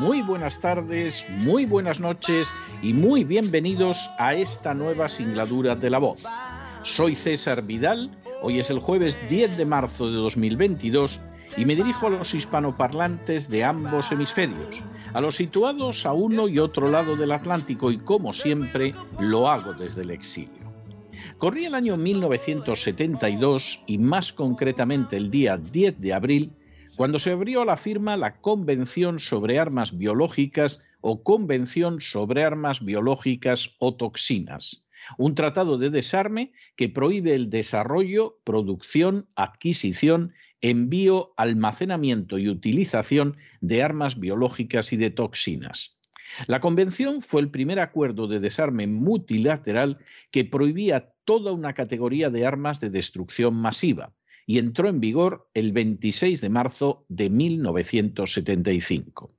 muy buenas tardes, muy buenas noches y muy bienvenidos a esta nueva singladura de la voz. Soy César Vidal, hoy es el jueves 10 de marzo de 2022 y me dirijo a los hispanoparlantes de ambos hemisferios, a los situados a uno y otro lado del Atlántico y como siempre lo hago desde el exilio. Corría el año 1972 y más concretamente el día 10 de abril cuando se abrió la firma la Convención sobre Armas Biológicas o Convención sobre Armas Biológicas o Toxinas, un tratado de desarme que prohíbe el desarrollo, producción, adquisición, envío, almacenamiento y utilización de armas biológicas y de toxinas. La convención fue el primer acuerdo de desarme multilateral que prohibía toda una categoría de armas de destrucción masiva, y entró en vigor el 26 de marzo de 1975.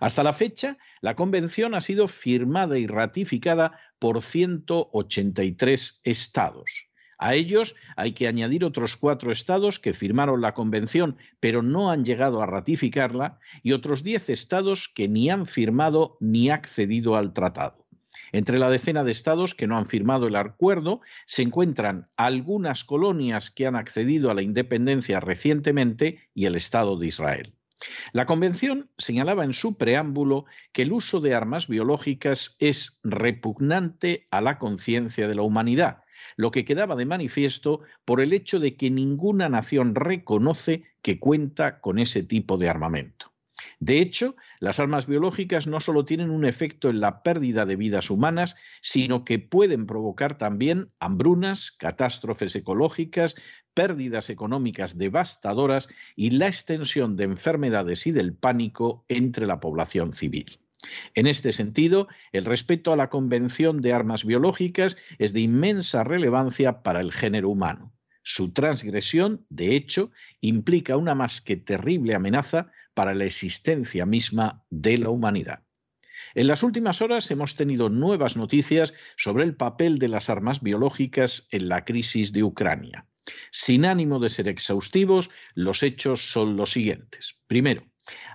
Hasta la fecha, la Convención ha sido firmada y ratificada por 183 estados. A ellos hay que añadir otros cuatro estados que firmaron la Convención pero no han llegado a ratificarla y otros diez estados que ni han firmado ni accedido al tratado. Entre la decena de estados que no han firmado el acuerdo se encuentran algunas colonias que han accedido a la independencia recientemente y el Estado de Israel. La Convención señalaba en su preámbulo que el uso de armas biológicas es repugnante a la conciencia de la humanidad, lo que quedaba de manifiesto por el hecho de que ninguna nación reconoce que cuenta con ese tipo de armamento. De hecho, las armas biológicas no solo tienen un efecto en la pérdida de vidas humanas, sino que pueden provocar también hambrunas, catástrofes ecológicas, pérdidas económicas devastadoras y la extensión de enfermedades y del pánico entre la población civil. En este sentido, el respeto a la Convención de Armas Biológicas es de inmensa relevancia para el género humano. Su transgresión, de hecho, implica una más que terrible amenaza para la existencia misma de la humanidad. En las últimas horas hemos tenido nuevas noticias sobre el papel de las armas biológicas en la crisis de Ucrania. Sin ánimo de ser exhaustivos, los hechos son los siguientes. Primero,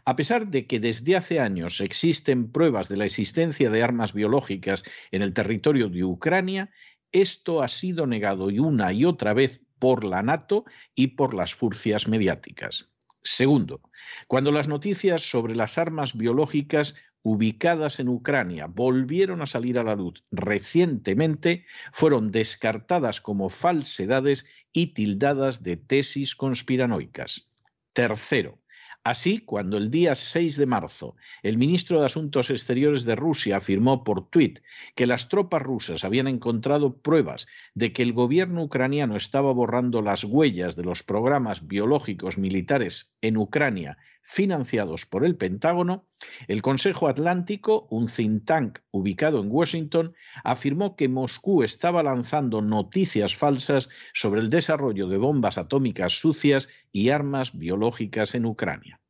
a pesar de que desde hace años existen pruebas de la existencia de armas biológicas en el territorio de Ucrania, esto ha sido negado una y otra vez por la NATO y por las furcias mediáticas. Segundo, cuando las noticias sobre las armas biológicas ubicadas en Ucrania volvieron a salir a la luz recientemente, fueron descartadas como falsedades y tildadas de tesis conspiranoicas. Tercero, Así, cuando el día 6 de marzo el ministro de Asuntos Exteriores de Rusia afirmó por tuit que las tropas rusas habían encontrado pruebas de que el gobierno ucraniano estaba borrando las huellas de los programas biológicos militares en Ucrania financiados por el Pentágono, el Consejo Atlántico, un think tank ubicado en Washington, afirmó que Moscú estaba lanzando noticias falsas sobre el desarrollo de bombas atómicas sucias y armas biológicas en Ucrania.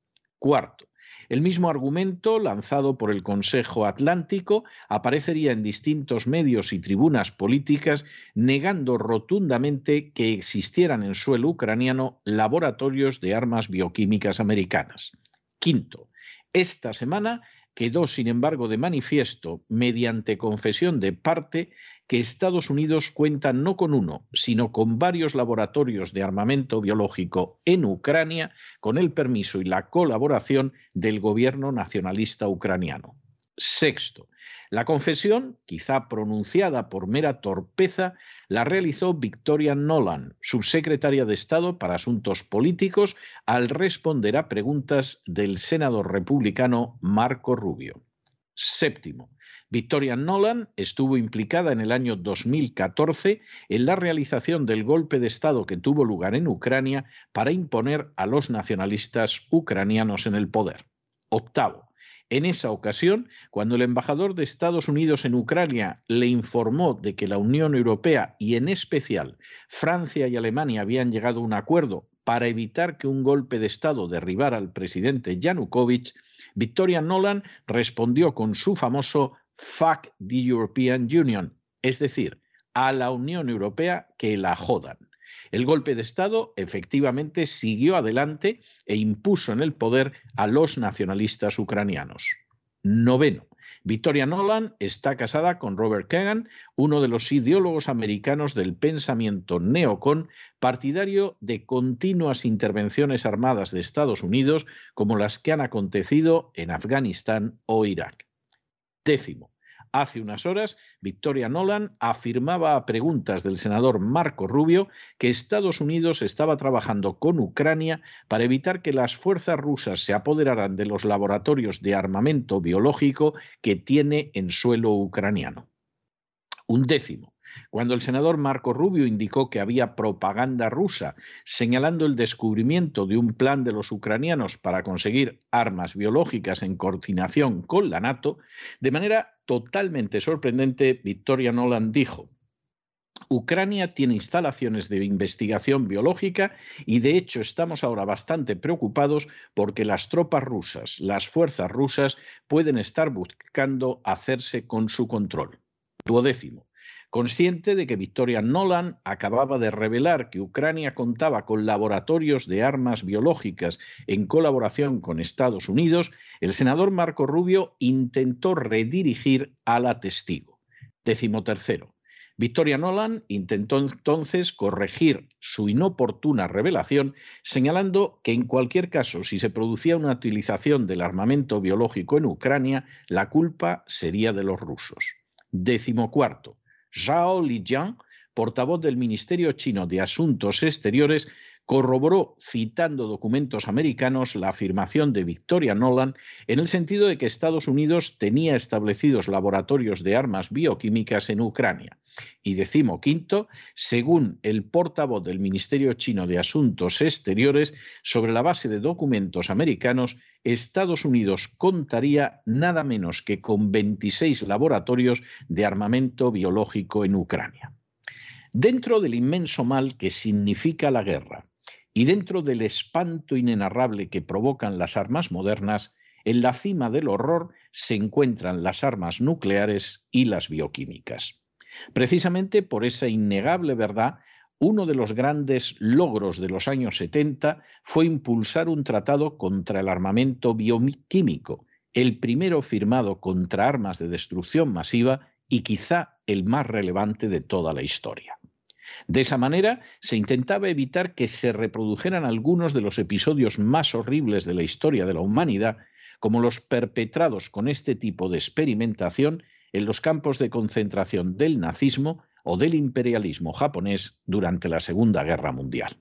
Cuarto, el mismo argumento, lanzado por el Consejo Atlántico, aparecería en distintos medios y tribunas políticas negando rotundamente que existieran en suelo ucraniano laboratorios de armas bioquímicas americanas. Quinto, esta semana quedó, sin embargo, de manifiesto, mediante confesión de parte, que Estados Unidos cuenta no con uno, sino con varios laboratorios de armamento biológico en Ucrania, con el permiso y la colaboración del gobierno nacionalista ucraniano. Sexto, la confesión, quizá pronunciada por mera torpeza, la realizó Victoria Nolan, subsecretaria de Estado para Asuntos Políticos, al responder a preguntas del senador republicano Marco Rubio. Séptimo, Victoria Nolan estuvo implicada en el año 2014 en la realización del golpe de Estado que tuvo lugar en Ucrania para imponer a los nacionalistas ucranianos en el poder. Octavo, en esa ocasión, cuando el embajador de Estados Unidos en Ucrania le informó de que la Unión Europea y en especial Francia y Alemania habían llegado a un acuerdo para evitar que un golpe de Estado derribara al presidente Yanukovych, Victoria Nolan respondió con su famoso Fuck the European Union, es decir, a la Unión Europea que la jodan. El golpe de Estado efectivamente siguió adelante e impuso en el poder a los nacionalistas ucranianos. Noveno. Victoria Nolan está casada con Robert Kagan, uno de los ideólogos americanos del pensamiento neocon, partidario de continuas intervenciones armadas de Estados Unidos como las que han acontecido en Afganistán o Irak. Décimo. Hace unas horas, Victoria Nolan afirmaba a preguntas del senador Marco Rubio que Estados Unidos estaba trabajando con Ucrania para evitar que las fuerzas rusas se apoderaran de los laboratorios de armamento biológico que tiene en suelo ucraniano. Un décimo. Cuando el senador Marco Rubio indicó que había propaganda rusa señalando el descubrimiento de un plan de los ucranianos para conseguir armas biológicas en coordinación con la NATO, de manera totalmente sorprendente, Victoria Nolan dijo, Ucrania tiene instalaciones de investigación biológica y de hecho estamos ahora bastante preocupados porque las tropas rusas, las fuerzas rusas, pueden estar buscando hacerse con su control. Duodécimo. Consciente de que Victoria Nolan acababa de revelar que Ucrania contaba con laboratorios de armas biológicas en colaboración con Estados Unidos, el senador Marco Rubio intentó redirigir a la testigo. Victoria Nolan intentó entonces corregir su inoportuna revelación, señalando que en cualquier caso, si se producía una utilización del armamento biológico en Ucrania, la culpa sería de los rusos. Décimo cuarto. Zhao Lijiang, portavoz del Ministerio chino de Asuntos Exteriores, corroboró, citando documentos americanos, la afirmación de Victoria Nolan en el sentido de que Estados Unidos tenía establecidos laboratorios de armas bioquímicas en Ucrania. Y decimo quinto, según el portavoz del Ministerio chino de Asuntos Exteriores, sobre la base de documentos americanos, Estados Unidos contaría nada menos que con 26 laboratorios de armamento biológico en Ucrania. Dentro del inmenso mal que significa la guerra, y dentro del espanto inenarrable que provocan las armas modernas, en la cima del horror se encuentran las armas nucleares y las bioquímicas. Precisamente por esa innegable verdad, uno de los grandes logros de los años 70 fue impulsar un tratado contra el armamento bioquímico, el primero firmado contra armas de destrucción masiva y quizá el más relevante de toda la historia. De esa manera se intentaba evitar que se reprodujeran algunos de los episodios más horribles de la historia de la humanidad, como los perpetrados con este tipo de experimentación en los campos de concentración del nazismo o del imperialismo japonés durante la Segunda Guerra Mundial.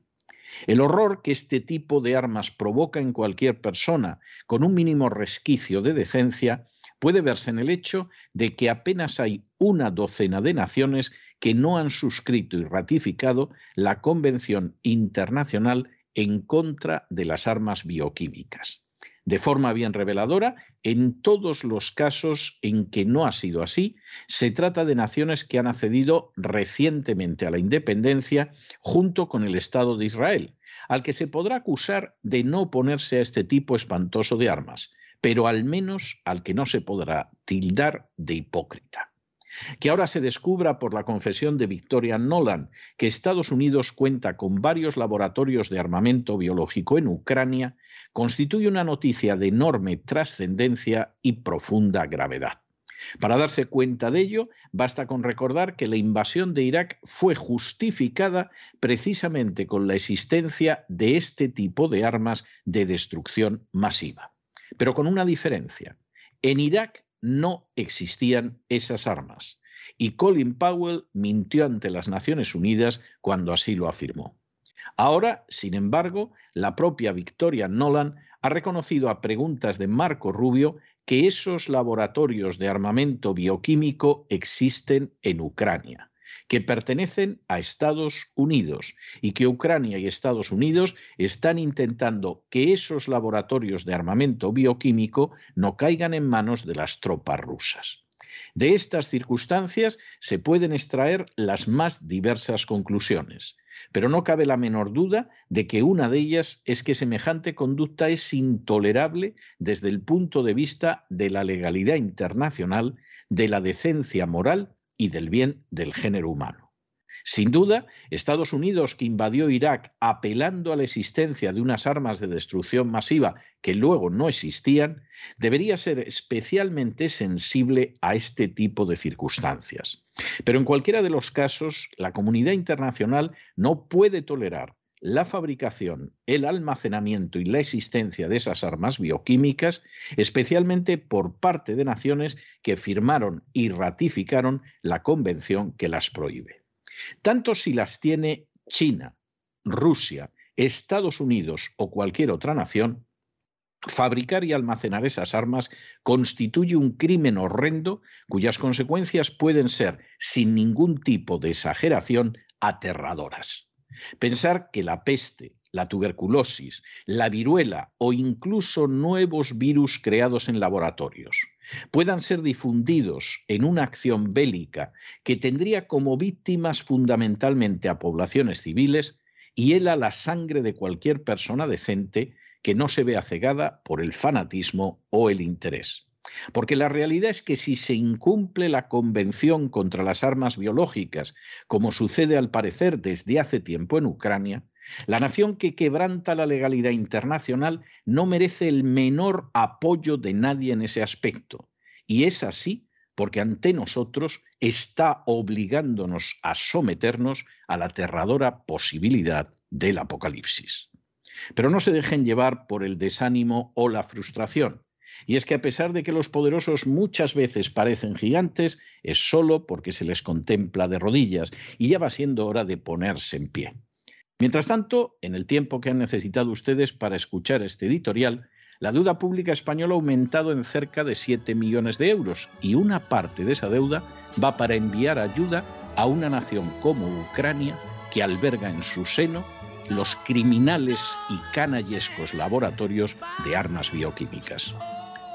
El horror que este tipo de armas provoca en cualquier persona con un mínimo resquicio de decencia puede verse en el hecho de que apenas hay una docena de naciones que no han suscrito y ratificado la Convención Internacional en contra de las armas bioquímicas. De forma bien reveladora, en todos los casos en que no ha sido así, se trata de naciones que han accedido recientemente a la independencia junto con el Estado de Israel, al que se podrá acusar de no oponerse a este tipo espantoso de armas, pero al menos al que no se podrá tildar de hipócrita. Que ahora se descubra por la confesión de Victoria Nolan que Estados Unidos cuenta con varios laboratorios de armamento biológico en Ucrania constituye una noticia de enorme trascendencia y profunda gravedad. Para darse cuenta de ello, basta con recordar que la invasión de Irak fue justificada precisamente con la existencia de este tipo de armas de destrucción masiva. Pero con una diferencia. En Irak no existían esas armas. Y Colin Powell mintió ante las Naciones Unidas cuando así lo afirmó. Ahora, sin embargo, la propia Victoria Nolan ha reconocido a preguntas de Marco Rubio que esos laboratorios de armamento bioquímico existen en Ucrania, que pertenecen a Estados Unidos y que Ucrania y Estados Unidos están intentando que esos laboratorios de armamento bioquímico no caigan en manos de las tropas rusas. De estas circunstancias se pueden extraer las más diversas conclusiones, pero no cabe la menor duda de que una de ellas es que semejante conducta es intolerable desde el punto de vista de la legalidad internacional, de la decencia moral y del bien del género humano. Sin duda, Estados Unidos, que invadió Irak apelando a la existencia de unas armas de destrucción masiva que luego no existían, debería ser especialmente sensible a este tipo de circunstancias. Pero en cualquiera de los casos, la comunidad internacional no puede tolerar la fabricación, el almacenamiento y la existencia de esas armas bioquímicas, especialmente por parte de naciones que firmaron y ratificaron la convención que las prohíbe tanto si las tiene China, Rusia, Estados Unidos o cualquier otra nación, Fabricar y almacenar esas armas constituye un crimen horrendo cuyas consecuencias pueden ser, sin ningún tipo de exageración, aterradoras. Pensar que la peste, la tuberculosis, la viruela o incluso nuevos virus creados en laboratorios puedan ser difundidos en una acción bélica que tendría como víctimas fundamentalmente a poblaciones civiles, hiela la sangre de cualquier persona decente que no se vea cegada por el fanatismo o el interés. Porque la realidad es que si se incumple la Convención contra las Armas Biológicas, como sucede al parecer desde hace tiempo en Ucrania, la nación que quebranta la legalidad internacional no merece el menor apoyo de nadie en ese aspecto. Y es así porque ante nosotros está obligándonos a someternos a la aterradora posibilidad del apocalipsis. Pero no se dejen llevar por el desánimo o la frustración. Y es que a pesar de que los poderosos muchas veces parecen gigantes, es solo porque se les contempla de rodillas y ya va siendo hora de ponerse en pie. Mientras tanto, en el tiempo que han necesitado ustedes para escuchar este editorial, la deuda pública española ha aumentado en cerca de 7 millones de euros y una parte de esa deuda va para enviar ayuda a una nación como Ucrania que alberga en su seno los criminales y canallescos laboratorios de armas bioquímicas.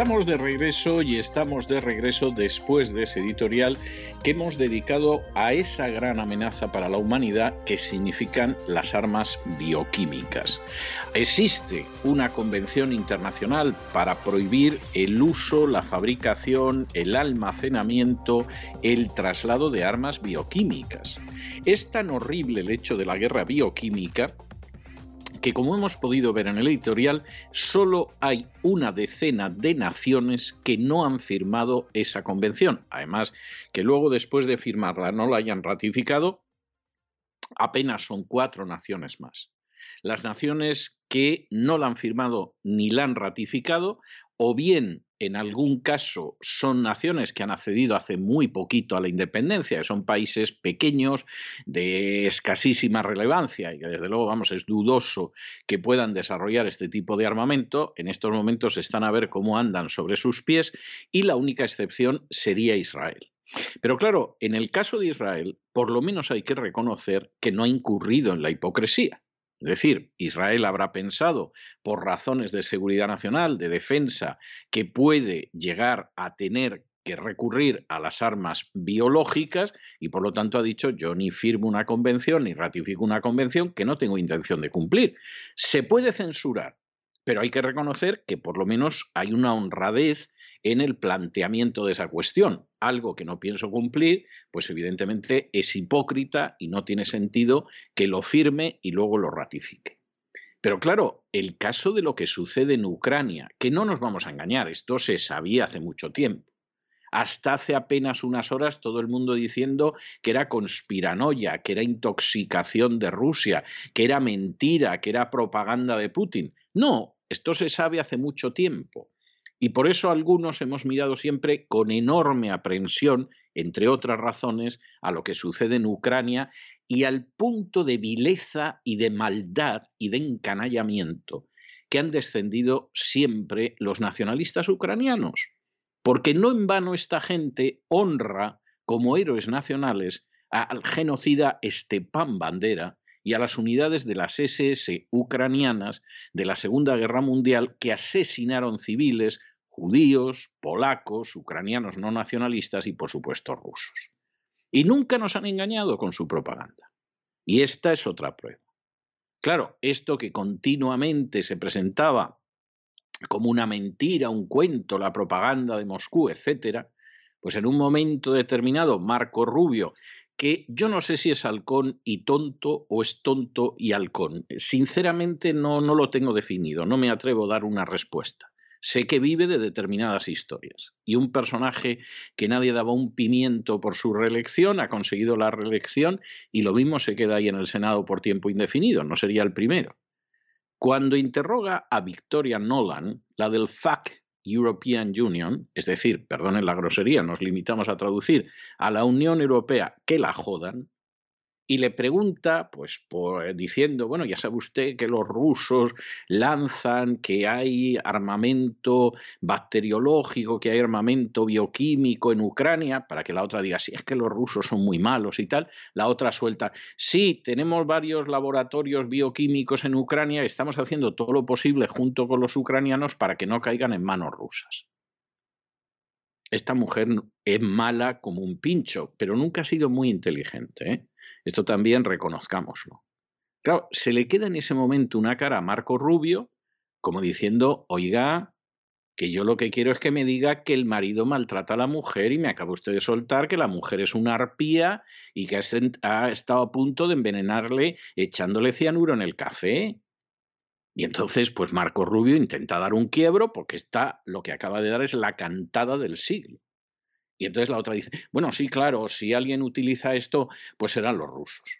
Estamos de regreso y estamos de regreso después de ese editorial que hemos dedicado a esa gran amenaza para la humanidad que significan las armas bioquímicas. Existe una convención internacional para prohibir el uso, la fabricación, el almacenamiento, el traslado de armas bioquímicas. Es tan horrible el hecho de la guerra bioquímica que como hemos podido ver en el editorial, solo hay una decena de naciones que no han firmado esa convención. Además, que luego después de firmarla no la hayan ratificado, apenas son cuatro naciones más. Las naciones que no la han firmado ni la han ratificado, o bien en algún caso son naciones que han accedido hace muy poquito a la independencia, son países pequeños de escasísima relevancia y que desde luego, vamos, es dudoso que puedan desarrollar este tipo de armamento. En estos momentos están a ver cómo andan sobre sus pies y la única excepción sería Israel. Pero claro, en el caso de Israel, por lo menos hay que reconocer que no ha incurrido en la hipocresía. Es decir, Israel habrá pensado, por razones de seguridad nacional, de defensa, que puede llegar a tener que recurrir a las armas biológicas y por lo tanto ha dicho yo ni firmo una convención ni ratifico una convención que no tengo intención de cumplir. Se puede censurar, pero hay que reconocer que por lo menos hay una honradez en el planteamiento de esa cuestión. Algo que no pienso cumplir, pues evidentemente es hipócrita y no tiene sentido que lo firme y luego lo ratifique. Pero claro, el caso de lo que sucede en Ucrania, que no nos vamos a engañar, esto se sabía hace mucho tiempo. Hasta hace apenas unas horas todo el mundo diciendo que era conspiranoia, que era intoxicación de Rusia, que era mentira, que era propaganda de Putin. No, esto se sabe hace mucho tiempo. Y por eso algunos hemos mirado siempre con enorme aprensión, entre otras razones, a lo que sucede en Ucrania y al punto de vileza y de maldad y de encanallamiento que han descendido siempre los nacionalistas ucranianos. Porque no en vano esta gente honra como héroes nacionales al genocida Stepan Bandera y a las unidades de las SS ucranianas de la Segunda Guerra Mundial que asesinaron civiles, judíos, polacos, ucranianos no nacionalistas y por supuesto rusos. Y nunca nos han engañado con su propaganda. Y esta es otra prueba. Claro, esto que continuamente se presentaba como una mentira, un cuento, la propaganda de Moscú, etcétera, pues en un momento determinado Marco Rubio, que yo no sé si es halcón y tonto o es tonto y halcón, sinceramente no, no lo tengo definido, no me atrevo a dar una respuesta. Sé que vive de determinadas historias. Y un personaje que nadie daba un pimiento por su reelección ha conseguido la reelección y lo mismo se queda ahí en el Senado por tiempo indefinido. No sería el primero. Cuando interroga a Victoria Nolan, la del FAC European Union, es decir, perdonen la grosería, nos limitamos a traducir a la Unión Europea que la jodan, y le pregunta, pues eh, diciendo, bueno, ya sabe usted que los rusos lanzan, que hay armamento bacteriológico, que hay armamento bioquímico en Ucrania, para que la otra diga, sí, es que los rusos son muy malos y tal. La otra suelta, sí, tenemos varios laboratorios bioquímicos en Ucrania, estamos haciendo todo lo posible junto con los ucranianos para que no caigan en manos rusas. Esta mujer es mala como un pincho, pero nunca ha sido muy inteligente. ¿eh? Esto también reconozcámoslo. Claro, se le queda en ese momento una cara a Marco Rubio como diciendo, oiga, que yo lo que quiero es que me diga que el marido maltrata a la mujer y me acaba usted de soltar que la mujer es una arpía y que ha estado a punto de envenenarle echándole cianuro en el café. Y entonces, pues Marco Rubio intenta dar un quiebro porque está, lo que acaba de dar es la cantada del siglo. Y entonces la otra dice, bueno, sí, claro, si alguien utiliza esto, pues serán los rusos.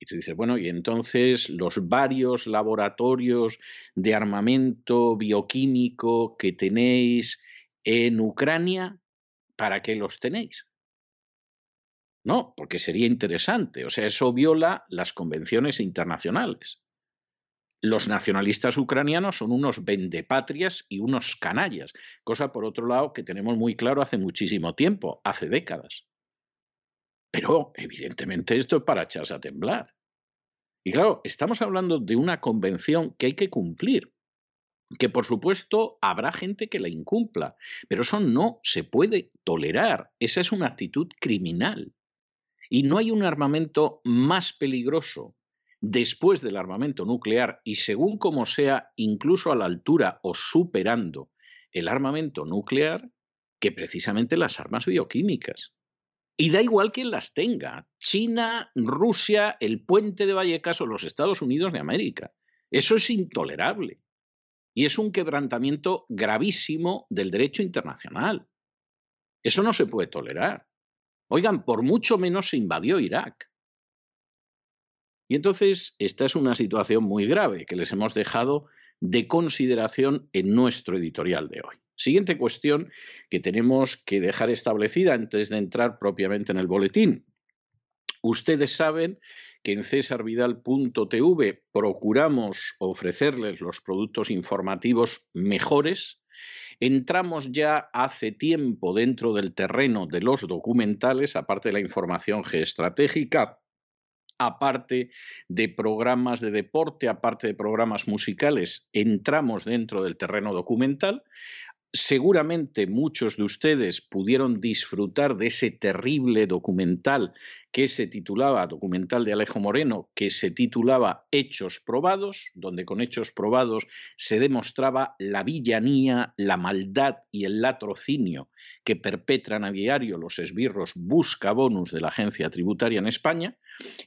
Y tú dices, bueno, y entonces los varios laboratorios de armamento bioquímico que tenéis en Ucrania, ¿para qué los tenéis? No, porque sería interesante. O sea, eso viola las convenciones internacionales los nacionalistas ucranianos son unos vendepatrias y unos canallas, cosa por otro lado que tenemos muy claro hace muchísimo tiempo, hace décadas. Pero evidentemente esto es para echarse a temblar. Y claro, estamos hablando de una convención que hay que cumplir, que por supuesto habrá gente que la incumpla, pero eso no se puede tolerar, esa es una actitud criminal. Y no hay un armamento más peligroso después del armamento nuclear y según como sea, incluso a la altura o superando el armamento nuclear, que precisamente las armas bioquímicas. Y da igual quien las tenga, China, Rusia, el puente de Vallecas o los Estados Unidos de América. Eso es intolerable. Y es un quebrantamiento gravísimo del derecho internacional. Eso no se puede tolerar. Oigan, por mucho menos se invadió Irak. Y entonces esta es una situación muy grave que les hemos dejado de consideración en nuestro editorial de hoy. Siguiente cuestión que tenemos que dejar establecida antes de entrar propiamente en el boletín. Ustedes saben que en cesarvidal.tv procuramos ofrecerles los productos informativos mejores. Entramos ya hace tiempo dentro del terreno de los documentales, aparte de la información geoestratégica, aparte de programas de deporte, aparte de programas musicales, entramos dentro del terreno documental. Seguramente muchos de ustedes pudieron disfrutar de ese terrible documental que se titulaba, documental de Alejo Moreno, que se titulaba Hechos Probados, donde con Hechos Probados se demostraba la villanía, la maldad y el latrocinio que perpetran a diario los esbirros busca bonus de la agencia tributaria en España.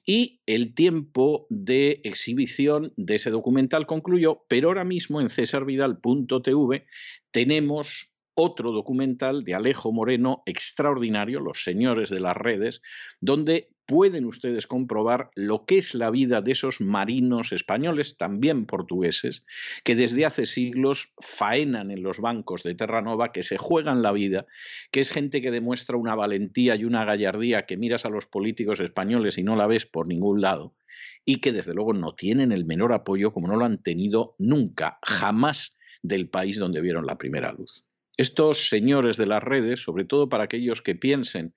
Y el tiempo de exhibición de ese documental concluyó, pero ahora mismo en cesarvidal.tv tenemos otro documental de Alejo Moreno extraordinario, Los Señores de las Redes, donde pueden ustedes comprobar lo que es la vida de esos marinos españoles, también portugueses, que desde hace siglos faenan en los bancos de Terranova, que se juegan la vida, que es gente que demuestra una valentía y una gallardía que miras a los políticos españoles y no la ves por ningún lado, y que desde luego no tienen el menor apoyo como no lo han tenido nunca, jamás del país donde vieron la primera luz. Estos señores de las redes, sobre todo para aquellos que piensen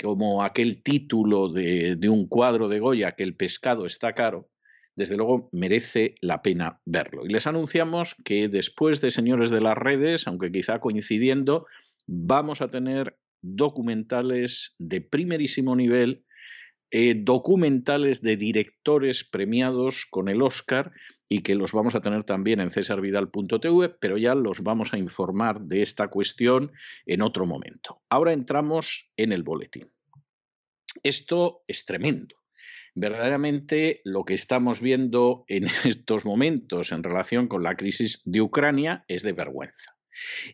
como aquel título de, un cuadro de Goya, que el pescado está caro, desde luego merece la pena verlo. Y les anunciamos que después de Señores de las Redes, aunque quizá coincidiendo, vamos a tener documentales de primerísimo nivel, eh, documentales de directores premiados con el Oscar y que los vamos a tener también en cesarvidal.tv, pero ya los vamos a informar de esta cuestión en otro momento. Ahora entramos en el boletín. Esto es tremendo. Verdaderamente lo que estamos viendo en estos momentos en relación con la crisis de Ucrania es de vergüenza.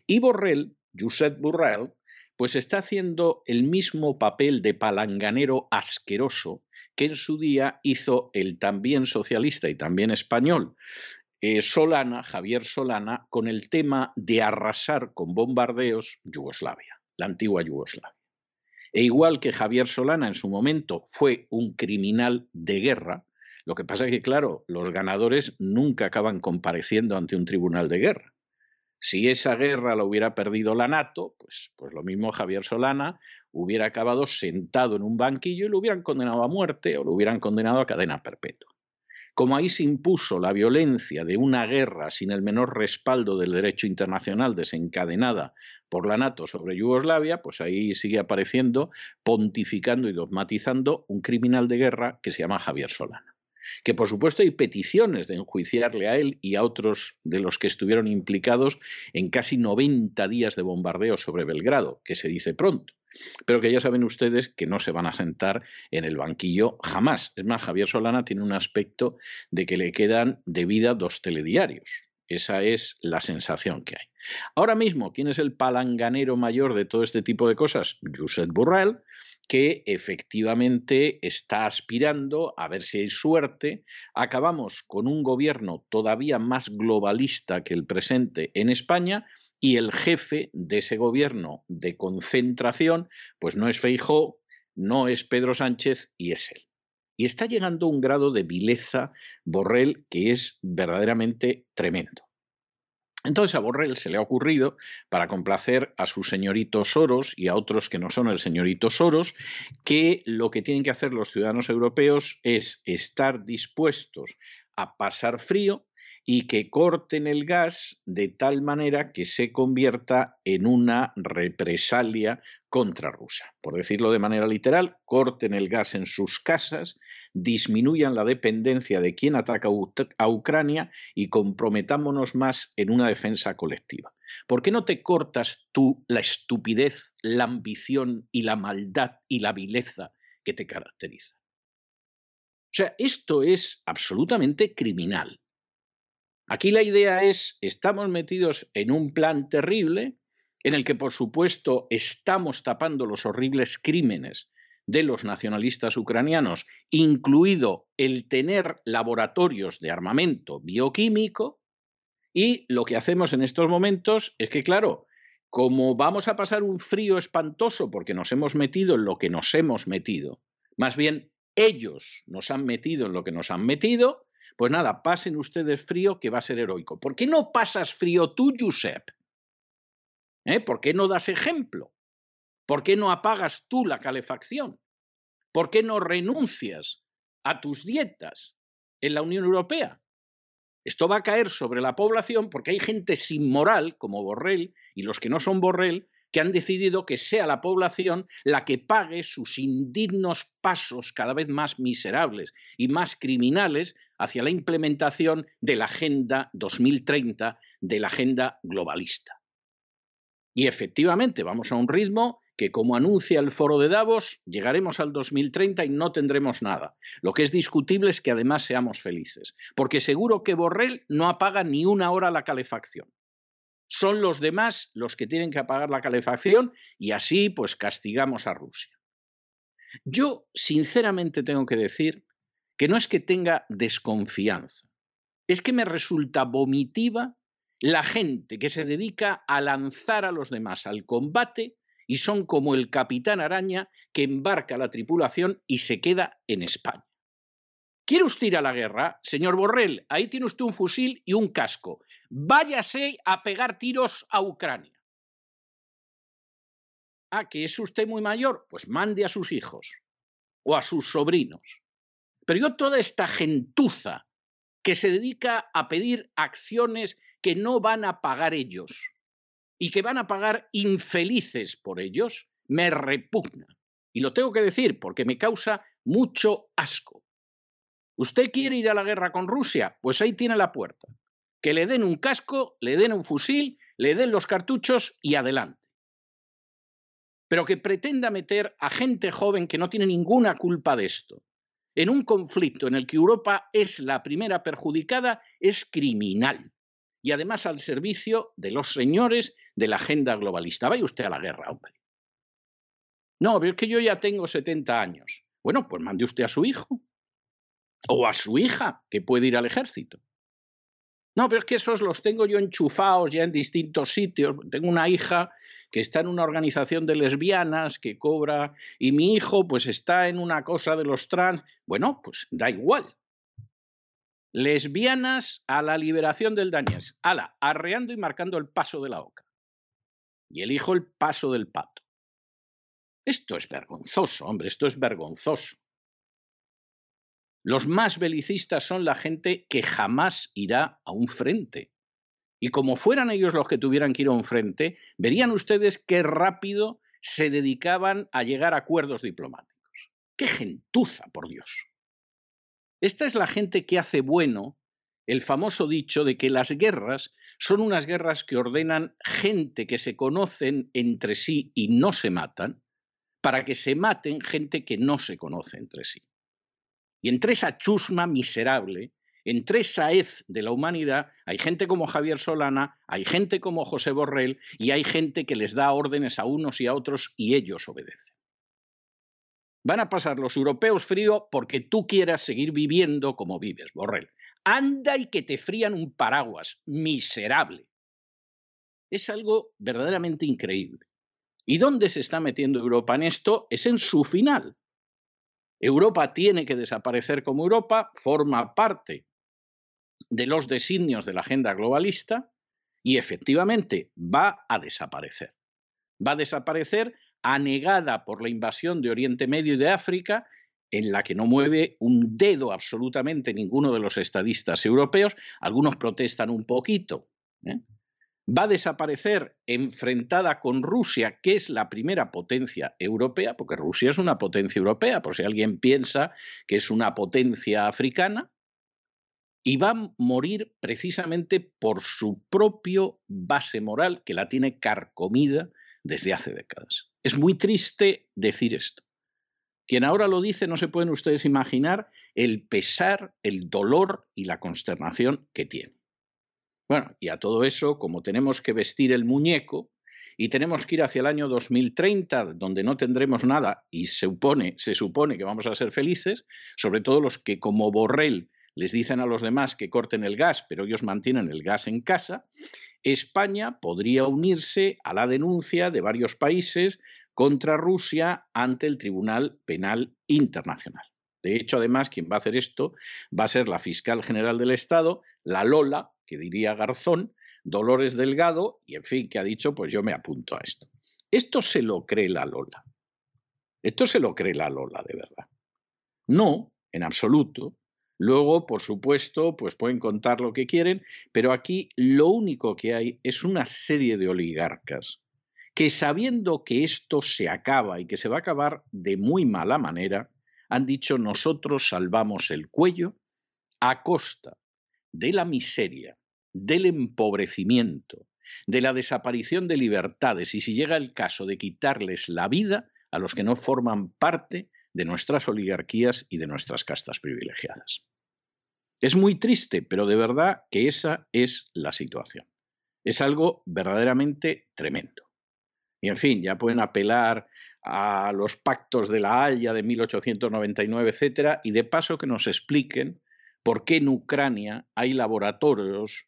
Y Borrell, Josep Borrell, pues está haciendo el mismo papel de palanganero asqueroso que en su día hizo el también socialista y también español eh, Solana, Javier Solana, con el tema de arrasar con bombardeos Yugoslavia, la antigua Yugoslavia. E igual que Javier Solana en su momento fue un criminal de guerra, lo que pasa es que, claro, los ganadores nunca acaban compareciendo ante un tribunal de guerra. Si esa guerra la hubiera perdido la NATO, pues, pues lo mismo Javier Solana hubiera acabado sentado en un banquillo y lo hubieran condenado a muerte o lo hubieran condenado a cadena perpetua. Como ahí se impuso la violencia de una guerra sin el menor respaldo del derecho internacional desencadenada por la NATO sobre Yugoslavia, pues ahí sigue apareciendo, pontificando y dogmatizando un criminal de guerra que se llama Javier Solana. Que por supuesto hay peticiones de enjuiciarle a él y a otros de los que estuvieron implicados en casi 90 días de bombardeo sobre Belgrado, que se dice pronto pero que ya saben ustedes que no se van a sentar en el banquillo jamás. Es más, Javier Solana tiene un aspecto de que le quedan de vida dos telediarios. Esa es la sensación que hay. Ahora mismo, ¿quién es el palanganero mayor de todo este tipo de cosas? Josep Burrell, que efectivamente está aspirando a ver si hay suerte. Acabamos con un gobierno todavía más globalista que el presente en España y el jefe de ese gobierno de concentración, pues no es Feijó, no es Pedro Sánchez y es él. Y está llegando a un grado de vileza Borrell que es verdaderamente tremendo. Entonces a Borrell se le ha ocurrido, para complacer a su señorito Soros y a otros que no son el señorito Soros, que lo que tienen que hacer los ciudadanos europeos es estar dispuestos a pasar frío y que corten el gas de tal manera que se convierta en una represalia contra Rusia. Por decirlo de manera literal, corten el gas en sus casas, disminuyan la dependencia de quien ataca a Ucrania y comprometámonos más en una defensa colectiva. ¿Por qué no te cortas tú la estupidez, la ambición y la maldad y la vileza que te caracteriza? O sea, esto es absolutamente criminal. Aquí la idea es, estamos metidos en un plan terrible en el que, por supuesto, estamos tapando los horribles crímenes de los nacionalistas ucranianos, incluido el tener laboratorios de armamento bioquímico, y lo que hacemos en estos momentos es que, claro, como vamos a pasar un frío espantoso porque nos hemos metido en lo que nos hemos metido, más bien ellos nos han metido en lo que nos han metido, pues nada, pasen ustedes frío que va a ser heroico. ¿Por qué no pasas frío tú, Josep? ¿Eh? ¿Por qué no das ejemplo? ¿Por qué no apagas tú la calefacción? ¿Por qué no renuncias a tus dietas en la Unión Europea. Esto va a caer sobre la población porque hay gente sin moral, como Borrell, y los que no son Borrell, que han decidido que sea la población la que pague sus indignos pasos cada vez más miserables y más criminales hacia la implementación de la Agenda 2030, de la Agenda globalista. Y efectivamente, vamos a un ritmo que, como anuncia el foro de Davos, llegaremos al 2030 y no tendremos nada. Lo que es discutible es que además seamos felices, porque seguro que Borrell no apaga ni una hora la calefacción son los demás los que tienen que apagar la calefacción y así pues castigamos a Rusia. Yo sinceramente tengo que decir que no es que tenga desconfianza, es que me resulta vomitiva la gente que se dedica a lanzar a los demás al combate y son como el capitán araña que embarca la tripulación y se queda en España. ¿Quiere usted ir a la guerra? Señor Borrell, ahí tiene usted un fusil y un casco váyase a pegar tiros a Ucrania. Ah, que es usted muy mayor, pues mande a sus hijos o a sus sobrinos. Pero yo toda esta gentuza que se dedica a pedir acciones que no van a pagar ellos y que van a pagar infelices por ellos, me repugna. Y lo tengo que decir porque me causa mucho asco. ¿Usted quiere ir a la guerra con Rusia? Pues ahí tiene la puerta que le den un casco, le den un fusil, le den los cartuchos y adelante. Pero que pretenda meter a gente joven que no tiene ninguna culpa de esto en un conflicto en el que Europa es la primera perjudicada es criminal y además al servicio de los señores de la agenda globalista. Vaya usted a la guerra, hombre. No, pero es que yo ya tengo 70 años. Bueno, pues mande usted a su hijo o a su hija que puede ir al ejército. No, pero es que esos los tengo yo enchufados ya en distintos sitios. Tengo una hija que está en una organización de lesbianas que cobra y mi hijo pues está en una cosa de los trans. Bueno, pues da igual. Lesbianas a la liberación del Dañez. Ala, arreando y marcando el paso de la oca. Y elijo el paso del pato. Esto es vergonzoso, hombre, esto es vergonzoso. Los más belicistas son la gente que jamás irá a un frente. Y como fueran ellos los que tuvieran que ir a un frente, verían ustedes qué rápido se dedicaban a llegar a acuerdos diplomáticos. ¡Qué gentuza, por Dios! Esta es la gente que hace bueno el famoso dicho de que las guerras son unas guerras que ordenan gente que se conocen entre sí y no se matan, para que se maten gente que no se conoce entre sí. Y entre esa chusma miserable, entre esa hez de la humanidad, hay gente como Javier Solana, hay gente como José Borrell y hay gente que les da órdenes a unos y a otros y ellos obedecen. Van a pasar los europeos frío porque tú quieras seguir viviendo como vives, Borrell. Anda y que te frían un paraguas, miserable. Es algo verdaderamente increíble. ¿Y dónde se está metiendo Europa en esto? Es en su final. Europa tiene que desaparecer como Europa, forma parte de los designios de la agenda globalista y efectivamente va a desaparecer. Va a desaparecer anegada por la invasión de Oriente Medio y de África, en la que no mueve un dedo absolutamente ninguno de los estadistas europeos. Algunos protestan un poquito, ¿eh? Va a desaparecer enfrentada con Rusia, que es la primera potencia europea, porque Rusia es una potencia europea, por si alguien piensa que es una potencia africana, y va a morir precisamente por su propio base moral, que la tiene carcomida desde hace décadas. Es muy triste decir esto. Quien ahora lo dice no se pueden ustedes imaginar el pesar, el dolor y la consternación que tiene. Bueno, y a todo eso, como tenemos que vestir el muñeco y tenemos que ir hacia el año 2030, donde no tendremos nada y se supone, se supone que vamos a ser felices, sobre todo los que como Borrell les dicen a los demás que corten el gas, pero ellos mantienen el gas en casa, España podría unirse a la denuncia de varios países contra Rusia ante el Tribunal Penal Internacional. De hecho, además, quien va a hacer esto va a ser la fiscal general del Estado, la Lola, que diría Garzón, Dolores Delgado, y en fin, que ha dicho, pues yo me apunto a esto. Esto se lo cree la Lola. Esto se lo cree la Lola, de verdad. No, en absoluto. Luego, por supuesto, pues pueden contar lo que quieren, pero aquí lo único que hay es una serie de oligarcas que sabiendo que esto se acaba y que se va a acabar de muy mala manera, han dicho nosotros salvamos el cuello a costa de la miseria, del empobrecimiento, de la desaparición de libertades y si llega el caso de quitarles la vida a los que no forman parte de nuestras oligarquías y de nuestras castas privilegiadas. Es muy triste, pero de verdad que esa es la situación. Es algo verdaderamente tremendo. Y en fin, ya pueden apelar a los pactos de la Haya de 1899, etcétera, y de paso que nos expliquen por qué en Ucrania hay laboratorios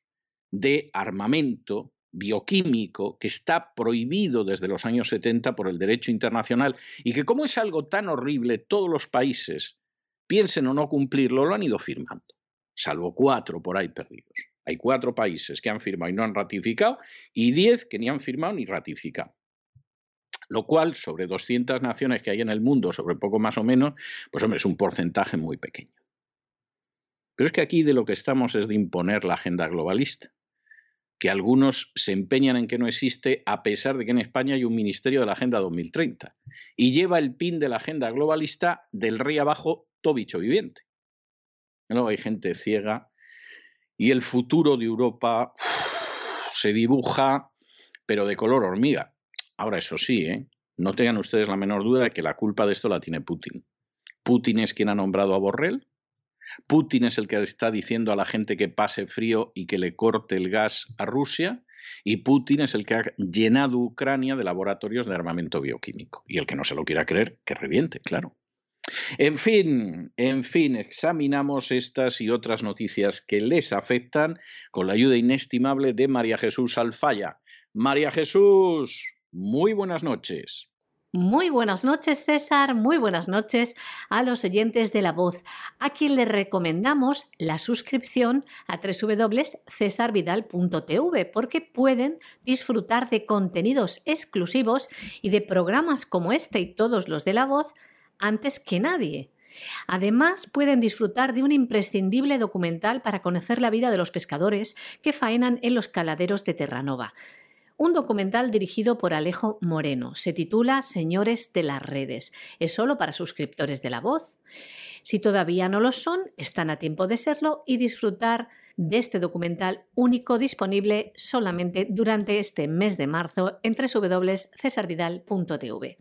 de armamento bioquímico que está prohibido desde los años 70 por el derecho internacional y que como es algo tan horrible, todos los países, piensen o no cumplirlo, lo han ido firmando, salvo cuatro por ahí perdidos. Hay cuatro países que han firmado y no han ratificado y diez que ni han firmado ni ratificado. Lo cual, sobre 200 naciones que hay en el mundo, sobre poco más o menos, pues hombre, es un porcentaje muy pequeño. Pero es que aquí de lo que estamos es de imponer la agenda globalista, que algunos se empeñan en que no existe a pesar de que en España hay un Ministerio de la Agenda 2030 y lleva el pin de la agenda globalista del rey abajo tobicho viviente. No hay gente ciega y el futuro de Europa se dibuja, pero de color hormiga. Ahora, eso sí, ¿eh? no tengan ustedes la menor duda de que la culpa de esto la tiene Putin. Putin es quien ha nombrado a Borrell, Putin es el que está diciendo a la gente que pase frío y que le corte el gas a Rusia. Y Putin es el que ha llenado Ucrania de laboratorios de armamento bioquímico. Y el que no se lo quiera creer, que reviente, claro. En fin, en fin, examinamos estas y otras noticias que les afectan con la ayuda inestimable de María Jesús Alfaya. María Jesús, muy buenas noches. Muy buenas noches, César. Muy buenas noches a los oyentes de La Voz, a quien les recomendamos la suscripción a www.cesarvidal.tv porque pueden disfrutar de contenidos exclusivos y de programas como este y todos los de La Voz antes que nadie. Además, pueden disfrutar de un imprescindible documental para conocer la vida de los pescadores que faenan en los caladeros de Terranova un documental dirigido por Alejo Moreno. Se titula Señores de las redes. Es solo para suscriptores de la voz. Si todavía no lo son, están a tiempo de serlo y disfrutar de este documental único disponible solamente durante este mes de marzo en www.cesarvidal.tv.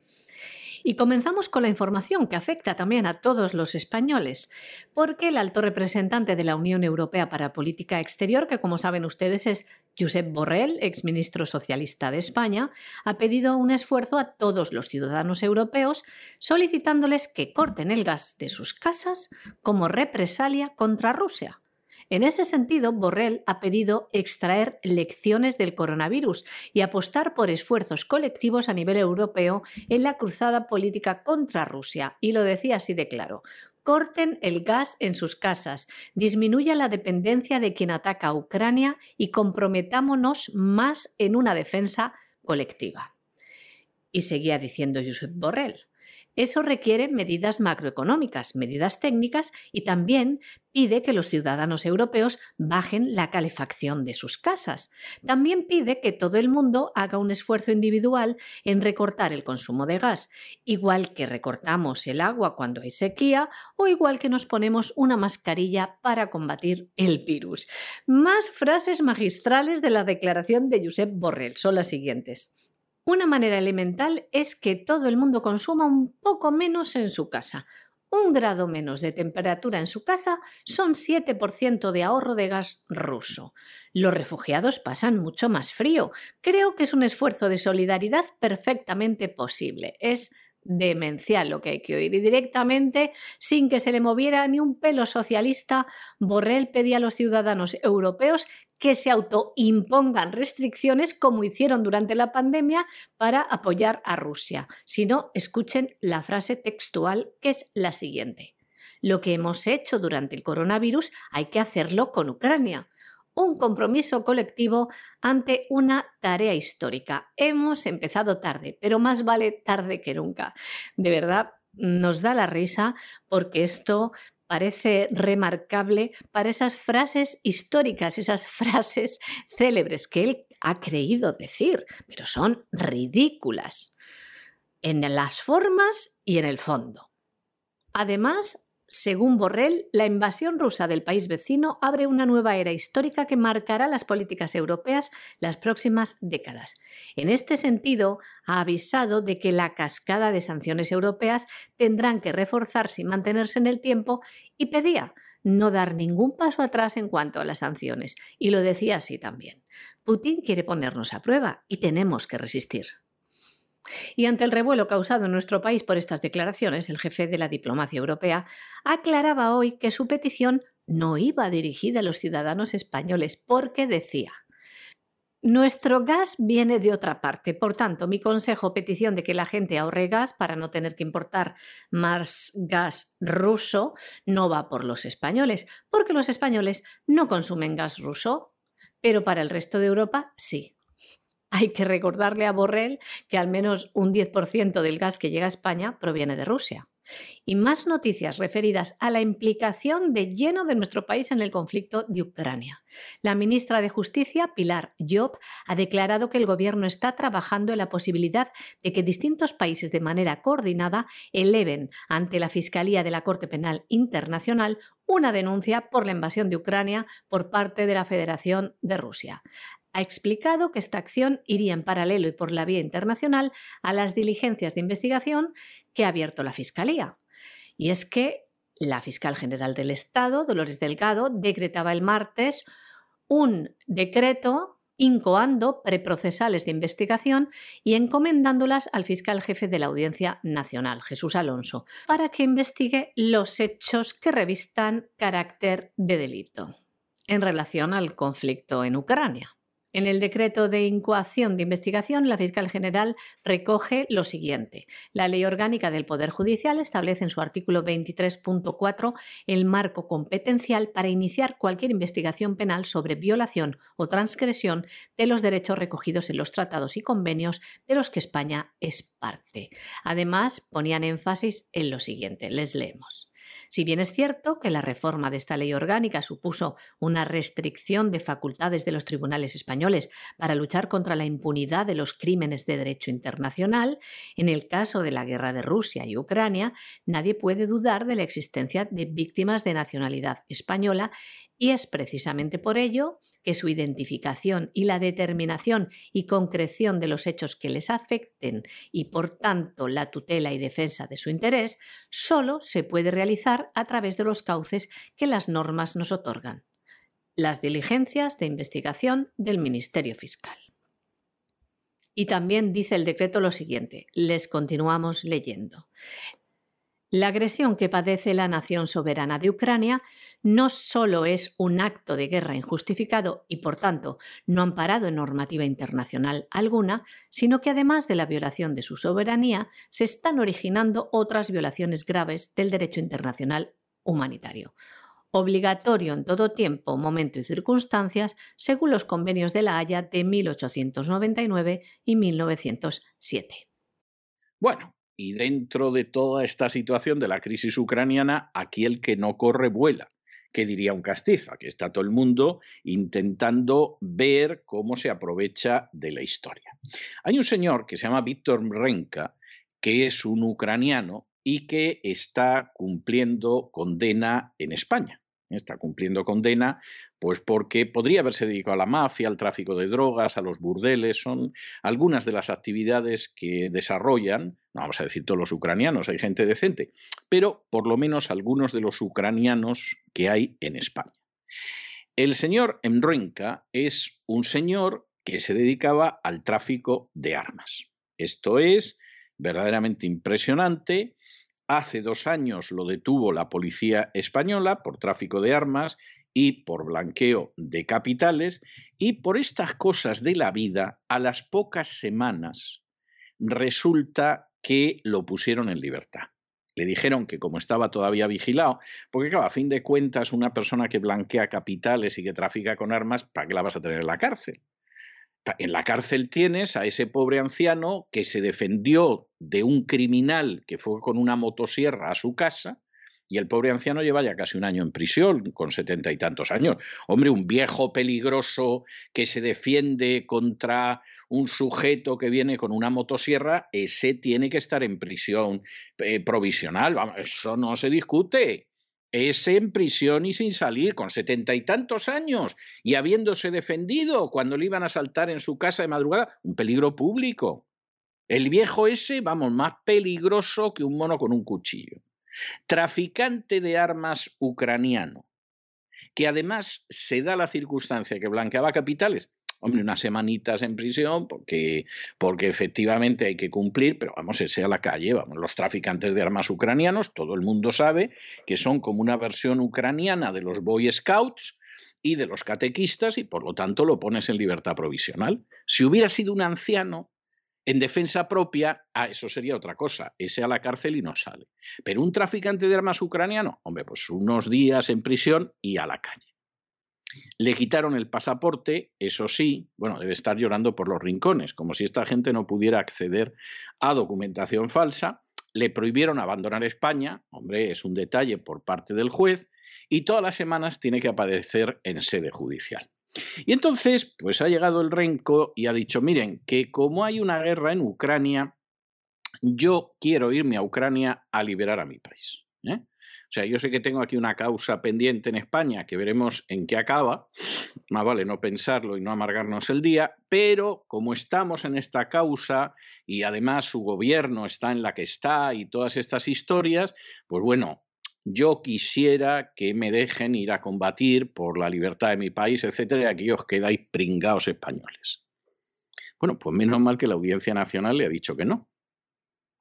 Y comenzamos con la información que afecta también a todos los españoles, porque el alto representante de la Unión Europea para Política Exterior, que como saben ustedes es Josep Borrell, exministro socialista de España, ha pedido un esfuerzo a todos los ciudadanos europeos solicitándoles que corten el gas de sus casas como represalia contra Rusia. En ese sentido, Borrell ha pedido extraer lecciones del coronavirus y apostar por esfuerzos colectivos a nivel europeo en la cruzada política contra Rusia. Y lo decía así de claro. Corten el gas en sus casas, disminuya la dependencia de quien ataca a Ucrania y comprometámonos más en una defensa colectiva. Y seguía diciendo Josep Borrell. Eso requiere medidas macroeconómicas, medidas técnicas y también pide que los ciudadanos europeos bajen la calefacción de sus casas. También pide que todo el mundo haga un esfuerzo individual en recortar el consumo de gas, igual que recortamos el agua cuando hay sequía o igual que nos ponemos una mascarilla para combatir el virus. Más frases magistrales de la declaración de Josep Borrell son las siguientes. Una manera elemental es que todo el mundo consuma un poco menos en su casa. Un grado menos de temperatura en su casa son 7% de ahorro de gas ruso. Los refugiados pasan mucho más frío. Creo que es un esfuerzo de solidaridad perfectamente posible. Es demencial lo que hay que oír. Y directamente, sin que se le moviera ni un pelo socialista, Borrell pedía a los ciudadanos europeos que se autoimpongan restricciones como hicieron durante la pandemia para apoyar a Rusia. Si no, escuchen la frase textual que es la siguiente. Lo que hemos hecho durante el coronavirus hay que hacerlo con Ucrania. Un compromiso colectivo ante una tarea histórica. Hemos empezado tarde, pero más vale tarde que nunca. De verdad, nos da la risa porque esto parece remarcable para esas frases históricas, esas frases célebres que él ha creído decir, pero son ridículas en las formas y en el fondo. Además, según Borrell, la invasión rusa del país vecino abre una nueva era histórica que marcará las políticas europeas las próximas décadas. En este sentido, ha avisado de que la cascada de sanciones europeas tendrán que reforzarse y mantenerse en el tiempo y pedía no dar ningún paso atrás en cuanto a las sanciones. Y lo decía así también. Putin quiere ponernos a prueba y tenemos que resistir. Y ante el revuelo causado en nuestro país por estas declaraciones, el jefe de la diplomacia europea aclaraba hoy que su petición no iba dirigida a los ciudadanos españoles porque decía nuestro gas viene de otra parte, por tanto, mi consejo petición de que la gente ahorre gas para no tener que importar más gas ruso no va por los españoles, porque los españoles no consumen gas ruso, pero para el resto de Europa sí hay que recordarle a Borrell que al menos un 10% del gas que llega a España proviene de Rusia. Y más noticias referidas a la implicación de lleno de nuestro país en el conflicto de Ucrania. La ministra de Justicia, Pilar Job, ha declarado que el Gobierno está trabajando en la posibilidad de que distintos países de manera coordinada eleven ante la Fiscalía de la Corte Penal Internacional una denuncia por la invasión de Ucrania por parte de la Federación de Rusia ha explicado que esta acción iría en paralelo y por la vía internacional a las diligencias de investigación que ha abierto la Fiscalía. Y es que la fiscal general del Estado, Dolores Delgado, decretaba el martes un decreto incoando preprocesales de investigación y encomendándolas al fiscal jefe de la Audiencia Nacional, Jesús Alonso, para que investigue los hechos que revistan carácter de delito en relación al conflicto en Ucrania. En el decreto de incoación de investigación, la fiscal general recoge lo siguiente. La Ley Orgánica del Poder Judicial establece en su artículo 23.4 el marco competencial para iniciar cualquier investigación penal sobre violación o transgresión de los derechos recogidos en los tratados y convenios de los que España es parte. Además, ponían énfasis en lo siguiente. Les leemos. Si bien es cierto que la reforma de esta ley orgánica supuso una restricción de facultades de los tribunales españoles para luchar contra la impunidad de los crímenes de derecho internacional, en el caso de la guerra de Rusia y Ucrania, nadie puede dudar de la existencia de víctimas de nacionalidad española y es precisamente por ello que su identificación y la determinación y concreción de los hechos que les afecten y por tanto la tutela y defensa de su interés solo se puede realizar a través de los cauces que las normas nos otorgan. Las diligencias de investigación del Ministerio Fiscal. Y también dice el decreto lo siguiente, les continuamos leyendo. La agresión que padece la nación soberana de Ucrania no solo es un acto de guerra injustificado y, por tanto, no amparado en normativa internacional alguna, sino que además de la violación de su soberanía, se están originando otras violaciones graves del derecho internacional humanitario obligatorio en todo tiempo, momento y circunstancias, según los convenios de la Haya de 1899 y 1907. Bueno, y dentro de toda esta situación de la crisis ucraniana, aquí el que no corre vuela. ¿Qué diría un Castiza? Que está todo el mundo intentando ver cómo se aprovecha de la historia. Hay un señor que se llama Víctor Mrenka, que es un ucraniano y que está cumpliendo condena en España está cumpliendo condena, pues porque podría haberse dedicado a la mafia, al tráfico de drogas, a los burdeles, son algunas de las actividades que desarrollan, no vamos a decir todos los ucranianos, hay gente decente, pero por lo menos algunos de los ucranianos que hay en España. El señor Emrenka es un señor que se dedicaba al tráfico de armas. Esto es verdaderamente impresionante Hace dos años lo detuvo la policía española por tráfico de armas y por blanqueo de capitales, y por estas cosas de la vida, a las pocas semanas resulta que lo pusieron en libertad. Le dijeron que como estaba todavía vigilado, porque claro, a fin de cuentas una persona que blanquea capitales y que trafica con armas, ¿para qué la vas a tener en la cárcel? En la cárcel tienes a ese pobre anciano que se defendió de un criminal que fue con una motosierra a su casa y el pobre anciano lleva ya casi un año en prisión, con setenta y tantos años. Hombre, un viejo peligroso que se defiende contra un sujeto que viene con una motosierra, ese tiene que estar en prisión eh, provisional. Vamos, eso no se discute. Ese en prisión y sin salir, con setenta y tantos años, y habiéndose defendido cuando le iban a saltar en su casa de madrugada, un peligro público. El viejo ese, vamos, más peligroso que un mono con un cuchillo. Traficante de armas ucraniano, que además se da la circunstancia que blanqueaba capitales hombre, unas semanitas en prisión porque, porque efectivamente hay que cumplir, pero vamos, ese a la calle, vamos, los traficantes de armas ucranianos, todo el mundo sabe que son como una versión ucraniana de los Boy Scouts y de los catequistas y por lo tanto lo pones en libertad provisional. Si hubiera sido un anciano, en defensa propia, ah, eso sería otra cosa, ese a la cárcel y no sale. Pero un traficante de armas ucraniano, hombre, pues unos días en prisión y a la calle. Le quitaron el pasaporte, eso sí, bueno, debe estar llorando por los rincones, como si esta gente no pudiera acceder a documentación falsa. Le prohibieron abandonar España, hombre, es un detalle por parte del juez, y todas las semanas tiene que aparecer en sede judicial. Y entonces, pues ha llegado el renco y ha dicho, miren, que como hay una guerra en Ucrania, yo quiero irme a Ucrania a liberar a mi país. ¿eh? Sea, yo sé que tengo aquí una causa pendiente en España que veremos en qué acaba, más vale no pensarlo y no amargarnos el día, pero como estamos en esta causa y además su gobierno está en la que está y todas estas historias, pues bueno, yo quisiera que me dejen ir a combatir por la libertad de mi país, etcétera, y aquí os quedáis pringados españoles. Bueno, pues menos mal que la Audiencia Nacional le ha dicho que no.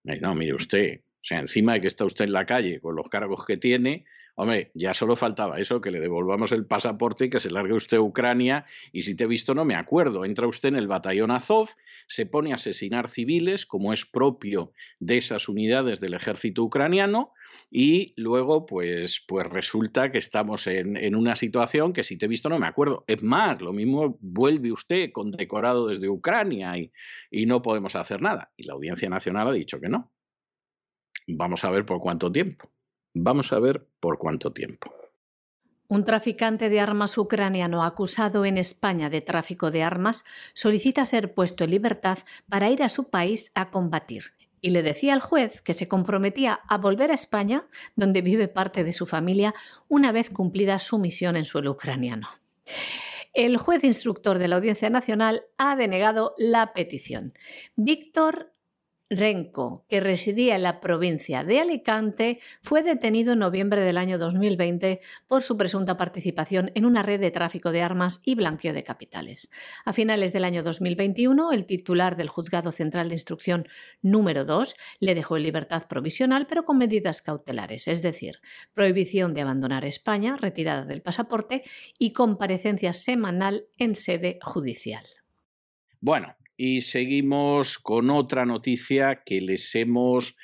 Eh, no, mire usted, o sea, encima de que está usted en la calle con los cargos que tiene, hombre, ya solo faltaba eso, que le devolvamos el pasaporte y que se largue usted Ucrania. Y si te he visto, no me acuerdo. Entra usted en el batallón Azov, se pone a asesinar civiles, como es propio de esas unidades del ejército ucraniano, y luego, pues, pues resulta que estamos en, en una situación que si te he visto, no me acuerdo. Es más, lo mismo vuelve usted condecorado desde Ucrania y, y no podemos hacer nada. Y la Audiencia Nacional ha dicho que no. Vamos a ver por cuánto tiempo. Vamos a ver por cuánto tiempo. Un traficante de armas ucraniano acusado en España de tráfico de armas solicita ser puesto en libertad para ir a su país a combatir. Y le decía al juez que se comprometía a volver a España, donde vive parte de su familia, una vez cumplida su misión en suelo ucraniano. El juez instructor de la Audiencia Nacional ha denegado la petición. Víctor Renco, que residía en la provincia de Alicante, fue detenido en noviembre del año 2020 por su presunta participación en una red de tráfico de armas y blanqueo de capitales. A finales del año 2021, el titular del Juzgado Central de Instrucción número 2 le dejó en libertad provisional, pero con medidas cautelares, es decir, prohibición de abandonar España, retirada del pasaporte y comparecencia semanal en sede judicial. Bueno, y seguimos con otra noticia que les hemos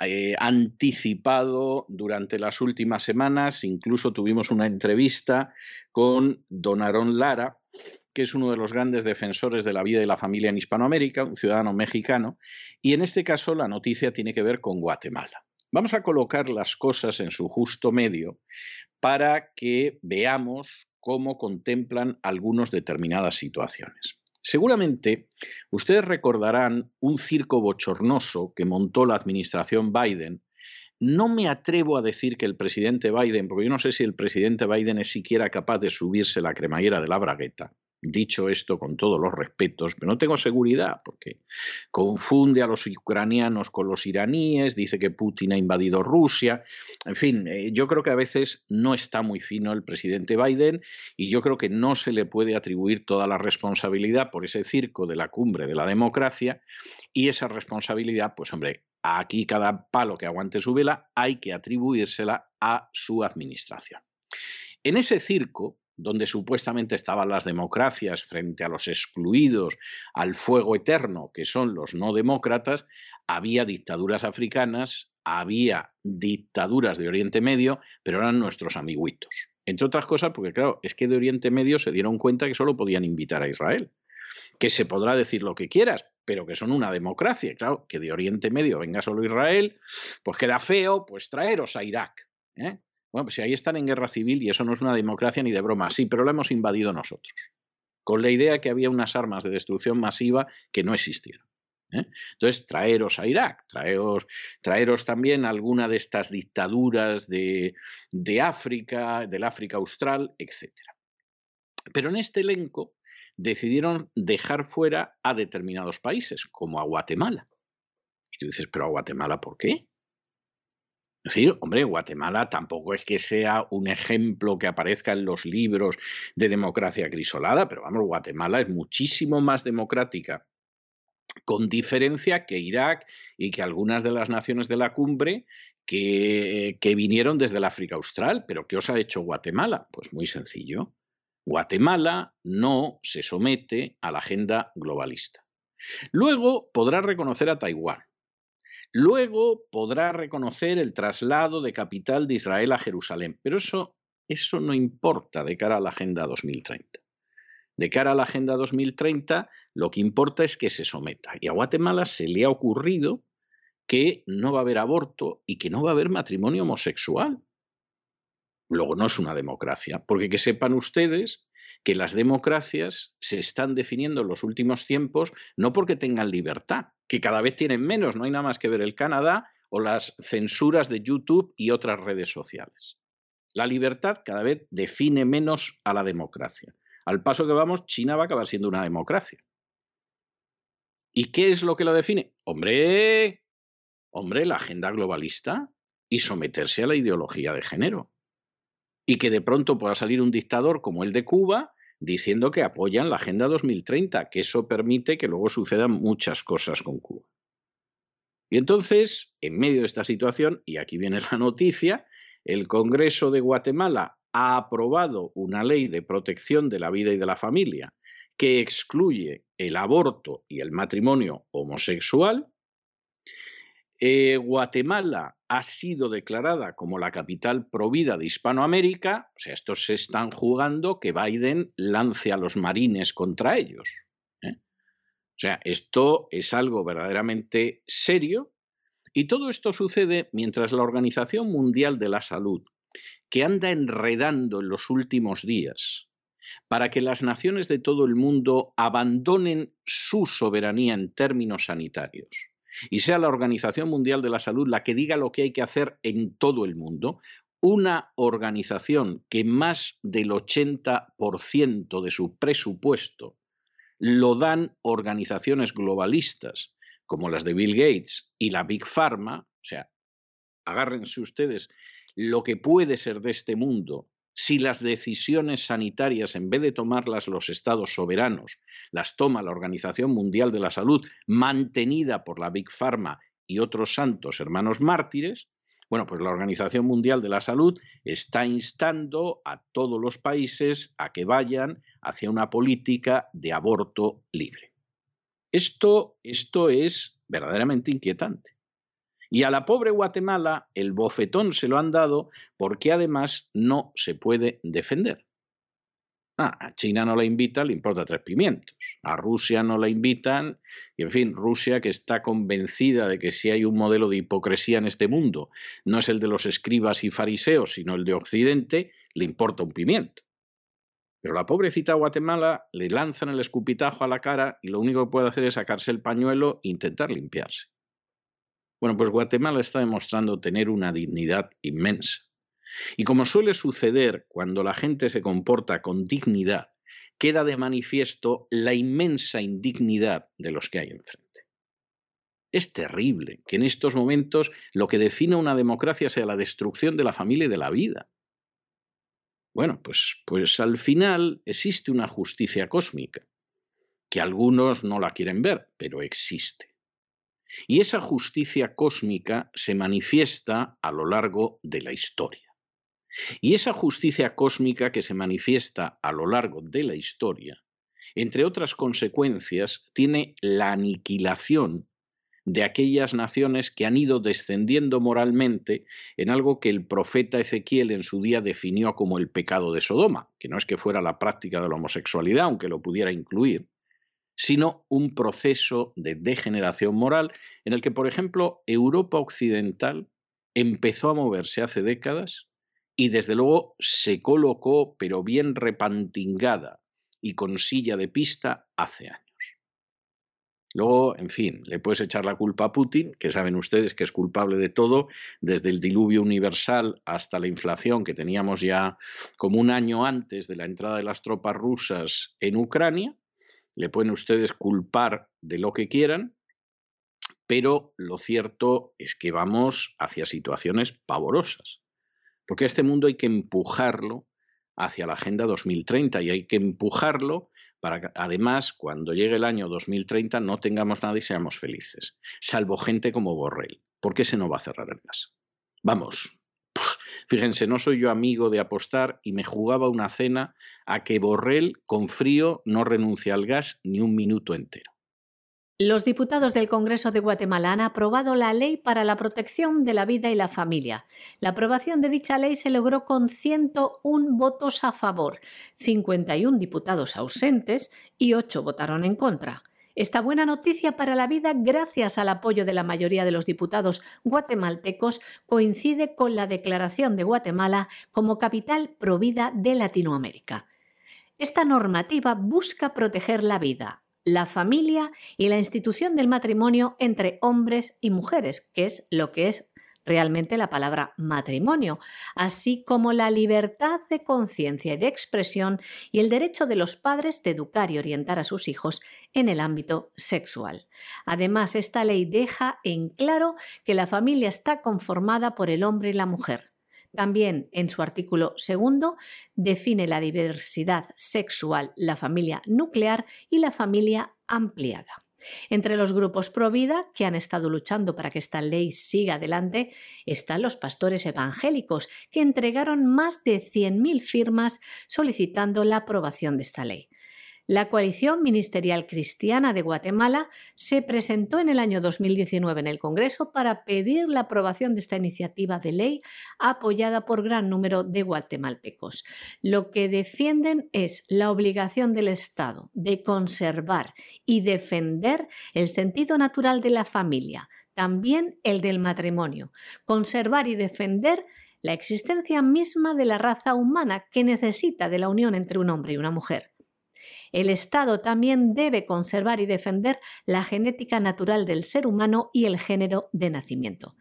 eh, anticipado durante las últimas semanas. Incluso tuvimos una entrevista con Don Aarón Lara, que es uno de los grandes defensores de la vida y la familia en Hispanoamérica, un ciudadano mexicano, y en este caso la noticia tiene que ver con Guatemala. Vamos a colocar las cosas en su justo medio para que veamos cómo contemplan algunas determinadas situaciones. Seguramente ustedes recordarán un circo bochornoso que montó la administración Biden. No me atrevo a decir que el presidente Biden, porque yo no sé si el presidente Biden es siquiera capaz de subirse la cremallera de la bragueta, Dicho esto con todos los respetos, pero no tengo seguridad porque confunde a los ucranianos con los iraníes, dice que Putin ha invadido Rusia. En fin, eh, yo creo que a veces no está muy fino el presidente Biden y yo creo que no se le puede atribuir toda la responsabilidad por ese circo de la cumbre de la democracia y esa responsabilidad, pues hombre, aquí cada palo que aguante su vela hay que atribuírsela a su administración. En ese circo, donde supuestamente estaban las democracias frente a los excluidos al fuego eterno, que son los no demócratas, había dictaduras africanas, había dictaduras de Oriente Medio, pero eran nuestros amiguitos. Entre otras cosas, porque claro, es que de Oriente Medio se dieron cuenta que solo podían invitar a Israel. Que se podrá decir lo que quieras, pero que son una democracia. Claro, que de Oriente Medio venga solo Israel, pues queda feo, pues traeros a Irak. ¿eh? Bueno, pues si ahí están en guerra civil y eso no es una democracia ni de broma, sí, pero lo hemos invadido nosotros, con la idea que había unas armas de destrucción masiva que no existieron. ¿eh? Entonces, traeros a Irak, traeros, traeros también alguna de estas dictaduras de, de África, del África Austral, etc. Pero en este elenco decidieron dejar fuera a determinados países, como a Guatemala. Y tú dices, pero a Guatemala, ¿por qué? Decir, hombre, Guatemala tampoco es que sea un ejemplo que aparezca en los libros de democracia crisolada, pero vamos, Guatemala es muchísimo más democrática, con diferencia que Irak y que algunas de las naciones de la cumbre que, que vinieron desde el África Austral. ¿Pero qué os ha hecho Guatemala? Pues muy sencillo. Guatemala no se somete a la agenda globalista. Luego podrá reconocer a Taiwán, Luego podrá reconocer el traslado de capital de Israel a Jerusalén, pero eso, eso no importa de cara a la Agenda 2030. De cara a la Agenda 2030, lo que importa es que se someta. Y a Guatemala se le ha ocurrido que no va a haber aborto y que no va a haber matrimonio homosexual. Luego no es una democracia, porque que sepan ustedes que las democracias se están definiendo en los últimos tiempos no porque tengan libertad, que cada vez tienen menos, no hay nada más que ver el Canadá o las censuras de YouTube y otras redes sociales. La libertad cada vez define menos a la democracia. Al paso que vamos, China va a acabar siendo una democracia. ¿Y qué es lo que la define? Hombre, hombre, la agenda globalista y someterse a la ideología de género. Y que de pronto pueda salir un dictador como el de Cuba diciendo que apoyan la Agenda 2030, que eso permite que luego sucedan muchas cosas con Cuba. Y entonces, en medio de esta situación, y aquí viene la noticia, el Congreso de Guatemala ha aprobado una ley de protección de la vida y de la familia que excluye el aborto y el matrimonio homosexual. Eh, Guatemala ha sido declarada como la capital provida de Hispanoamérica, o sea, estos se están jugando que Biden lance a los marines contra ellos. ¿eh? O sea, esto es algo verdaderamente serio y todo esto sucede mientras la Organización Mundial de la Salud, que anda enredando en los últimos días para que las naciones de todo el mundo abandonen su soberanía en términos sanitarios y sea la Organización Mundial de la Salud la que diga lo que hay que hacer en todo el mundo, una organización que más del 80% de su presupuesto lo dan organizaciones globalistas como las de Bill Gates y la Big Pharma, o sea, agárrense ustedes lo que puede ser de este mundo si las decisiones sanitarias, en vez de tomarlas los estados soberanos, las toma la Organización Mundial de la Salud, mantenida por la Big Pharma y otros santos hermanos mártires, bueno, pues la Organización Mundial de la Salud está instando a todos los países a que vayan hacia una política de aborto libre. Esto, esto es verdaderamente inquietante. Y a la pobre Guatemala el bofetón se lo han dado porque además no se puede defender. Ah, a China no la invita, le importa tres pimientos. A Rusia no la invitan. Y en fin, Rusia que está convencida de que si hay un modelo de hipocresía en este mundo, no es el de los escribas y fariseos, sino el de Occidente, le importa un pimiento. Pero la pobrecita Guatemala le lanzan el escupitajo a la cara y lo único que puede hacer es sacarse el pañuelo e intentar limpiarse. Bueno, pues Guatemala está demostrando tener una dignidad inmensa. Y como suele suceder cuando la gente se comporta con dignidad, queda de manifiesto la inmensa indignidad de los que hay enfrente. Es terrible que en estos momentos lo que define una democracia sea la destrucción de la familia y de la vida. Bueno, pues, pues al final existe una justicia cósmica, que algunos no la quieren ver, pero existe. Y esa justicia cósmica se manifiesta a lo largo de la historia. Y esa justicia cósmica que se manifiesta a lo largo de la historia, entre otras consecuencias, tiene la aniquilación de aquellas naciones que han ido descendiendo moralmente en algo que el profeta Ezequiel en su día definió como el pecado de Sodoma, que no es que fuera la práctica de la homosexualidad, aunque lo pudiera incluir, sino un proceso de degeneración moral en el que, por ejemplo, Europa Occidental empezó a moverse hace décadas y desde luego se colocó, pero bien repantingada y con silla de pista hace años. Luego, en fin, le puedes echar la culpa a Putin, que saben ustedes que es culpable de todo, desde el diluvio universal hasta la inflación que teníamos ya como un año antes de la entrada de las tropas rusas en Ucrania. Le pueden ustedes culpar de lo que quieran, pero lo cierto es que vamos hacia situaciones pavorosas, porque este mundo hay que empujarlo hacia la Agenda 2030 y hay que empujarlo para que además cuando llegue el año 2030 no tengamos nada y seamos felices, salvo gente como Borrell. ¿Por qué se no va a cerrar el gas? Vamos, fíjense, no soy yo amigo de apostar y me jugaba una cena a que Borrell con frío no renuncia al gas ni un minuto entero. Los diputados del Congreso de Guatemala han aprobado la Ley para la Protección de la Vida y la Familia. La aprobación de dicha ley se logró con 101 votos a favor, 51 diputados ausentes y 8 votaron en contra. Esta buena noticia para la vida, gracias al apoyo de la mayoría de los diputados guatemaltecos, coincide con la declaración de Guatemala como capital provida de Latinoamérica. Esta normativa busca proteger la vida, la familia y la institución del matrimonio entre hombres y mujeres, que es lo que es realmente la palabra matrimonio, así como la libertad de conciencia y de expresión y el derecho de los padres de educar y orientar a sus hijos en el ámbito sexual. Además, esta ley deja en claro que la familia está conformada por el hombre y la mujer también en su artículo segundo define la diversidad sexual, la familia nuclear y la familia ampliada. Entre los grupos pro vida que han estado luchando para que esta ley siga adelante están los pastores evangélicos, que entregaron más de 100.000 firmas solicitando la aprobación de esta ley. La coalición ministerial cristiana de Guatemala se presentó en el año 2019 en el Congreso para pedir la aprobación de esta iniciativa de ley apoyada por gran número de guatemaltecos. Lo que defienden es la obligación del Estado de conservar y defender el sentido natural de la familia, también el del matrimonio, conservar y defender la existencia misma de la raza humana que necesita de la unión entre un hombre y una mujer. El Estado también debe conservar y defender la genética natural del ser humano y el género de nacimiento.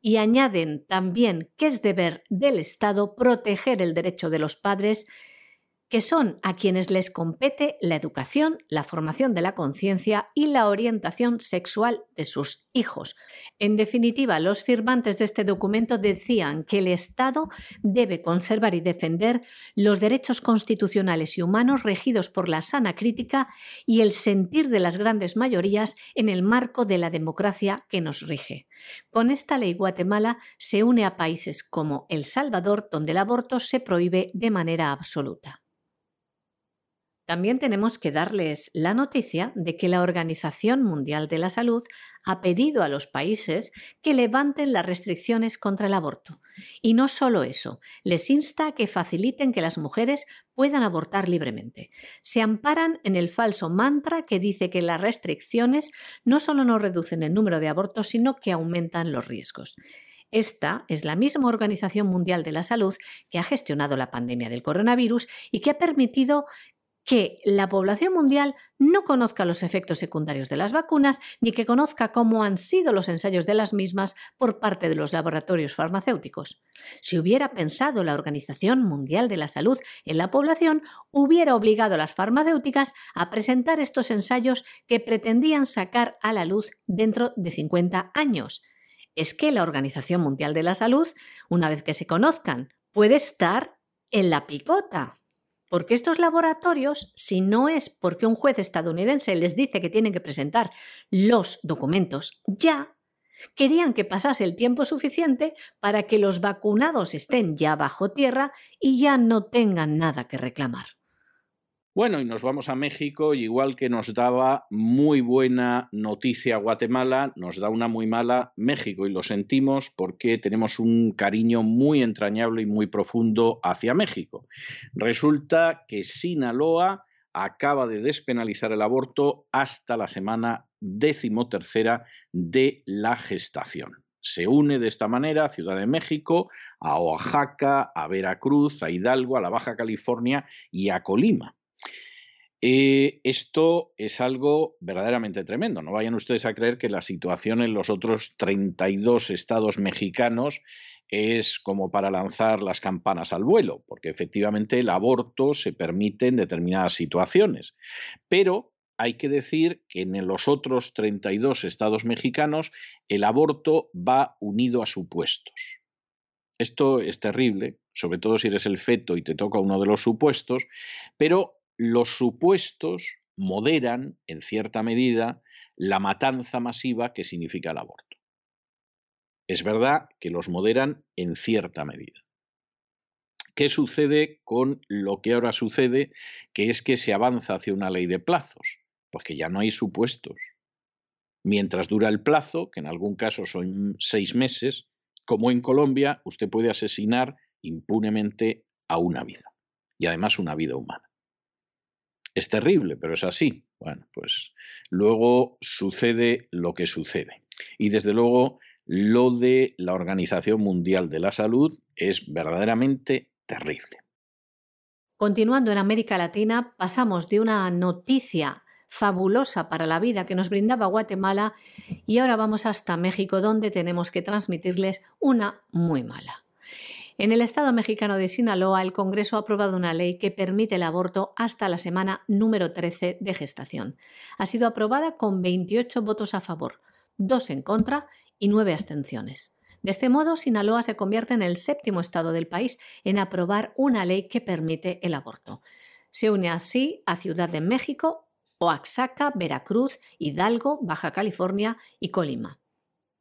Y añaden también que es deber del Estado proteger el derecho de los padres que son a quienes les compete la educación, la formación de la conciencia y la orientación sexual de sus hijos. En definitiva, los firmantes de este documento decían que el Estado debe conservar y defender los derechos constitucionales y humanos regidos por la sana crítica y el sentir de las grandes mayorías en el marco de la democracia que nos rige. Con esta ley Guatemala se une a países como El Salvador, donde el aborto se prohíbe de manera absoluta. También tenemos que darles la noticia de que la Organización Mundial de la Salud ha pedido a los países que levanten las restricciones contra el aborto. Y no solo eso, les insta a que faciliten que las mujeres puedan abortar libremente. Se amparan en el falso mantra que dice que las restricciones no solo no reducen el número de abortos, sino que aumentan los riesgos. Esta es la misma Organización Mundial de la Salud que ha gestionado la pandemia del coronavirus y que ha permitido que la población mundial no conozca los efectos secundarios de las vacunas ni que conozca cómo han sido los ensayos de las mismas por parte de los laboratorios farmacéuticos. Si hubiera pensado la Organización Mundial de la Salud en la población, hubiera obligado a las farmacéuticas a presentar estos ensayos que pretendían sacar a la luz dentro de 50 años. Es que la Organización Mundial de la Salud, una vez que se conozcan, puede estar en la picota. Porque estos laboratorios, si no es porque un juez estadounidense les dice que tienen que presentar los documentos ya, querían que pasase el tiempo suficiente para que los vacunados estén ya bajo tierra y ya no tengan nada que reclamar. Bueno, y nos vamos a México, igual que nos daba muy buena noticia Guatemala, nos da una muy mala México y lo sentimos porque tenemos un cariño muy entrañable y muy profundo hacia México. Resulta que Sinaloa acaba de despenalizar el aborto hasta la semana decimotercera de la gestación. se une de esta manera a Ciudad de México, a Oaxaca, a Veracruz, a Hidalgo, a la Baja California y a Colima. Eh, esto es algo verdaderamente tremendo. No vayan ustedes a creer que la situación en los otros 32 estados mexicanos es como para lanzar las campanas al vuelo, porque efectivamente el aborto se permite en determinadas situaciones. Pero hay que decir que en los otros 32 estados mexicanos el aborto va unido a supuestos. Esto es terrible, sobre todo si eres el feto y te toca uno de los supuestos, pero los supuestos moderan, en cierta medida, la matanza masiva que significa el aborto. Es verdad que los moderan en cierta medida. ¿Qué sucede con lo que ahora sucede? Que es que se avanza hacia una ley de plazos, pues que ya no hay supuestos. Mientras dura el plazo, que en algún caso son seis meses, como en Colombia, usted puede asesinar impunemente a una vida, y además una vida humana. Es terrible, pero es así. Bueno, pues luego sucede lo que sucede. Y desde luego lo de la Organización Mundial de la Salud es verdaderamente terrible. Continuando en América Latina, pasamos de una noticia fabulosa para la vida que nos brindaba Guatemala y ahora vamos hasta México donde tenemos que transmitirles una muy mala. En el estado mexicano de Sinaloa, el Congreso ha aprobado una ley que permite el aborto hasta la semana número 13 de gestación. Ha sido aprobada con 28 votos a favor, 2 en contra y 9 abstenciones. De este modo, Sinaloa se convierte en el séptimo estado del país en aprobar una ley que permite el aborto. Se une así a Ciudad de México, Oaxaca, Veracruz, Hidalgo, Baja California y Colima.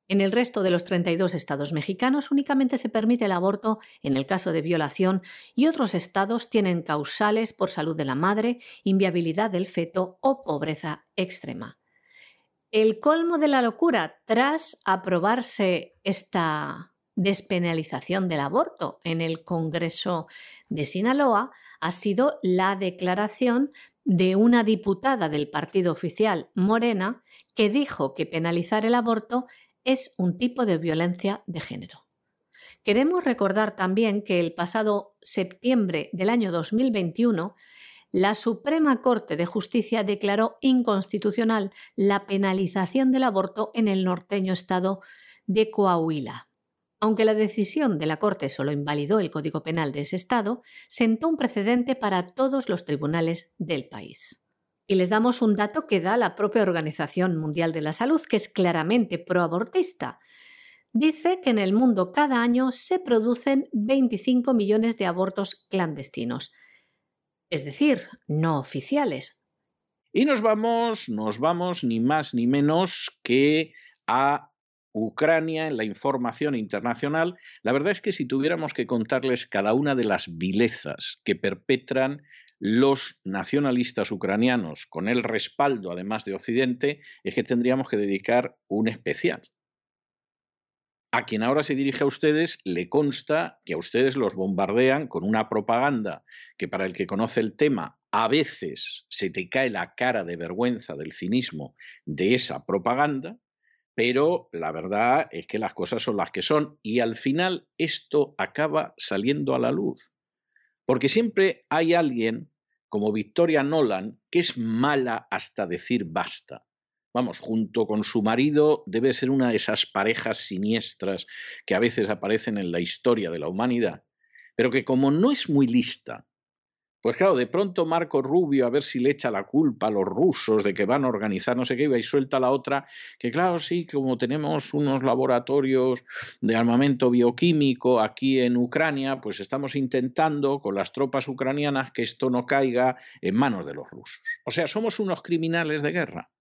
En el resto de los 32 estados mexicanos únicamente se permite el aborto en el caso de violación y otros estados tienen causales por salud de la madre, inviabilidad del feto o pobreza extrema. El colmo de la locura tras aprobarse esta despenalización del aborto en el Congreso de Sinaloa ha sido la declaración de una diputada del partido oficial Morena que dijo que penalizar el aborto es un tipo de violencia de género. Queremos recordar también que el pasado septiembre del año 2021, la Suprema Corte de Justicia declaró inconstitucional la penalización del aborto en el norteño estado de Coahuila. Aunque la decisión de la Corte solo invalidó el Código Penal de ese estado, sentó un precedente para todos los tribunales del país. Y les damos un dato que da la propia Organización Mundial de la Salud, que es claramente proabortista. Dice que en el mundo cada año se producen 25 millones de abortos clandestinos, es decir, no oficiales. Y nos vamos, nos vamos ni más ni menos que a Ucrania en la información internacional. La verdad es que si tuviéramos que contarles cada una de las vilezas que perpetran los nacionalistas ucranianos, con el respaldo además de Occidente, es que tendríamos que dedicar un especial. A quien ahora se dirige a ustedes le consta que a ustedes los bombardean con una propaganda que para el que conoce el tema a veces se te cae la cara de vergüenza del cinismo de esa propaganda, pero la verdad es que las cosas son las que son y al final esto acaba saliendo a la luz. Porque siempre hay alguien como Victoria Nolan que es mala hasta decir basta. Vamos, junto con su marido debe ser una de esas parejas siniestras que a veces aparecen en la historia de la humanidad, pero que como no es muy lista pues claro, de pronto Marco Rubio, a ver si le echa la culpa a los rusos de que van a organizar no sé qué, y suelta la otra, que claro, sí, como tenemos unos laboratorios de armamento bioquímico aquí en Ucrania, pues estamos intentando con las tropas ucranianas que esto no caiga en manos de los rusos. O sea, somos unos criminales de guerra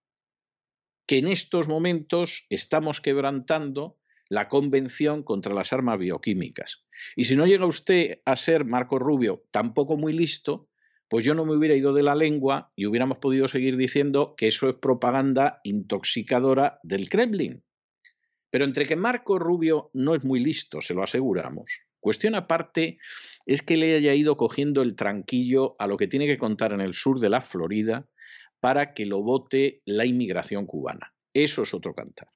que en estos momentos estamos quebrantando la Convención contra las Armas Bioquímicas. Y si no llega usted a ser Marco Rubio tampoco muy listo, pues yo no me hubiera ido de la lengua y hubiéramos podido seguir diciendo que eso es propaganda intoxicadora del Kremlin. Pero entre que Marco Rubio no es muy listo, se lo aseguramos. Cuestión aparte es que le haya ido cogiendo el tranquillo a lo que tiene que contar en el sur de la Florida para que lo vote la inmigración cubana. Eso es otro cantar.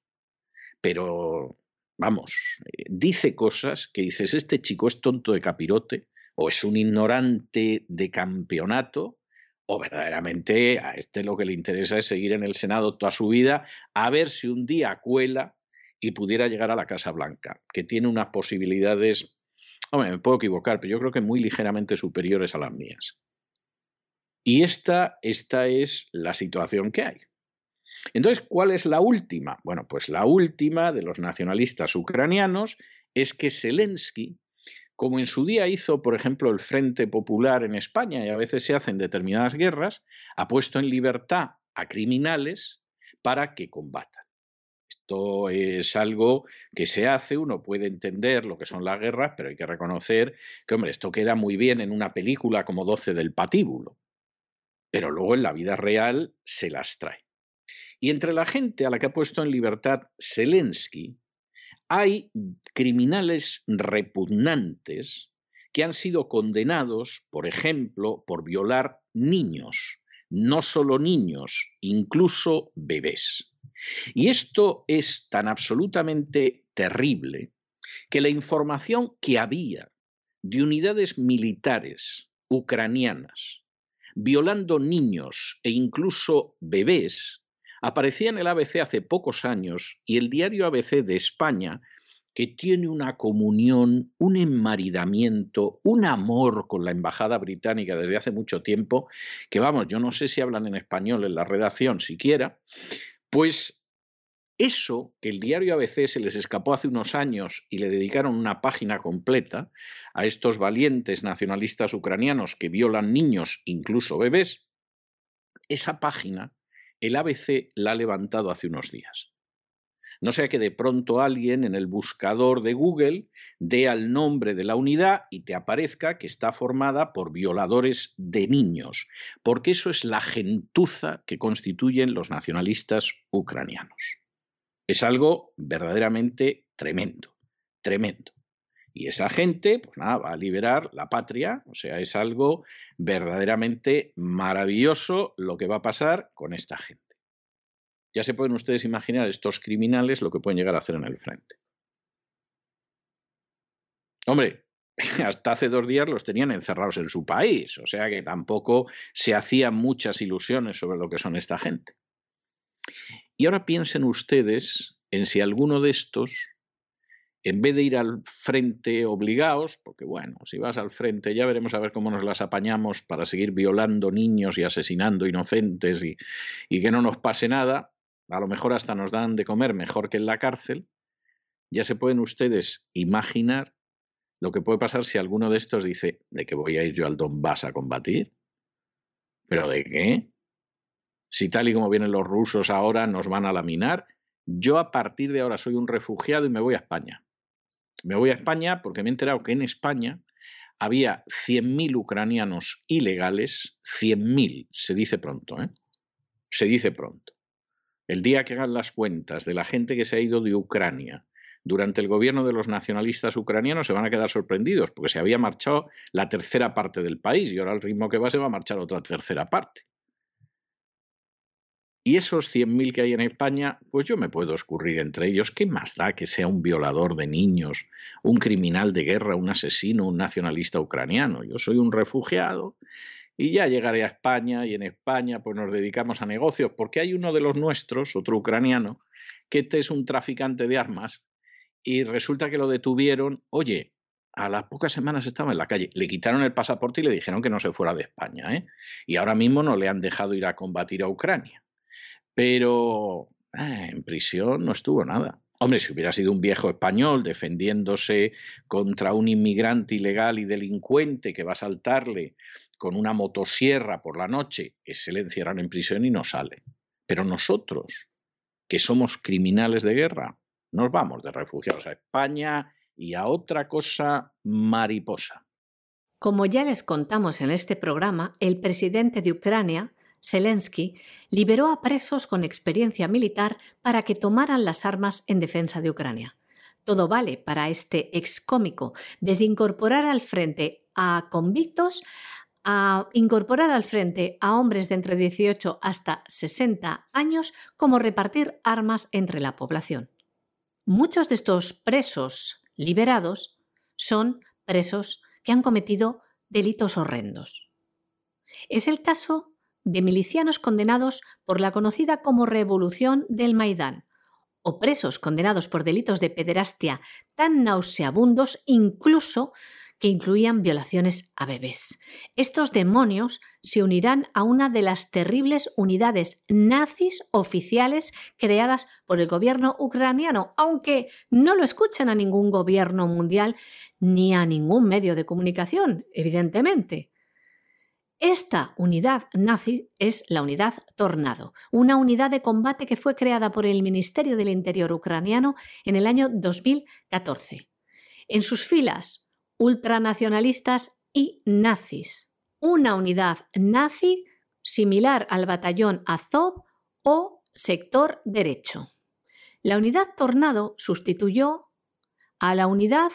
Pero vamos, eh, dice cosas que dices, este chico es tonto de capirote o es un ignorante de campeonato o verdaderamente a este lo que le interesa es seguir en el Senado toda su vida a ver si un día cuela y pudiera llegar a la Casa Blanca, que tiene unas posibilidades, hombre, me puedo equivocar, pero yo creo que muy ligeramente superiores a las mías. Y esta, esta es la situación que hay. Entonces, ¿cuál es la última? Bueno, pues la última de los nacionalistas ucranianos es que Zelensky, como en su día hizo, por ejemplo, el Frente Popular en España, y a veces se hacen determinadas guerras, ha puesto en libertad a criminales para que combatan. Esto es algo que se hace, uno puede entender lo que son las guerras, pero hay que reconocer que, hombre, esto queda muy bien en una película como 12 del patíbulo, pero luego en la vida real se las trae. Y entre la gente a la que ha puesto en libertad Zelensky, hay criminales repugnantes que han sido condenados, por ejemplo, por violar niños, no solo niños, incluso bebés. Y esto es tan absolutamente terrible que la información que había de unidades militares ucranianas violando niños e incluso bebés aparecía en el ABC hace pocos años y el diario ABC de España que tiene una comunión, un enmaridamiento, un amor con la embajada británica desde hace mucho tiempo, que vamos, yo no sé si hablan en español en la redacción siquiera, pues eso que el diario ABC se les escapó hace unos años y le dedicaron una página completa a estos valientes nacionalistas ucranianos que violan niños, incluso bebés, esa página el ABC la ha levantado hace unos días. No sea que de pronto alguien en el buscador de Google dé al nombre de la unidad y te aparezca que está formada por violadores de niños, porque eso es la gentuza que constituyen los nacionalistas ucranianos. Es algo verdaderamente tremendo, tremendo. Y esa gente, pues nada, va a liberar la patria, o sea, es algo verdaderamente maravilloso lo que va a pasar con esta gente. Ya se pueden ustedes imaginar estos criminales lo que pueden llegar a hacer en el frente. Hombre, hasta hace dos días los tenían encerrados en su país, o sea que tampoco se hacían muchas ilusiones sobre lo que son esta gente. Y ahora piensen ustedes en si alguno de estos, en vez de ir al frente obligados, porque bueno, si vas al frente ya veremos a ver cómo nos las apañamos para seguir violando niños y asesinando inocentes y, que no nos pase nada, a lo mejor hasta nos dan de comer mejor que en la cárcel, ya se pueden ustedes imaginar lo que puede pasar si alguno de estos dice, ¿de que voy a ir yo al Donbass a combatir? ¿Pero de qué? Si tal y como vienen los rusos ahora nos van a laminar, yo a partir de ahora soy un refugiado y me voy a España. Me voy a España porque me he enterado que en España había 100.000 ucranianos ilegales, 100.000, se dice pronto, ¿eh? Se dice pronto. El día que hagan las cuentas de la gente que se ha ido de Ucrania durante el gobierno de los nacionalistas ucranianos se van a quedar sorprendidos, porque se había marchado la tercera parte del país y ahora al ritmo que va se va a marchar otra tercera parte. Y esos 100.000 que hay en España, pues yo me puedo escurrir entre ellos. ¿Qué más da que sea un violador de niños, un criminal de guerra, un asesino, un nacionalista ucraniano? Yo soy un refugiado y ya llegaré a España y en España pues nos dedicamos a negocios, porque hay uno de los nuestros, otro ucraniano, que este es un traficante de armas y resulta que lo detuvieron, oye, a las pocas semanas estaba en la calle, le quitaron el pasaporte y le dijeron que no se fuera de España, ¿eh? y ahora mismo no le han dejado ir a combatir a Ucrania. Pero eh, en prisión no estuvo nada. Hombre, si hubiera sido un viejo español defendiéndose contra un inmigrante ilegal y delincuente que va a saltarle con una motosierra por la noche, se le encierran en prisión y no sale. Pero nosotros, que somos criminales de guerra, nos vamos de refugiados a España y a otra cosa mariposa. Como ya les contamos en este programa, el presidente de Ucrania, Zelensky, liberó a presos con experiencia militar para que tomaran las armas en defensa de Ucrania. Todo vale para este excómico, desde incorporar al frente a convictos a incorporar al frente a hombres de entre 18 hasta 60 años como repartir armas entre la población. muchos de estos presos liberados son presos que han cometido delitos horrendos. Es el caso de milicianos condenados por la conocida como Revolución del Maidán, o presos condenados por delitos de pederastia tan nauseabundos incluso que incluían violaciones a bebés. Estos demonios se unirán a una de las terribles unidades nazis oficiales creadas por el gobierno ucraniano, aunque no lo escuchan a ningún gobierno mundial ni a ningún medio de comunicación, evidentemente. Esta unidad nazi es la unidad Tornado, una unidad de combate que fue creada por el Ministerio del Interior ucraniano en el año 2014. En sus filas ultranacionalistas y nazis. Una unidad nazi similar al batallón Azov o sector derecho. La unidad Tornado sustituyó a la unidad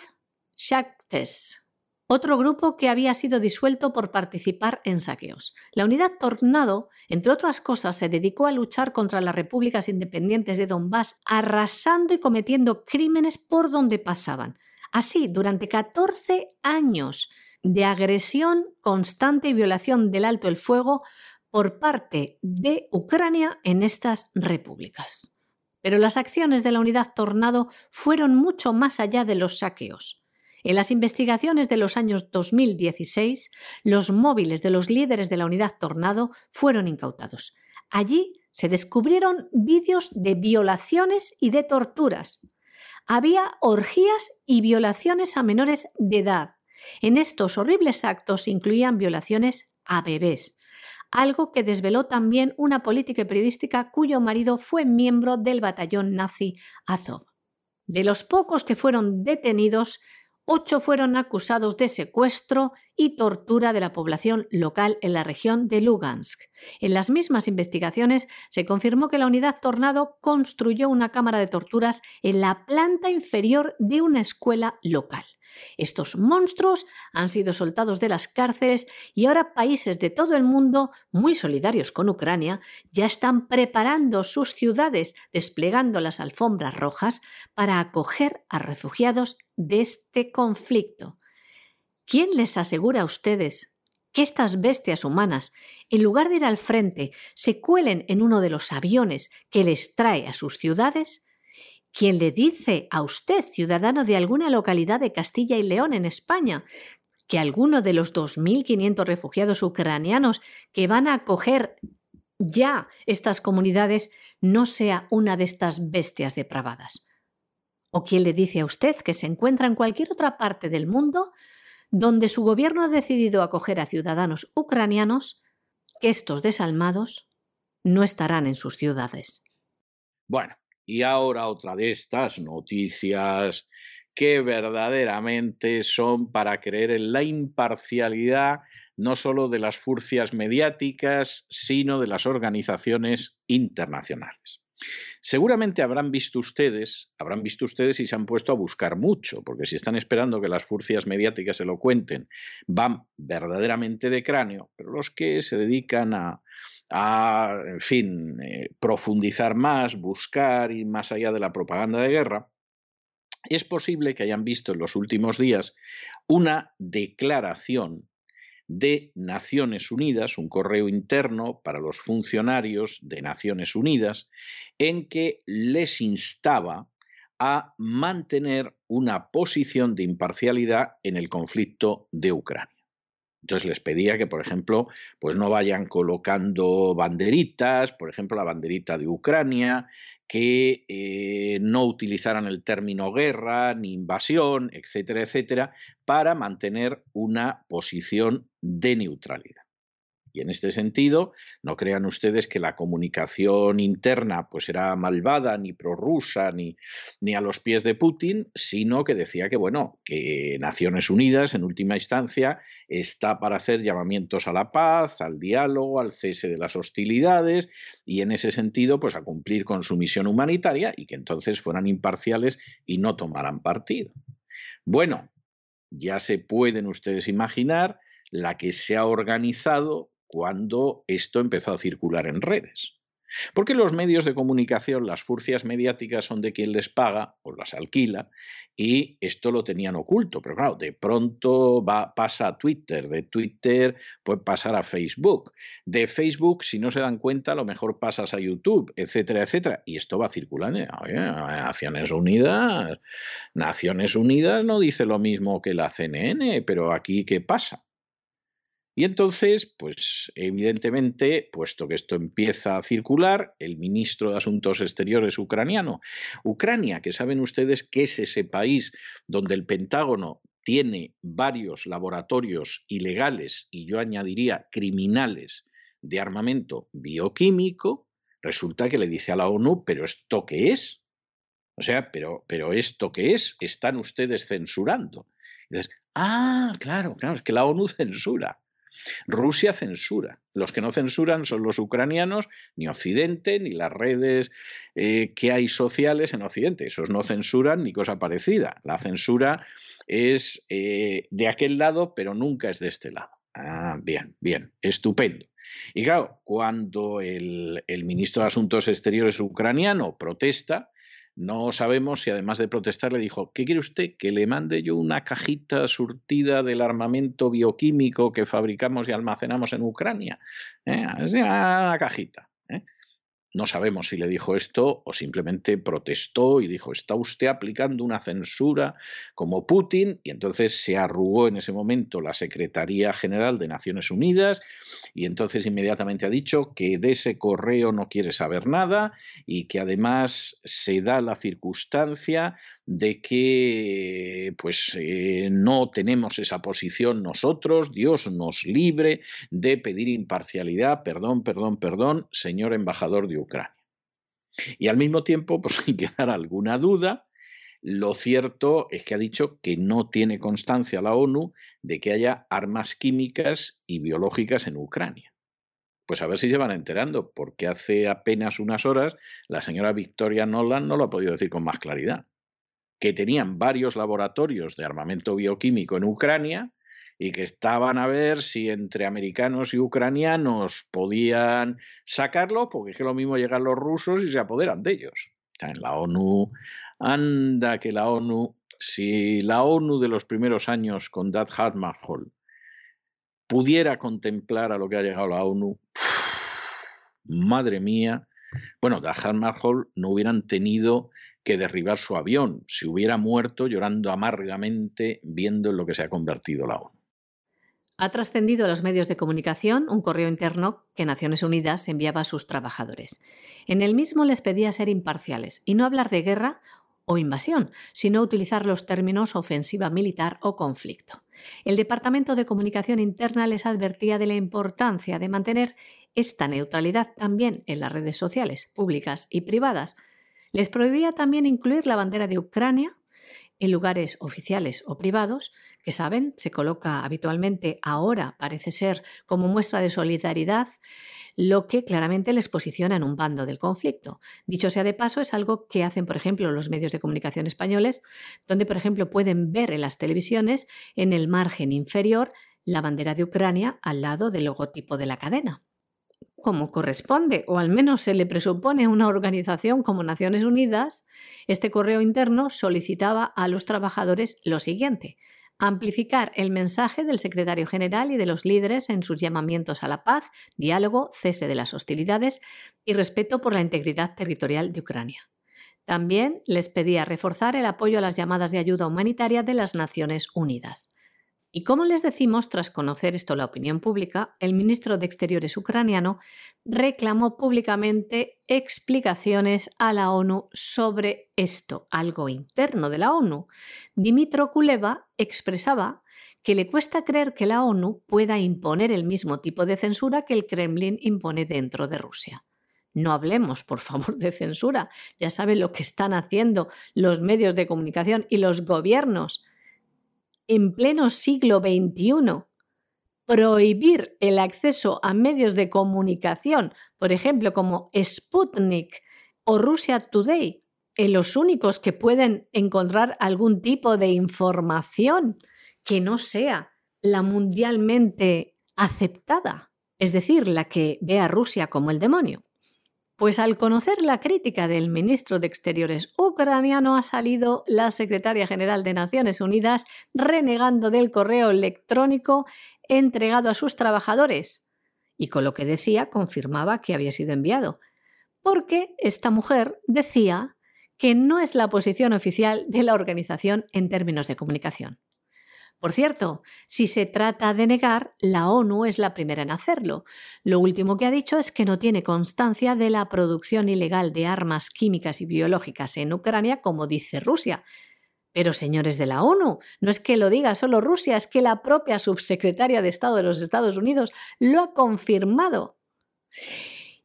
Shaktes, otro grupo que había sido disuelto por participar en saqueos. La unidad Tornado, entre otras cosas, se dedicó a luchar contra las repúblicas independientes de Donbass, arrasando y cometiendo crímenes por donde pasaban. Así, durante 14 años de agresión constante y violación del alto el fuego por parte de Ucrania en estas repúblicas. Pero las acciones de la unidad Tornado fueron mucho más allá de los saqueos. En las investigaciones de los años 2016, los móviles de los líderes de la unidad Tornado fueron incautados. Allí se descubrieron vídeos de violaciones y de torturas había orgías y violaciones a menores de edad. En estos horribles actos incluían violaciones a bebés, algo que desveló también una política periodística cuyo marido fue miembro del batallón nazi Azov. De los pocos que fueron detenidos, ocho fueron acusados de secuestro y tortura de la población local en la región de Lugansk. En las mismas investigaciones se confirmó que la unidad Tornado construyó una cámara de torturas en la planta inferior de una escuela local. Estos monstruos han sido soltados de las cárceles y ahora países de todo el mundo, muy solidarios con Ucrania, ya están preparando sus ciudades, desplegando las alfombras rojas para acoger a refugiados de este conflicto. ¿Quién les asegura a ustedes que estas bestias humanas, en lugar de ir al frente, se cuelen en uno de los aviones que les trae a sus ciudades? ¿Quién le dice a usted, ciudadano de alguna localidad de Castilla y León en España, que alguno de los 2.500 refugiados ucranianos que van a acoger ya estas comunidades no sea una de estas bestias depravadas? ¿O quién le dice a usted que se encuentra en cualquier otra parte del mundo donde su gobierno ha decidido acoger a ciudadanos ucranianos que estos desalmados no estarán en sus ciudades? Bueno, y ahora otra de estas noticias que verdaderamente son para creer en la imparcialidad no solo de las furcias mediáticas, sino de las organizaciones internacionales. Seguramente habrán visto ustedes, habrán visto ustedes y se han puesto a buscar mucho, porque si están esperando que las furcias mediáticas se lo cuenten, van verdaderamente de cráneo, pero los que se dedican a, a, en fin, eh, profundizar más, buscar y más allá de la propaganda de guerra, es posible que hayan visto en los últimos días una declaración de Naciones Unidas, un correo interno para los funcionarios de Naciones Unidas, en que les instaba a mantener una posición de imparcialidad en el conflicto de Ucrania. Entonces les pedía que, por ejemplo, pues no vayan colocando banderitas, por ejemplo, la banderita de Ucrania, que eh, no utilizaran el término guerra ni invasión, etcétera, etcétera, para mantener una posición de neutralidad. Y en este sentido, no crean ustedes que la comunicación interna pues era malvada, ni prorrusa, ni, ni a los pies de Putin, sino que decía que, bueno, que Naciones Unidas, en última instancia, está para hacer llamamientos a la paz, al diálogo, al cese de las hostilidades, y en ese sentido, pues a cumplir con su misión humanitaria y que entonces fueran imparciales y no tomaran partido. Bueno, ya se pueden ustedes imaginar la que se ha organizado cuando esto empezó a circular en redes. Porque los medios de comunicación, las furcias mediáticas son de quien les paga o las alquila y esto lo tenían oculto. Pero claro, de pronto pasa a Twitter, de Twitter puede pasar a Facebook, de Facebook, si no se dan cuenta, a lo mejor pasas a YouTube, etcétera, etcétera. Y esto va circulando. Naciones Unidas, Naciones Unidas no dice lo mismo que la CNN, pero aquí, ¿qué pasa? Y entonces, pues evidentemente, puesto que esto empieza a circular, el ministro de Asuntos Exteriores ucraniano, Ucrania, que saben ustedes que es ese país donde el Pentágono tiene varios laboratorios ilegales y yo añadiría criminales de armamento bioquímico, resulta que le dice a la ONU, pero ¿esto qué es? O sea, pero, pero ¿esto qué es? Están ustedes censurando. Y ah, claro, claro, es que la ONU censura. Rusia censura. Los que no censuran son los ucranianos, ni Occidente, ni las redes eh, que hay sociales en Occidente. Esos no censuran ni cosa parecida. La censura es eh, de aquel lado, pero nunca es de este lado. Ah, bien, bien, estupendo. Y claro, cuando el ministro de Asuntos Exteriores ucraniano protesta, no sabemos si además de protestar le dijo, ¿qué quiere usted? Que le mande yo una cajita surtida del armamento bioquímico que fabricamos y almacenamos en Ucrania. ¿Eh? Una cajita. ¿eh? No sabemos si le dijo esto o simplemente protestó y dijo, está usted aplicando una censura como Putin y entonces se arrugó en ese momento la Secretaría General de Naciones Unidas y entonces inmediatamente ha dicho que de ese correo no quiere saber nada y que además se da la circunstancia de que pues eh, no tenemos esa posición nosotros, Dios nos libre de pedir imparcialidad, perdón, perdón, perdón, señor embajador de Ucrania. Y al mismo tiempo, pues sin quedar alguna duda, lo cierto es que ha dicho que no tiene constancia la ONU de que haya armas químicas y biológicas en Ucrania. Pues a ver si se van enterando, porque hace apenas unas horas la señora Victoria Nolan no lo ha podido decir con más claridad que tenían varios laboratorios de armamento bioquímico en Ucrania y que estaban a ver si entre americanos y ucranianos podían sacarlo, porque es que lo mismo llegan los rusos y se apoderan de ellos. En la ONU, anda que la ONU, si la ONU de los primeros años con Dag Hammarskjöld pudiera contemplar a lo que ha llegado la ONU, madre mía, bueno, Dag Hammarskjöld no hubieran tenido que derribar su avión, si hubiera muerto llorando amargamente viendo en lo que se ha convertido la ONU. Ha trascendido a los medios de comunicación un correo interno que Naciones Unidas enviaba a sus trabajadores. En el mismo les pedía ser imparciales y no hablar de guerra o invasión, sino utilizar los términos ofensiva militar o conflicto. El Departamento de Comunicación Interna les advertía de la importancia de mantener esta neutralidad también en las redes sociales, públicas y privadas, les prohibía también incluir la bandera de Ucrania en lugares oficiales o privados, que saben, se coloca habitualmente ahora, parece ser, como muestra de solidaridad, lo que claramente les posiciona en un bando del conflicto. Dicho sea de paso, es algo que hacen, por ejemplo, los medios de comunicación españoles, donde, por ejemplo, pueden ver en las televisiones, en el margen inferior, la bandera de Ucrania al lado del logotipo de la cadena como corresponde, o al menos se le presupone a una organización como Naciones Unidas, este correo interno solicitaba a los trabajadores lo siguiente amplificar el mensaje del secretario general y de los líderes en sus llamamientos a la paz, diálogo, cese de las hostilidades y respeto por la integridad territorial de Ucrania. También les pedía reforzar el apoyo a las llamadas de ayuda humanitaria de las Naciones Unidas. Y como les decimos, tras conocer esto la opinión pública, el ministro de Exteriores ucraniano reclamó públicamente explicaciones a la ONU sobre esto, algo interno de la ONU. Dimitro Kuleva expresaba que le cuesta creer que la ONU pueda imponer el mismo tipo de censura que el Kremlin impone dentro de Rusia. No hablemos, por favor, de censura. Ya saben lo que están haciendo los medios de comunicación y los gobiernos en pleno siglo XXI prohibir el acceso a medios de comunicación, por ejemplo, como Sputnik o Russia Today, en los únicos que pueden encontrar algún tipo de información que no sea la mundialmente aceptada, es decir, la que ve a Rusia como el demonio. Pues al conocer la crítica del ministro de Exteriores ucraniano ha salido la secretaria general de Naciones Unidas renegando del correo electrónico entregado a sus trabajadores y con lo que decía confirmaba que había sido enviado, porque esta mujer decía que no es la posición oficial de la organización en términos de comunicación. Por cierto, si se trata de negar, la ONU es la primera en hacerlo. Lo último que ha dicho es que no tiene constancia de la producción ilegal de armas químicas y biológicas en Ucrania, como dice Rusia. Pero señores de la ONU, no es que lo diga solo Rusia, es que la propia subsecretaria de Estado de los Estados Unidos lo ha confirmado.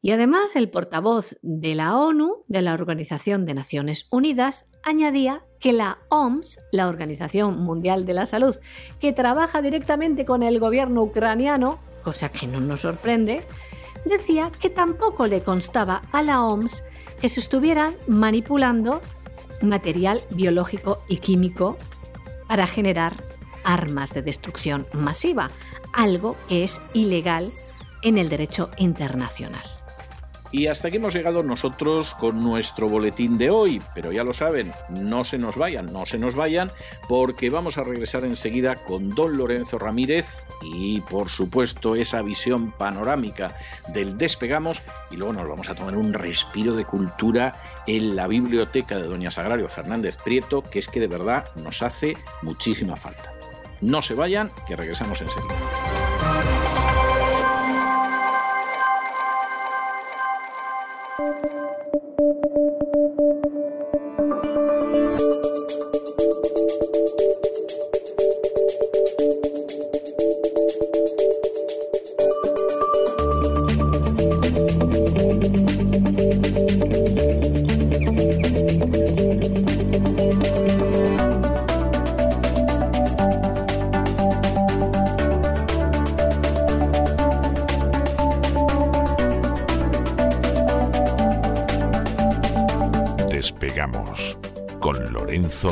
Y además el portavoz de la ONU, de la Organización de Naciones Unidas, añadía que la OMS, la Organización Mundial de la Salud, que trabaja directamente con el gobierno ucraniano, cosa que no nos sorprende, decía que tampoco le constaba a la OMS que se estuvieran manipulando material biológico y químico para generar armas de destrucción masiva, algo que es ilegal en el derecho internacional. Y hasta aquí hemos llegado nosotros con nuestro boletín de hoy, pero ya lo saben, no se nos vayan, no se nos vayan, porque vamos a regresar enseguida con don Lorenzo Ramírez y por supuesto esa visión panorámica del despegamos y luego nos vamos a tomar un respiro de cultura en la biblioteca de doña Sagrario Fernández Prieto, que es que de verdad nos hace muchísima falta. No se vayan, que regresamos enseguida.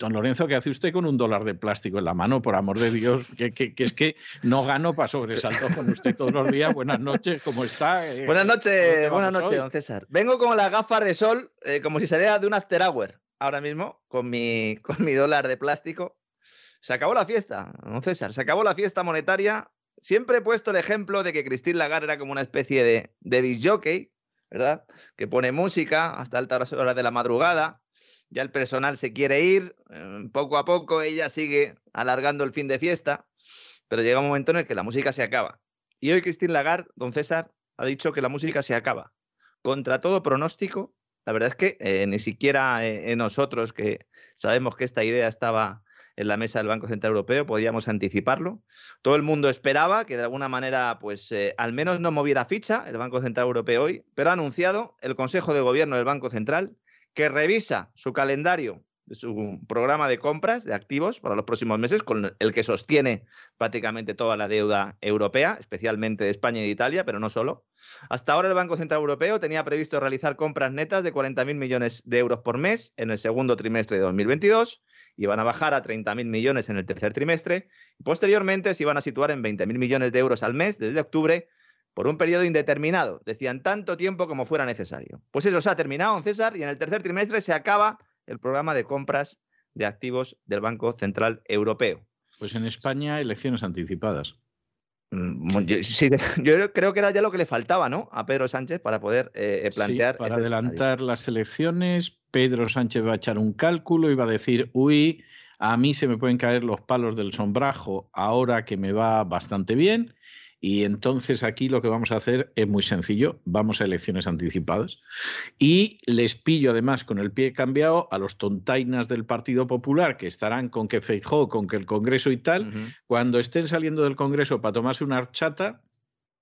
Don Lorenzo, ¿qué hace usted con un dólar de plástico en la mano? Por amor de Dios, que, es que no gano para sobresalto con usted todos los días. Buenas noches, ¿cómo está? Eh, buenas noches, buenas noches, don César. Vengo con las gafas de sol, eh, como si saliera de un after hour ahora mismo, con mi, con mi dólar de plástico. Se acabó la fiesta, don César, se acabó la fiesta monetaria. Siempre he puesto el ejemplo de que Christine Lagarde era como una especie de, de disjockey, ¿verdad? Que pone música hasta altas horas de la madrugada ya el personal se quiere ir, em, poco a poco ella sigue alargando el fin de fiesta, pero llega un momento en el que la música se acaba. Y hoy Christine Lagarde, don César, ha dicho que la música se acaba. Contra todo pronóstico, la verdad es que eh, ni siquiera eh, nosotros que sabemos que esta idea estaba en la mesa del Banco Central Europeo podíamos anticiparlo. Todo el mundo esperaba que de alguna manera, pues eh, al menos no moviera ficha el Banco Central Europeo hoy, pero ha anunciado el Consejo de Gobierno del Banco Central que revisa su calendario su programa de compras de activos para los próximos meses, con el que sostiene prácticamente toda la deuda europea, especialmente de España y de Italia, pero no solo. Hasta ahora el Banco Central Europeo tenía previsto realizar compras netas de 40.000 millones de euros por mes en el segundo trimestre de 2022 y van a bajar a 30.000 millones en el tercer trimestre. Y posteriormente se iban a situar en 20.000 millones de euros al mes desde octubre por un periodo indeterminado, decían tanto tiempo como fuera necesario. Pues eso se ha terminado, César, y en el tercer trimestre se acaba el programa de compras de activos del Banco Central Europeo. Pues en España, elecciones anticipadas. Mm, yo, creo que era ya lo que le faltaba, ¿no? A Pedro Sánchez para poder eh, eh, plantear. para este adelantar las elecciones, Pedro Sánchez va a echar un cálculo y va a decir, uy, a mí se me pueden caer los palos del sombrajo ahora que me va bastante bien y entonces aquí lo que vamos a hacer es muy sencillo, vamos a elecciones anticipadas y les pillo además con el pie cambiado a los tontainas del Partido Popular que estarán con que Feijó, con que el Congreso y tal, cuando estén saliendo del Congreso para tomarse una archata,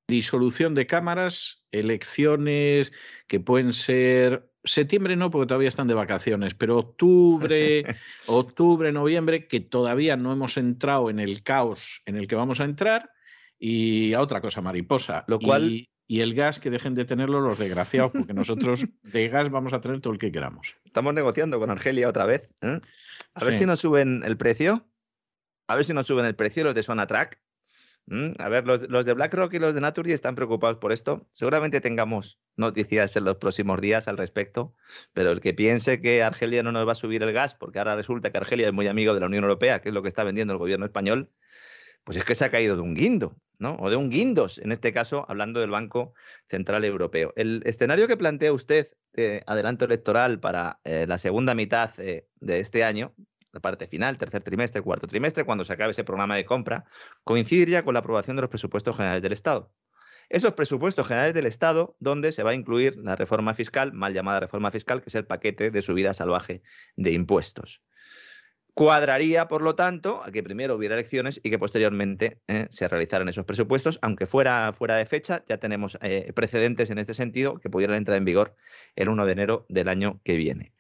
disolución de cámaras, elecciones que pueden ser septiembre no, porque todavía están de vacaciones, pero octubre, octubre, noviembre, que todavía no hemos entrado en el caos en el que vamos a entrar, y a otra cosa mariposa. Lo cual... Y, el gas que dejen de tenerlo los desgraciados, porque nosotros de gas vamos a tener todo el que queramos. Estamos negociando con Argelia otra vez. ¿eh? A ver si nos suben el precio. A ver si nos suben el precio los de Sonatrack. A ver, los, de BlackRock y los de Naturgy están preocupados por esto. Seguramente tengamos noticias en los próximos días al respecto, pero el que piense que Argelia no nos va a subir el gas, porque ahora resulta que Argelia es muy amigo de la Unión Europea, que es lo que está vendiendo el gobierno español, pues es que se ha caído de un guindo, ¿no? O de un guindos, en este caso, hablando del Banco Central Europeo. El escenario que plantea usted de adelanto electoral para eh, la segunda mitad eh, de este año, la parte final, tercer trimestre, cuarto trimestre, cuando se acabe ese programa de compra, coincidiría con la aprobación de los presupuestos generales del Estado. Esos presupuestos generales del Estado, donde se va a incluir la reforma fiscal, mal llamada reforma fiscal, que es el paquete de subida salvaje de impuestos. Cuadraría, por lo tanto, a que primero hubiera elecciones y que posteriormente eh, se realizaran esos presupuestos, aunque fuera fuera de fecha, ya tenemos eh, precedentes en este sentido que pudieran entrar en vigor el 1 de enero del año que viene.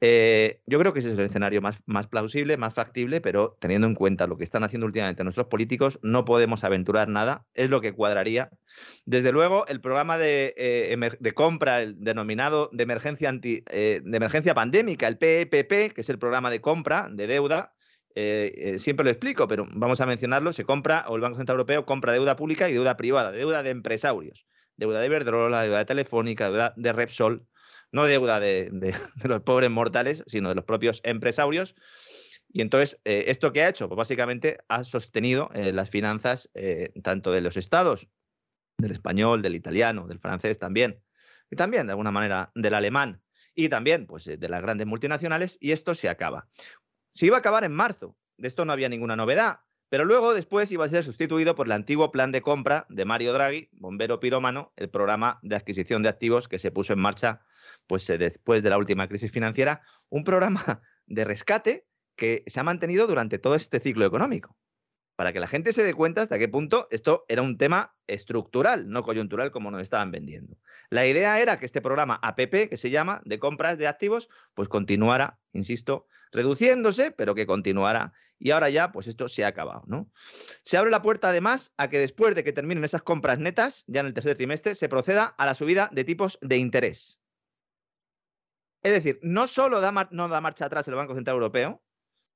Eh, yo creo que ese es el escenario más, plausible, más factible, pero teniendo en cuenta lo que están haciendo últimamente nuestros políticos, no podemos aventurar nada, es lo que cuadraría. Desde luego, el programa de, eh, compra, el denominado de emergencia, anti, eh, de emergencia pandémica, el PEPP, que es el programa de compra de deuda, siempre lo explico, pero vamos a mencionarlo, se compra, o el Banco Central Europeo compra deuda pública y deuda privada, deuda de empresarios, deuda de Iberdrola, deuda de Telefónica, deuda de Repsol, no deuda de, los pobres mortales, sino de los propios empresarios. Y entonces, eh, ¿esto qué ha hecho? Pues básicamente ha sostenido eh, las finanzas eh, tanto de los estados, del español, del italiano, del francés también, y también de alguna manera del alemán, y también pues, de las grandes multinacionales, y esto se acaba. Se iba a acabar en marzo, de esto no había ninguna novedad, pero luego después iba a ser sustituido por el antiguo plan de compra de Mario Draghi, bombero pirómano, el programa de adquisición de activos que se puso en marcha pues eh, después de la última crisis financiera, un programa de rescate que se ha mantenido durante todo este ciclo económico. Para que la gente se dé cuenta hasta qué punto esto era un tema estructural, no coyuntural como nos estaban vendiendo. La idea era que este programa APP, que se llama, de compras de activos, pues continuara, insisto, reduciéndose, pero que continuara. Y ahora ya, pues esto se ha acabado, ¿no? Se abre la puerta además a que después de que terminen esas compras netas, ya en el tercer trimestre, se proceda a la subida de tipos de interés. Es decir, no solo no da marcha atrás el Banco Central Europeo,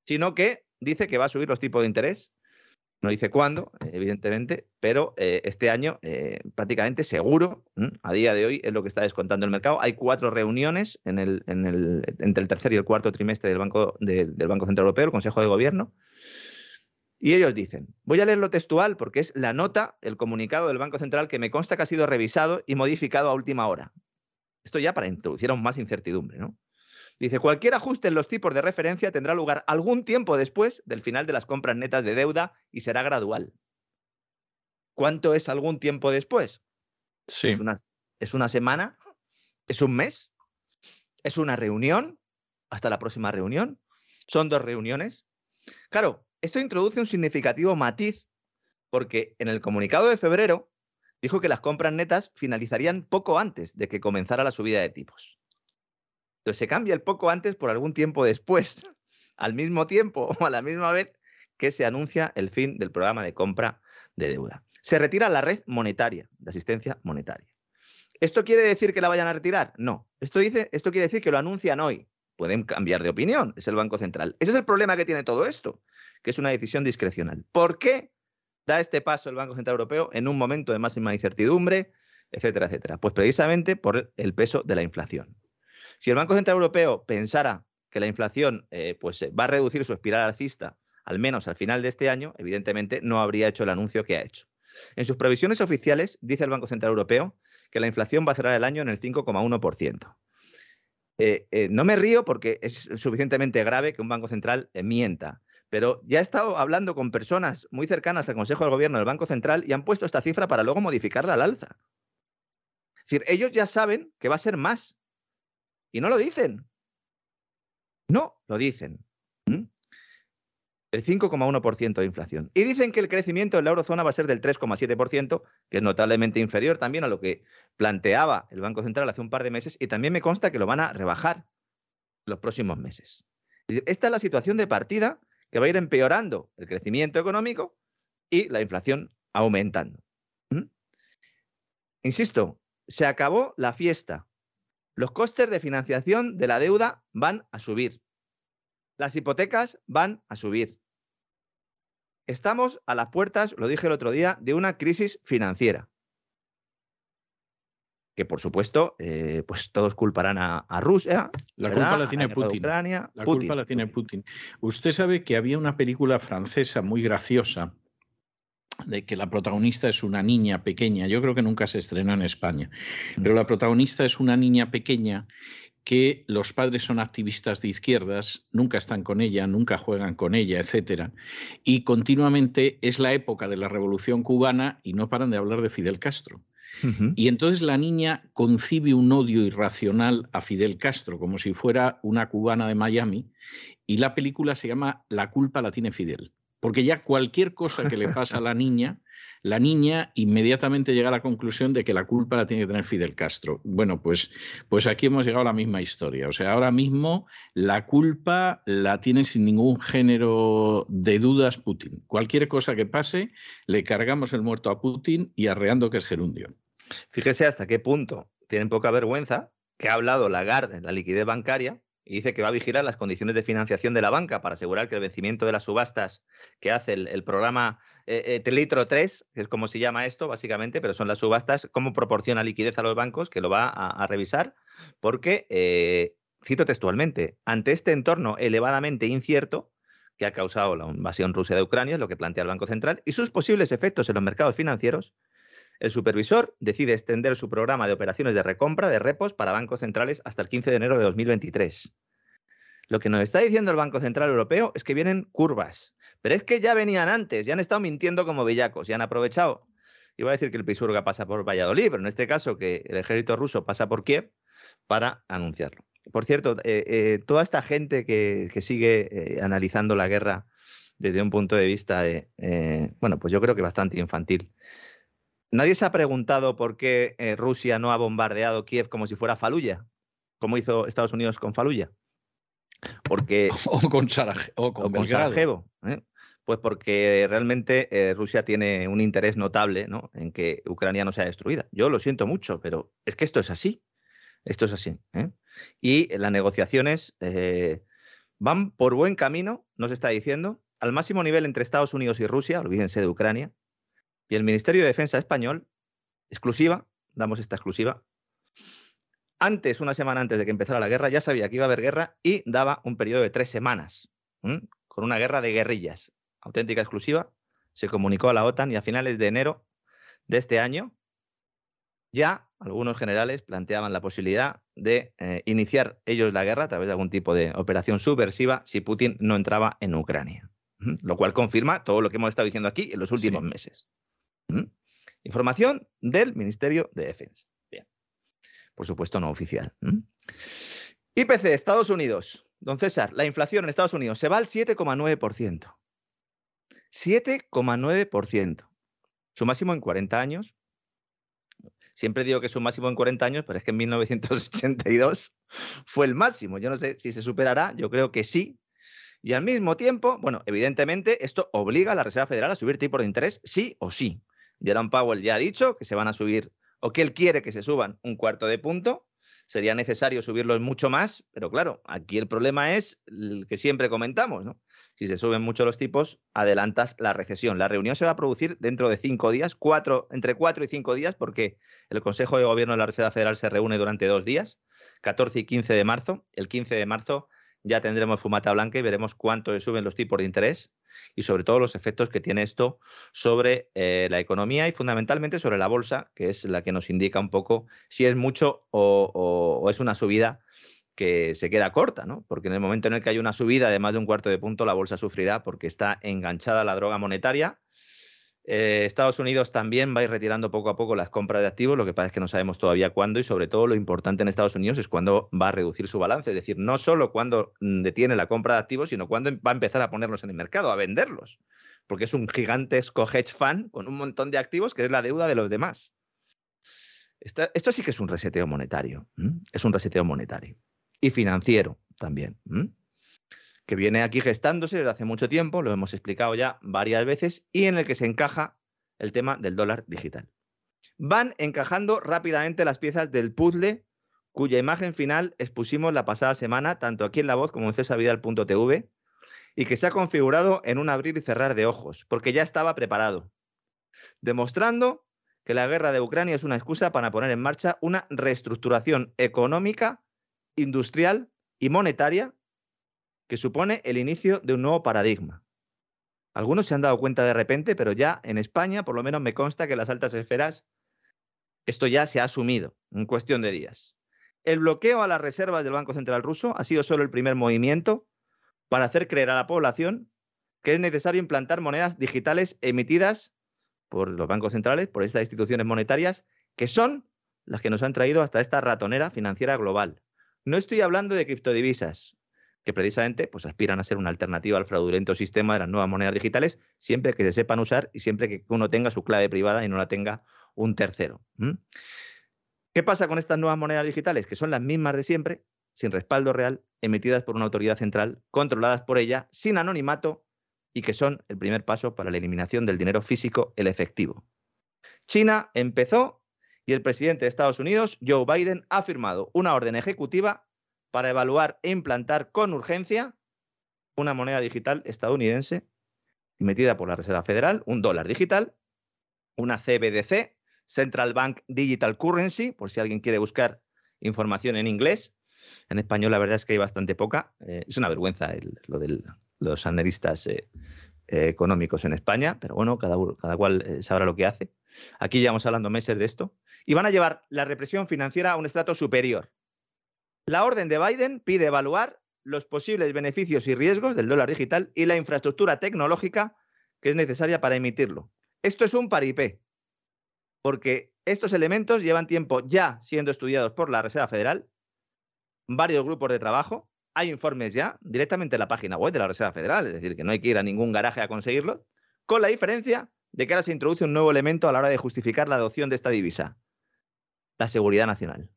sino que dice que va a subir los tipos de interés. No dice cuándo, evidentemente, pero eh, este año eh, prácticamente seguro, a día de hoy, es lo que está descontando el mercado. Hay cuatro reuniones en el, entre el tercer y el cuarto trimestre del Banco, del Banco Central Europeo, el Consejo de Gobierno. Y ellos dicen, voy a leerlo textual porque es la nota, el comunicado del Banco Central que me consta que ha sido revisado y modificado a última hora. Esto ya para introducir aún más incertidumbre, ¿no? Dice, cualquier ajuste en los tipos de referencia tendrá lugar algún tiempo después del final de las compras netas de deuda y será gradual. ¿Cuánto es algún tiempo después? Sí. ¿Es una, ¿Es una semana? ¿Es un mes? ¿Es una reunión? ¿Hasta la próxima reunión? ¿Son dos reuniones? Claro, esto introduce un significativo matiz porque en el comunicado de febrero dijo que las compras netas finalizarían poco antes de que comenzara la subida de tipos. Entonces se cambia el poco antes por algún tiempo después, al mismo tiempo o a la misma vez que se anuncia el fin del programa de compra de deuda. Se retira la red monetaria, de asistencia monetaria. ¿Esto quiere decir que la vayan a retirar? No. Esto, dice, esto quiere decir que lo anuncian hoy. Pueden cambiar de opinión, es el Banco Central. Ese es el problema que tiene todo esto, que es una decisión discrecional. ¿Por qué da este paso el Banco Central Europeo en un momento de máxima incertidumbre, etcétera, etcétera? Pues precisamente por el peso de la inflación. Si el Banco Central Europeo pensara que la inflación eh, pues, va a reducir su espiral alcista, al menos al final de este año, evidentemente no habría hecho el anuncio que ha hecho. En sus previsiones oficiales, dice el Banco Central Europeo que la inflación va a cerrar el año en el 5,1%. Eh, eh, no me río porque es suficientemente grave que un Banco Central mienta, pero ya he estado hablando con personas muy cercanas al Consejo del Gobierno del Banco Central y han puesto esta cifra para luego modificarla al alza. Es decir, ellos ya saben que va a ser más. Y no lo dicen. No, lo dicen. el 5,1% de inflación. Y dicen que el crecimiento en la eurozona va a ser del 3,7%, que es notablemente inferior también a lo que planteaba el Banco Central hace un par de meses, y también me consta que lo van a rebajar los próximos meses. Esta es la situación de partida que va a ir empeorando el crecimiento económico y la inflación aumentando. Insisto, se acabó la fiesta. Los costes de financiación de la deuda van a subir. Las hipotecas van a subir. Estamos a las puertas, lo dije el otro día, de una crisis financiera. Que por supuesto, eh, pues todos culparán a, Rusia. La culpa la tiene Putin. la culpa la tiene Putin. Usted sabe que había una película francesa muy graciosa de que la protagonista es una niña pequeña. Yo creo que nunca se estrenó en España, mm. pero la protagonista es una niña pequeña que los padres son activistas de izquierdas, nunca están con ella, nunca juegan con ella, etcétera, y continuamente es la época de la Revolución cubana y no paran de hablar de Fidel Castro. Y entonces la niña concibe un odio irracional a Fidel Castro, como si fuera una cubana de Miami, y la película se llama La culpa la tiene Fidel. Porque ya cualquier cosa que le pasa a la niña, la niña inmediatamente llega a la conclusión de que la culpa la tiene que tener Fidel Castro. Bueno, pues, pues aquí hemos llegado a la misma historia. O sea, ahora mismo la culpa la tiene sin ningún género de dudas Putin. Cualquier cosa que pase, le cargamos el muerto a Putin y arreando que es gerundio. Fíjese hasta qué punto tienen poca vergüenza que ha hablado Lagarde en la liquidez bancaria y dice que va a vigilar las condiciones de financiación de la banca para asegurar que el vencimiento de las subastas que hace el, programa eh, eh Telitro 3, que es como se llama esto básicamente, pero son las subastas, cómo proporciona liquidez a los bancos, que lo va a, revisar, porque, eh, cito textualmente, ante este entorno elevadamente incierto que ha causado la invasión rusa de Ucrania, es lo que plantea el Banco Central, y sus posibles efectos en los mercados financieros, el supervisor decide extender su programa de operaciones de recompra de repos para bancos centrales hasta el 15 de enero de 2023. Lo que nos está diciendo el Banco Central Europeo es que vienen curvas, pero es que ya venían antes, ya han estado mintiendo como bellacos, ya han aprovechado. Iba a decir que el Pisurga pasa por Valladolid, pero en este caso que el ejército ruso pasa por Kiev para anunciarlo. Por cierto, eh, eh, toda esta gente que, sigue eh, analizando la guerra desde un punto de vista, bueno, pues yo creo que bastante infantil. Nadie se ha preguntado por qué eh, Rusia no ha bombardeado Kiev como si fuera Faluya, como hizo Estados Unidos con Faluya. Porque, o con, Sarajevo. ¿eh? Pues porque realmente eh, Rusia tiene un interés notable en que Ucrania no sea destruida. Yo lo siento mucho, pero es que esto es así. Esto es así. Y las negociaciones van por buen camino, nos está diciendo, al máximo nivel entre Estados Unidos y Rusia, olvídense de Ucrania, y el Ministerio de Defensa español, exclusiva, damos esta exclusiva, antes, una semana antes de que empezara la guerra, ya sabía que iba a haber guerra y daba un periodo de tres semanas, con una guerra de guerrillas. Auténtica exclusiva, se comunicó a la OTAN y a finales de enero de este año, ya algunos generales planteaban la posibilidad de eh, iniciar ellos la guerra a través de algún tipo de operación subversiva si Putin no entraba en Ucrania. Lo cual confirma todo lo que hemos estado diciendo aquí en los últimos meses. Información del Ministerio de Defensa. Bien. Por supuesto, no oficial. IPC, Estados Unidos. Don César, la inflación en Estados Unidos se va al 7,9%. 7,9%. Su máximo en 40 años. Siempre digo que es su máximo en 40 años, pero es que en 1982 fue el máximo. Yo no sé si se superará, yo creo que sí. Y al mismo tiempo, bueno, evidentemente esto obliga a la Reserva Federal a subir tipo de interés sí o sí. Jerome Powell ya ha dicho que se van a subir, o que él quiere que se suban un cuarto de punto. Sería necesario subirlos mucho más, pero claro, aquí el problema es el que siempre comentamos, ¿no? Si se suben mucho los tipos, adelantas la recesión. La reunión se va a producir dentro de cinco días, cuatro, entre cuatro y cinco días, porque el Consejo de Gobierno de la Reserva Federal se reúne durante dos días, 14 y 15 de marzo. El 15 de marzo ya tendremos fumata blanca y veremos cuánto suben los tipos de interés y sobre todo los efectos que tiene esto sobre eh, la economía y fundamentalmente sobre la bolsa, que es la que nos indica un poco si es mucho o, es una subida que se queda corta, ¿no? Porque en el momento en el que hay una subida de más de un cuarto de punto, la bolsa sufrirá porque está enganchada a la droga monetaria Eh, Estados Unidos también va a ir retirando poco a poco las compras de activos, lo que pasa es que no sabemos todavía cuándo y sobre todo lo importante en Estados Unidos es cuándo va a reducir su balance, es decir, no solo cuándo mm, detiene la compra de activos, sino cuándo va a empezar a ponerlos en el mercado, a venderlos, porque es un gigantesco hedge fund con un montón de activos que es la deuda de los demás. esto sí que es un reseteo monetario, es un reseteo monetario. Y financiero también que viene aquí gestándose desde hace mucho tiempo, lo hemos explicado ya varias veces, y en el que se encaja el tema del dólar digital. Van encajando rápidamente las piezas del puzzle cuya imagen final expusimos la pasada semana, tanto aquí en La Voz como en cesavidal.tv, y que se ha configurado en un abrir y cerrar de ojos, porque ya estaba preparado, demostrando que la guerra de Ucrania es una excusa para poner en marcha una reestructuración económica, industrial y monetaria que supone el inicio de un nuevo paradigma. Algunos se han dado cuenta de repente, pero ya en España, por lo menos me consta que las altas esferas, esto ya se ha asumido en cuestión de días. El bloqueo a las reservas del Banco Central ruso ha sido solo el primer movimiento para hacer creer a la población que es necesario implantar monedas digitales emitidas por los bancos centrales, por estas instituciones monetarias, que son las que nos han traído hasta esta ratonera financiera global. No estoy hablando de criptodivisas, que precisamente pues, aspiran a ser una alternativa al fraudulento sistema de las nuevas monedas digitales, siempre que se sepan usar y siempre que uno tenga su clave privada y no la tenga un tercero. ¿Qué pasa con estas nuevas monedas digitales? Que son las mismas de siempre, sin respaldo real, emitidas por una autoridad central, controladas por ella, sin anonimato y que son el primer paso para la eliminación del dinero físico, el efectivo. China empezó y el presidente de Estados Unidos, Joe Biden, ha firmado una orden ejecutiva para evaluar e implantar con urgencia una moneda digital estadounidense emitida por la Reserva Federal, un dólar digital, una CBDC, Central Bank Digital Currency, por si alguien quiere buscar información en inglés. En español la verdad es que hay bastante poca. Eh, es una vergüenza lo de los analistas eh, eh, económicos en España, pero bueno, cada, cada cual sabrá lo que hace. Aquí llevamos hablando meses de esto. Y van a llevar la represión financiera a un estrato superior. La orden de Biden pide evaluar los posibles beneficios y riesgos del dólar digital y la infraestructura tecnológica que es necesaria para emitirlo. Esto es un paripé, porque estos elementos llevan tiempo ya siendo estudiados por la Reserva Federal, varios grupos de trabajo, hay informes ya directamente en la página web de la Reserva Federal, es decir, que no hay que ir a ningún garaje a conseguirlo, con la diferencia de que ahora se introduce un nuevo elemento a la hora de justificar la adopción de esta divisa, la seguridad nacional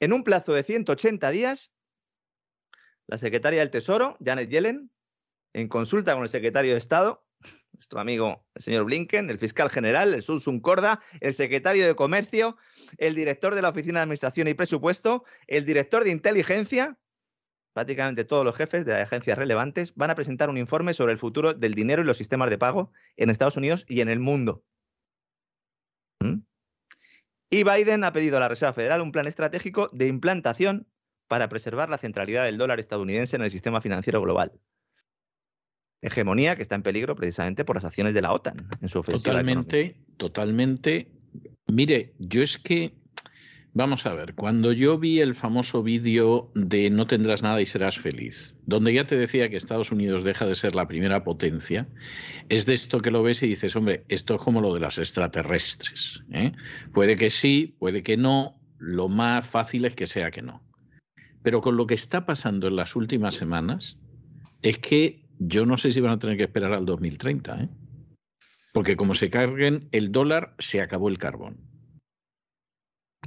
en un plazo de 180 días, la secretaria del Tesoro, Janet Yellen, en consulta con el secretario de Estado, nuestro amigo el señor Blinken, el fiscal general, el Sunsun Corda, el secretario de Comercio, el director de la Oficina de Administración y Presupuesto, el director de Inteligencia, prácticamente todos los jefes de las agencias relevantes, van a presentar un informe sobre el futuro del dinero y los sistemas de pago en Estados Unidos y en el mundo. ¿Mm? Y Biden ha pedido a la Reserva Federal un plan estratégico de implantación para preservar la centralidad del dólar estadounidense en el sistema financiero global. Hegemonía que está en peligro precisamente por las acciones de la OTAN en su ofensiva. Totalmente, totalmente. Mire, yo es que Vamos a ver, cuando yo vi el famoso vídeo de No tendrás nada y serás feliz, donde ya te decía que Estados Unidos deja de ser la primera potencia, es de esto que lo ves y dices, hombre, esto es como lo de las extraterrestres. ¿eh? Puede que sí, puede que no, lo más fácil es que sea que no. Pero con lo que está pasando en las últimas semanas, es que yo no sé si van a tener que esperar al 2030, ¿eh? porque como se carguen el dólar, se acabó el carbón.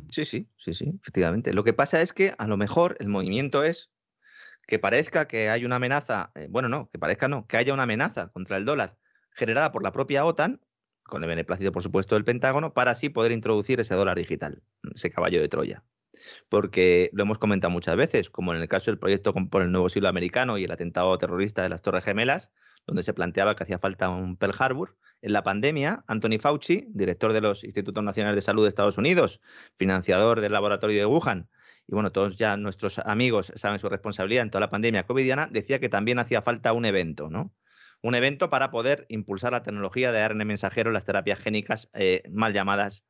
Sí, sí, sí, sí, efectivamente. Lo que pasa es que a lo mejor el movimiento es que parezca que hay una amenaza, eh, bueno, no, que parezca no, que haya una amenaza contra el dólar generada por la propia OTAN, con el beneplácito, por supuesto, del Pentágono, para así poder introducir ese dólar digital, ese caballo de Troya. Porque lo hemos comentado muchas veces, como en el caso del proyecto por el nuevo siglo americano y el atentado terrorista de las Torres Gemelas, donde se planteaba que hacía falta un Pearl Harbor, en la pandemia, Anthony Fauci, director de los Institutos Nacionales de Salud de Estados Unidos, financiador del laboratorio de Wuhan, y bueno, todos ya nuestros amigos saben su responsabilidad en toda la pandemia covidiana, decía que también hacía falta un evento, ¿no? Un evento para poder impulsar la tecnología de ARN mensajero en las terapias génicas eh, mal llamadas,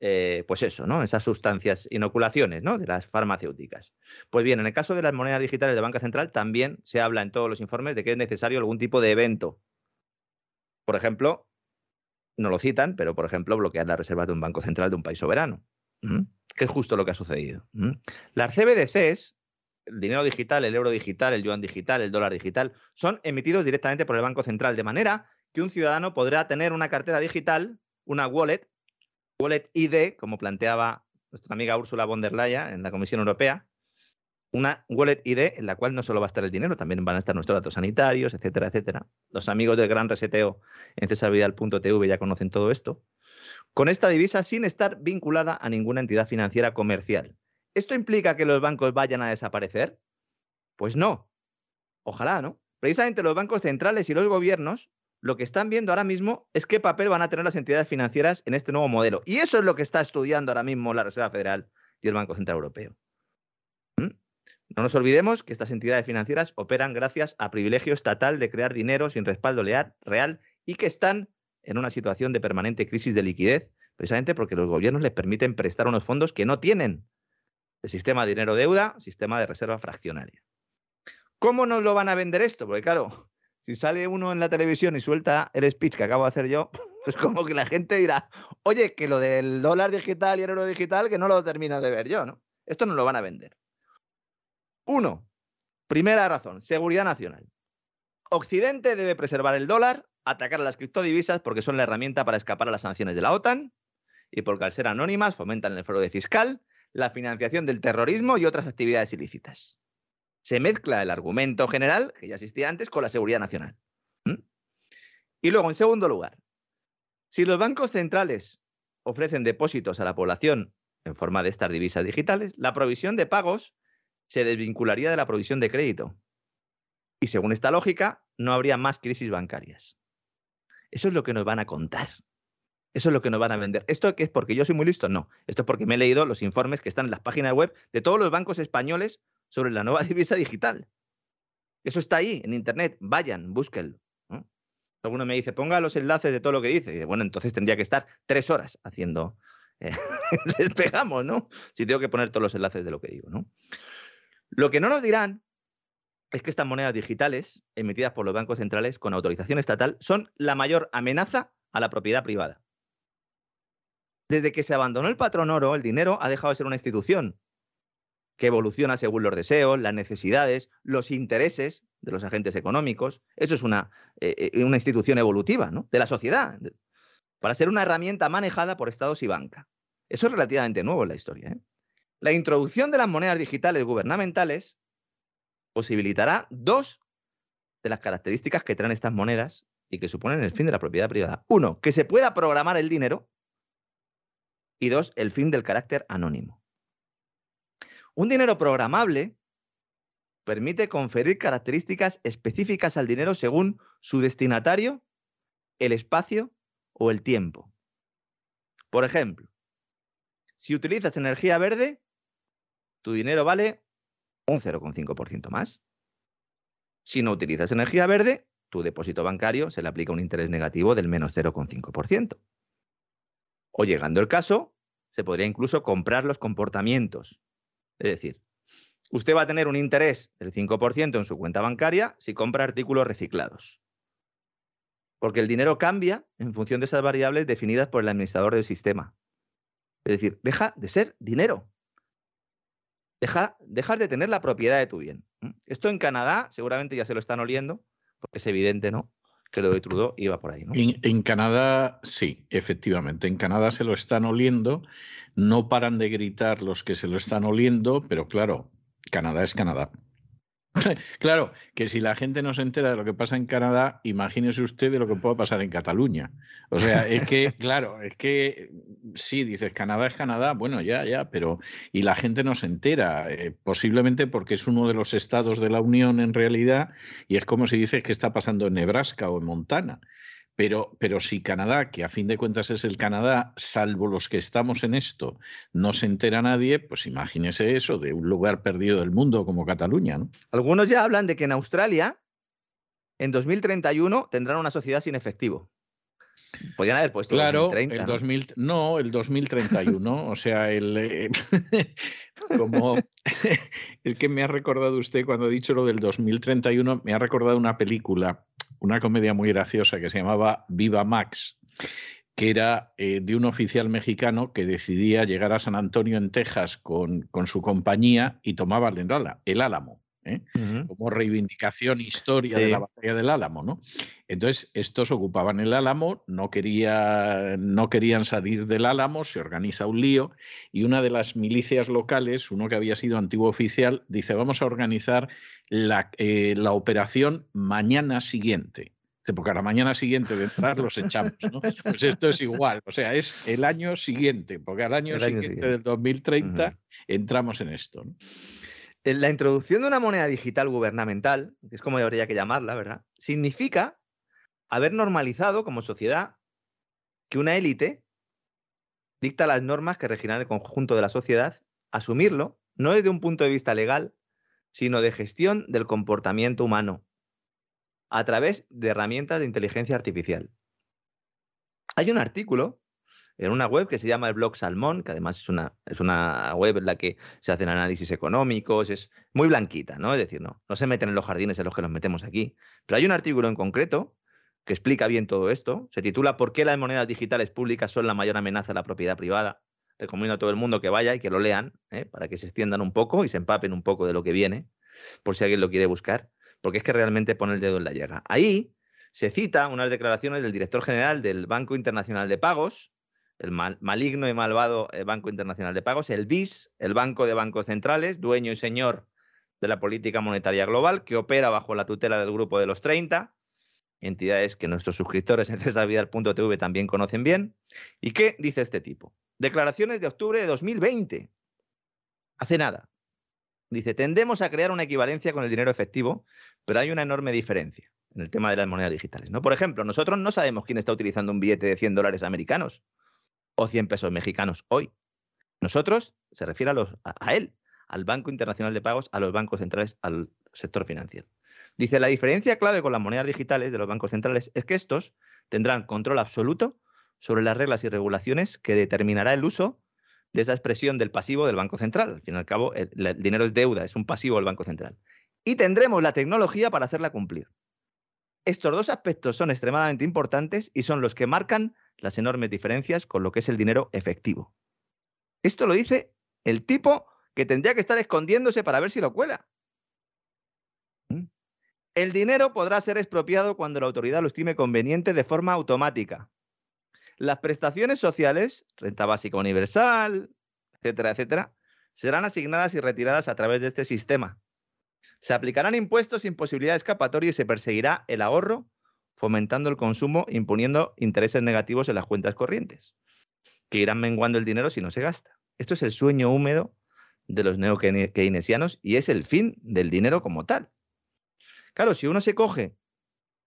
eh, pues eso, ¿no? Esas sustancias, inoculaciones, ¿no? De las farmacéuticas. Pues bien, en el caso de las monedas digitales de Banca Central también se habla en todos los informes de que es necesario algún tipo de evento Por ejemplo, no lo citan, pero por ejemplo, bloquear las reservas de un banco central de un país soberano, que es justo lo que ha sucedido. Las CBDCs, el dinero digital, el euro digital, el yuan digital, el dólar digital, son emitidos directamente por el Banco Central, de manera que un ciudadano podrá tener una cartera digital, una wallet, wallet ID, como planteaba nuestra amiga Ursula von der Leyen en la Comisión Europea, una wallet ID en la cual no solo va a estar el dinero, también van a estar nuestros datos sanitarios, etcétera, etcétera. Los amigos del gran reseteo en cesarvidal.tv ya conocen todo esto. Con esta divisa sin estar vinculada a ninguna entidad financiera comercial. ¿Esto implica que los bancos vayan a desaparecer? Pues no. Ojalá, ¿no? Precisamente los bancos centrales y los gobiernos lo que están viendo ahora mismo es qué papel van a tener las entidades financieras en este nuevo modelo. Y eso es lo que está estudiando ahora mismo la Reserva Federal y el Banco Central Europeo. ¿Mm? No nos olvidemos que estas entidades financieras operan gracias a privilegio estatal de crear dinero sin respaldo real y que están en una situación de permanente crisis de liquidez, precisamente porque los gobiernos les permiten prestar unos fondos que no tienen. El sistema de dinero-deuda, sistema de reserva fraccionaria. ¿Cómo nos lo van a vender esto? Porque claro, si sale uno en la televisión y suelta el speech que acabo de hacer yo, pues como que la gente dirá, oye, que lo del dólar digital y el euro digital, que no lo termino de ver yo, ¿no? Esto no lo van a vender. Uno, primera razón, seguridad nacional. Occidente debe preservar el dólar, atacar a las criptodivisas porque son la herramienta para escapar a las sanciones de la OTAN y porque al ser anónimas fomentan el fraude fiscal, la financiación del terrorismo y otras actividades ilícitas se mezcla el argumento general, que ya existía antes, con la seguridad nacional. Y luego, en segundo lugar, si los bancos centrales ofrecen depósitos a la población en forma de estas divisas digitales, la provisión de pagos se desvincularía de la provisión de crédito. Y según esta lógica, no habría más crisis bancarias. Eso es lo que nos van a contar. Eso es lo que nos van a vender. ¿Esto que es porque yo soy muy listo? No. Esto es porque me he leído los informes que están en las páginas web de todos los bancos españoles sobre la nueva divisa digital. Eso está ahí, en Internet. Vayan, búsquenlo. Alguno me dice, ponga los enlaces de todo lo que dice. bueno, entonces tendría que estar tres horas haciendo. Eh, les pegamos, ¿no? Si tengo que poner todos los enlaces de lo que digo, ¿no? Lo que no nos dirán es que estas monedas digitales, emitidas por los bancos centrales con autorización estatal, son la mayor amenaza a la propiedad privada. Desde que se abandonó el patrón oro, el dinero ha dejado de ser una institución que evoluciona según los deseos, las necesidades, los intereses de los agentes económicos. Eso es una, eh, eh, una institución evolutiva ¿no? de la sociedad, para ser una herramienta manejada por estados y banca. Eso es relativamente nuevo en la historia. ¿eh? La introducción de las monedas digitales gubernamentales posibilitará dos de las características que traen estas monedas y que suponen el fin de la propiedad privada. Uno, que se pueda programar el dinero. Y dos, el fin del carácter anónimo. Un dinero programable permite conferir características específicas al dinero según su destinatario, el espacio o el tiempo. Por ejemplo, si utilizas energía verde, tu dinero vale un 0,5% más. Si no utilizas energía verde, tu depósito bancario se le aplica un interés negativo del menos 0,5%. O llegando el caso, se podría incluso comprar los comportamientos es decir, usted va a tener un interés del 5% en su cuenta bancaria si compra artículos reciclados. Porque el dinero cambia en función de esas variables definidas por el administrador del sistema. Es decir, deja de ser dinero. Deja, de tener la propiedad de tu bien. Esto en Canadá seguramente ya se lo están oliendo, porque es evidente, ¿no? que lo de Trudeau iba por ahí. ¿no? En, Canadá, sí, efectivamente. En Canadá se lo están oliendo. No paran de gritar los que se lo están oliendo, pero claro, Canadá es Canadá. claro, que si la gente no se entera de lo que pasa en Canadá, imagínese usted de lo que puede pasar en Cataluña. O sea, es que, claro, es que sí, dices, Canadá es Canadá, bueno, ya, ya, pero y la gente no se entera, eh, posiblemente porque es uno de los estados de la Unión en realidad, y es como si dices que está pasando en Nebraska o en Montana. Pero, pero si Canadá, que a fin de cuentas es el Canadá, salvo los que estamos en esto, no se entera nadie, pues imagínese eso de un lugar perdido del mundo como Cataluña. ¿no? Algunos ya hablan de que en Australia, en 2031, tendrán una sociedad sin efectivo. Podrían haber puesto claro, 2030, el 2000, ¿no? el 2031, o sea, el eh, como es que me ha recordado usted cuando ha dicho lo del 2031, me ha recordado una película una comedia muy graciosa que se llamaba Viva Max, que era eh, de un oficial mexicano que decidía llegar a San Antonio en Texas con, con su compañía y tomaba el, el Álamo. ¿Eh? como reivindicación historia de la batalla del Álamo. ¿no? Entonces, estos ocupaban el Álamo, no, quería, no querían salir del Álamo, se organiza un lío y una de las milicias locales, uno que había sido antiguo oficial, dice, vamos a organizar la, eh, la operación mañana siguiente. Porque a la mañana siguiente de entrar los echamos, ¿no? Pues esto es igual, o sea, es el año siguiente, porque al año, siguiente, del 2030 entramos en esto. ¿no? La introducción de una moneda digital gubernamental, que es como habría que llamarla, ¿verdad? Significa haber normalizado como sociedad que una élite dicta las normas que regirán el conjunto de la sociedad, asumirlo, no desde un punto de vista legal, sino de gestión del comportamiento humano, a través de herramientas de inteligencia artificial. Hay un artículo en una web que se llama el blog Salmón, que además es una, es una web en la que se hacen análisis económicos, es muy blanquita, ¿no? Es decir, no, no se meten en los jardines en los que nos metemos aquí. Pero hay un artículo en concreto que explica bien todo esto. Se titula ¿Por qué las monedas digitales públicas son la mayor amenaza a la propiedad privada? Recomiendo a todo el mundo que vaya y que lo lean, ¿eh? para que se extiendan un poco y se empapen un poco de lo que viene, por si alguien lo quiere buscar, porque es que realmente pone el dedo en la llaga. Ahí se cita unas declaraciones del director general del Banco Internacional de Pagos, el maligno y malvado eh, Banco Internacional de Pagos, el BIS, el Banco de Bancos Centrales, dueño y señor de la política monetaria global, que opera bajo la tutela del Grupo de los 30, entidades que nuestros suscriptores en cesarvidal.tv también conocen bien. ¿Y qué dice este tipo? Declaraciones de octubre de 2020. Hace nada. Dice, tendemos a crear una equivalencia con el dinero efectivo, pero hay una enorme diferencia en el tema de las monedas digitales. ¿no? Por ejemplo, nosotros no sabemos quién está utilizando un billete de 100 dólares americanos o 100 pesos mexicanos hoy. Nosotros, se refiere a, los, a, él, al Banco Internacional de Pagos, a los bancos centrales, al sector financiero. Dice, la diferencia clave con las monedas digitales de los bancos centrales es que estos tendrán control absoluto sobre las reglas y regulaciones que determinará el uso de esa expresión del pasivo del Banco Central. Al fin y al cabo, el, el dinero es deuda, es un pasivo del Banco Central. Y tendremos la tecnología para hacerla cumplir. Estos dos aspectos son extremadamente importantes y son los que marcan las enormes diferencias con lo que es el dinero efectivo. Esto lo dice el tipo que tendría que estar escondiéndose para ver si lo cuela. ¿Mm? El dinero podrá ser expropiado cuando la autoridad lo estime conveniente de forma automática. Las prestaciones sociales, renta básica universal, etcétera, etcétera, serán asignadas y retiradas a través de este sistema. Se aplicarán impuestos sin posibilidad de escapatoria y se perseguirá el ahorro fomentando el consumo, imponiendo intereses negativos en las cuentas corrientes, que irán menguando el dinero si no se gasta. Esto es el sueño húmedo de los neo-keynesianos y es el fin del dinero como tal. Claro, si uno se coge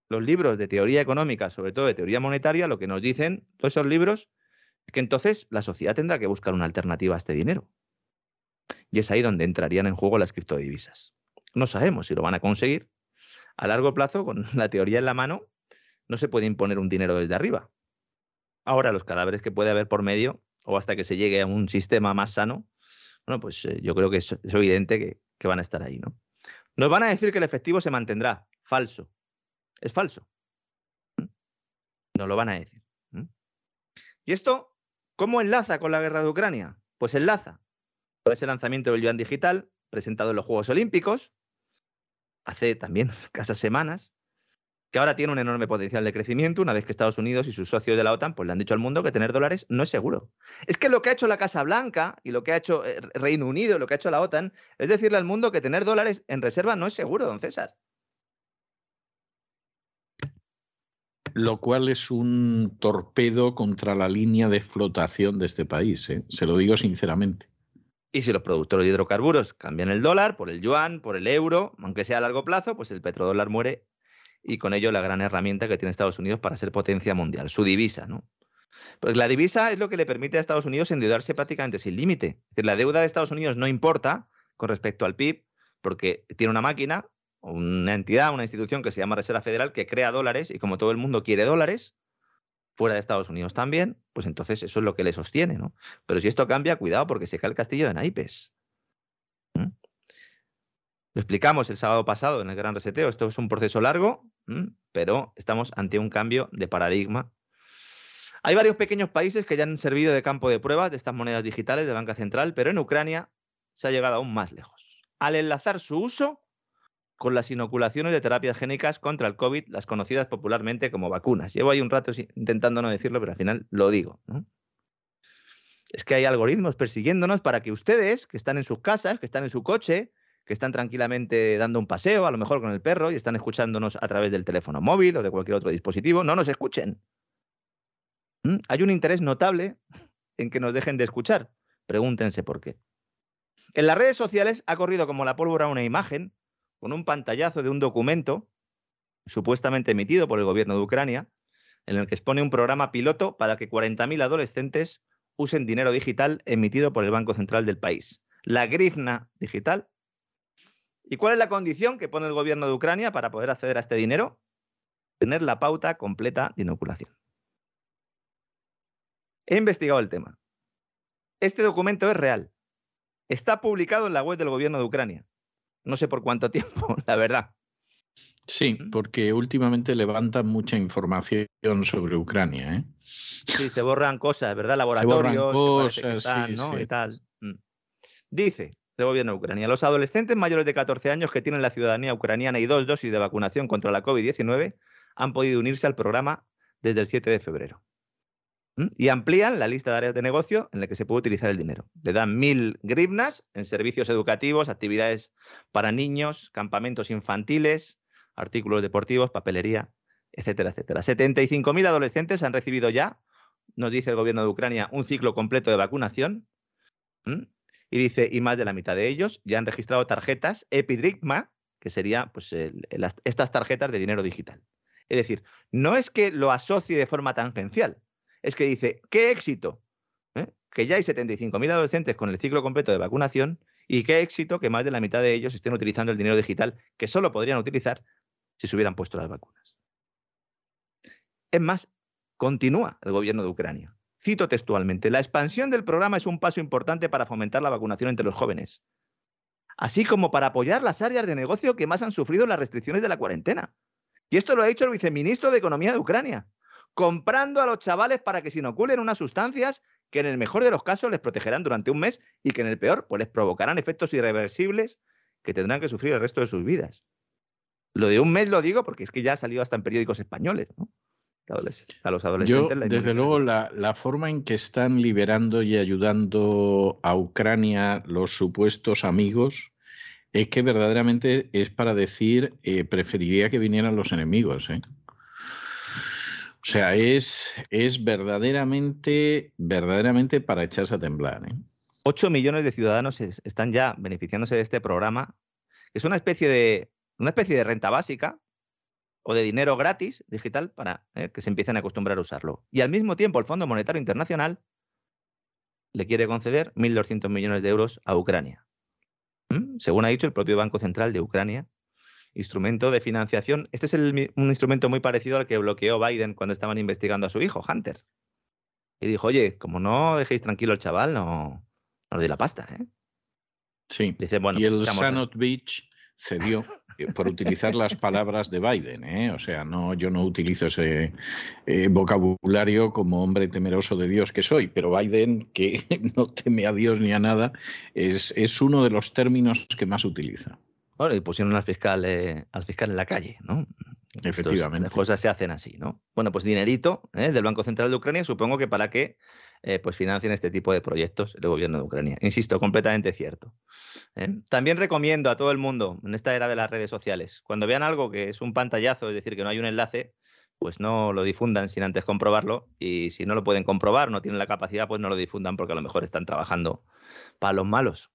los libros de teoría económica, sobre todo de teoría monetaria, lo que nos dicen todos esos libros es que entonces la sociedad tendrá que buscar una alternativa a este dinero. Y es ahí donde entrarían en juego las criptodivisas. No sabemos si lo van a conseguir. A largo plazo, con la teoría en la mano, no se puede imponer un dinero desde arriba. Ahora, los cadáveres que puede haber por medio, o hasta que se llegue a un sistema más sano, bueno, pues eh, yo creo que es, evidente que, van a estar ahí, ¿no? Nos van a decir que el efectivo se mantendrá. Falso. Es falso. Nos lo van a decir. ¿Y esto cómo enlaza con la guerra de Ucrania? Pues enlaza con ese lanzamiento del yuan digital presentado en los Juegos Olímpicos hace también casas semanas, que ahora tiene un enorme potencial de crecimiento una vez que Estados Unidos y sus socios de la OTAN pues, le han dicho al mundo que tener dólares no es seguro. Es que lo que ha hecho la Casa Blanca y lo que ha hecho eh, Reino Unido, lo que ha hecho la OTAN, es decirle al mundo que tener dólares en reserva no es seguro, don César. Lo cual es un torpedo contra la línea de flotación de este país, ¿eh? se lo digo sinceramente. Y si los productores de hidrocarburos cambian el dólar por el yuan, por el euro, aunque sea a largo plazo, pues el petrodólar muere y con ello la gran herramienta que tiene Estados Unidos para ser potencia mundial, su divisa, ¿no? Pues la divisa es lo que le permite a Estados Unidos endeudarse prácticamente sin límite. Es decir, la deuda de Estados Unidos no importa con respecto al PIB, porque tiene una máquina, una entidad, una institución que se llama Reserva Federal que crea dólares y como todo el mundo quiere dólares, fuera de Estados Unidos también, pues entonces eso es lo que le sostiene, ¿no? Pero si esto cambia, cuidado porque se cae el castillo de naipes. Lo explicamos el sábado pasado en el Gran Reseteo. Esto es un proceso largo, pero estamos ante un cambio de paradigma. Hay varios pequeños países que ya han servido de campo de pruebas de estas monedas digitales de banca central, pero en Ucrania se ha llegado aún más lejos. Al enlazar su uso con las inoculaciones de terapias génicas contra el COVID, las conocidas popularmente como vacunas. Llevo ahí un rato intentando no decirlo, pero al final lo digo. Es que hay algoritmos persiguiéndonos para que ustedes, que están en sus casas, que están en su coche, que están tranquilamente dando un paseo, a lo mejor con el perro, y están escuchándonos a través del teléfono móvil o de cualquier otro dispositivo, no nos escuchen. ¿Mm? Hay un interés notable en que nos dejen de escuchar. Pregúntense por qué. En las redes sociales ha corrido como la pólvora una imagen con un pantallazo de un documento supuestamente emitido por el gobierno de Ucrania, en el que expone un programa piloto para que 40.000 adolescentes usen dinero digital emitido por el Banco Central del país, la grifna digital. ¿Y cuál es la condición que pone el gobierno de Ucrania para poder acceder a este dinero? Tener la pauta completa de inoculación. He investigado el tema. Este documento es real. Está publicado en la web del gobierno de Ucrania. No sé por cuánto tiempo, la verdad. Sí, porque últimamente levantan mucha información sobre Ucrania. ¿eh? Sí, se borran cosas, ¿verdad? Laboratorios, cosas, ¿no? Y tal. Mm. Dice el gobierno de Ucrania, los adolescentes mayores de 14 años que tienen la ciudadanía ucraniana y dos dosis de vacunación contra la COVID-19 han podido unirse al programa desde el 7 de febrero. Y amplían la lista de áreas de negocio en la que se puede utilizar el dinero. Le dan mil grivnas en servicios educativos, actividades para niños, campamentos infantiles, artículos deportivos, papelería, etcétera, etcétera. 75.000 adolescentes han recibido ya, nos dice el gobierno de Ucrania, un ciclo completo de vacunación. Y dice, y más de la mitad de ellos ya han registrado tarjetas Epidrigma, que sería pues, estas tarjetas de dinero digital. Es decir, no es que lo asocie de forma tangencial, es que dice, qué éxito, ¿eh? que ya hay 75.000 adolescentes con el ciclo completo de vacunación y qué éxito que más de la mitad de ellos estén utilizando el dinero digital que solo podrían utilizar si se hubieran puesto las vacunas. Es más, continúa el gobierno de Ucrania. Cito textualmente, la expansión del programa es un paso importante para fomentar la vacunación entre los jóvenes, así como para apoyar las áreas de negocio que más han sufrido las restricciones de la cuarentena. Y esto lo ha dicho el viceministro de Economía de Ucrania comprando a los chavales para que se inoculen unas sustancias que en el mejor de los casos les protegerán durante un mes y que en el peor pues les provocarán efectos irreversibles que tendrán que sufrir el resto de sus vidas. Lo de un mes lo digo porque es que ya ha salido hasta en periódicos españoles, ¿no? A los adolescentes. Yo, desde luego, la, la, forma en que están liberando y ayudando a Ucrania los supuestos amigos es que verdaderamente es para decir, eh, preferiría que vinieran los enemigos. ¿eh? O sea, es, es verdaderamente, verdaderamente para echarse a temblar. ¿eh? 8 millones de ciudadanos están ya beneficiándose de este programa, que es una especie de, una especie de renta básica o de dinero gratis digital para ¿eh? que se empiecen a acostumbrar a usarlo. Y al mismo tiempo el Fondo Monetario Internacional le quiere conceder 1.200 millones de euros a Ucrania. ¿Mm? Según ha dicho el propio Banco Central de Ucrania, instrumento de financiación. Este es un instrumento muy parecido al que bloqueó Biden cuando estaban investigando a su hijo, Hunter. Y dijo, oye, como no dejéis tranquilo al chaval, no, no le la pasta, ¿eh? Sí. Dice, bueno, y el pues Sanot Beach cedió por utilizar las palabras de Biden. ¿eh? O sea, no, yo no utilizo ese eh, vocabulario como hombre temeroso de Dios que soy, pero Biden, que no teme a Dios ni a nada, es, es uno de los términos que más utiliza. Bueno, y pusieron al fiscal, eh, al fiscal en la calle, ¿no? Efectivamente. las cosas se hacen así, ¿no? Bueno, pues dinerito ¿eh? del Banco Central de Ucrania, supongo que para que eh, pues financien este tipo de proyectos el gobierno de Ucrania. Insisto, completamente cierto. También recomiendo a todo el mundo, en esta era de las redes sociales, cuando vean algo que es un pantallazo, es decir, que no hay un enlace, pues no lo difundan sin antes comprobarlo. Y si no lo pueden comprobar, no tienen la capacidad, pues no lo difundan porque a lo mejor están trabajando para los malos.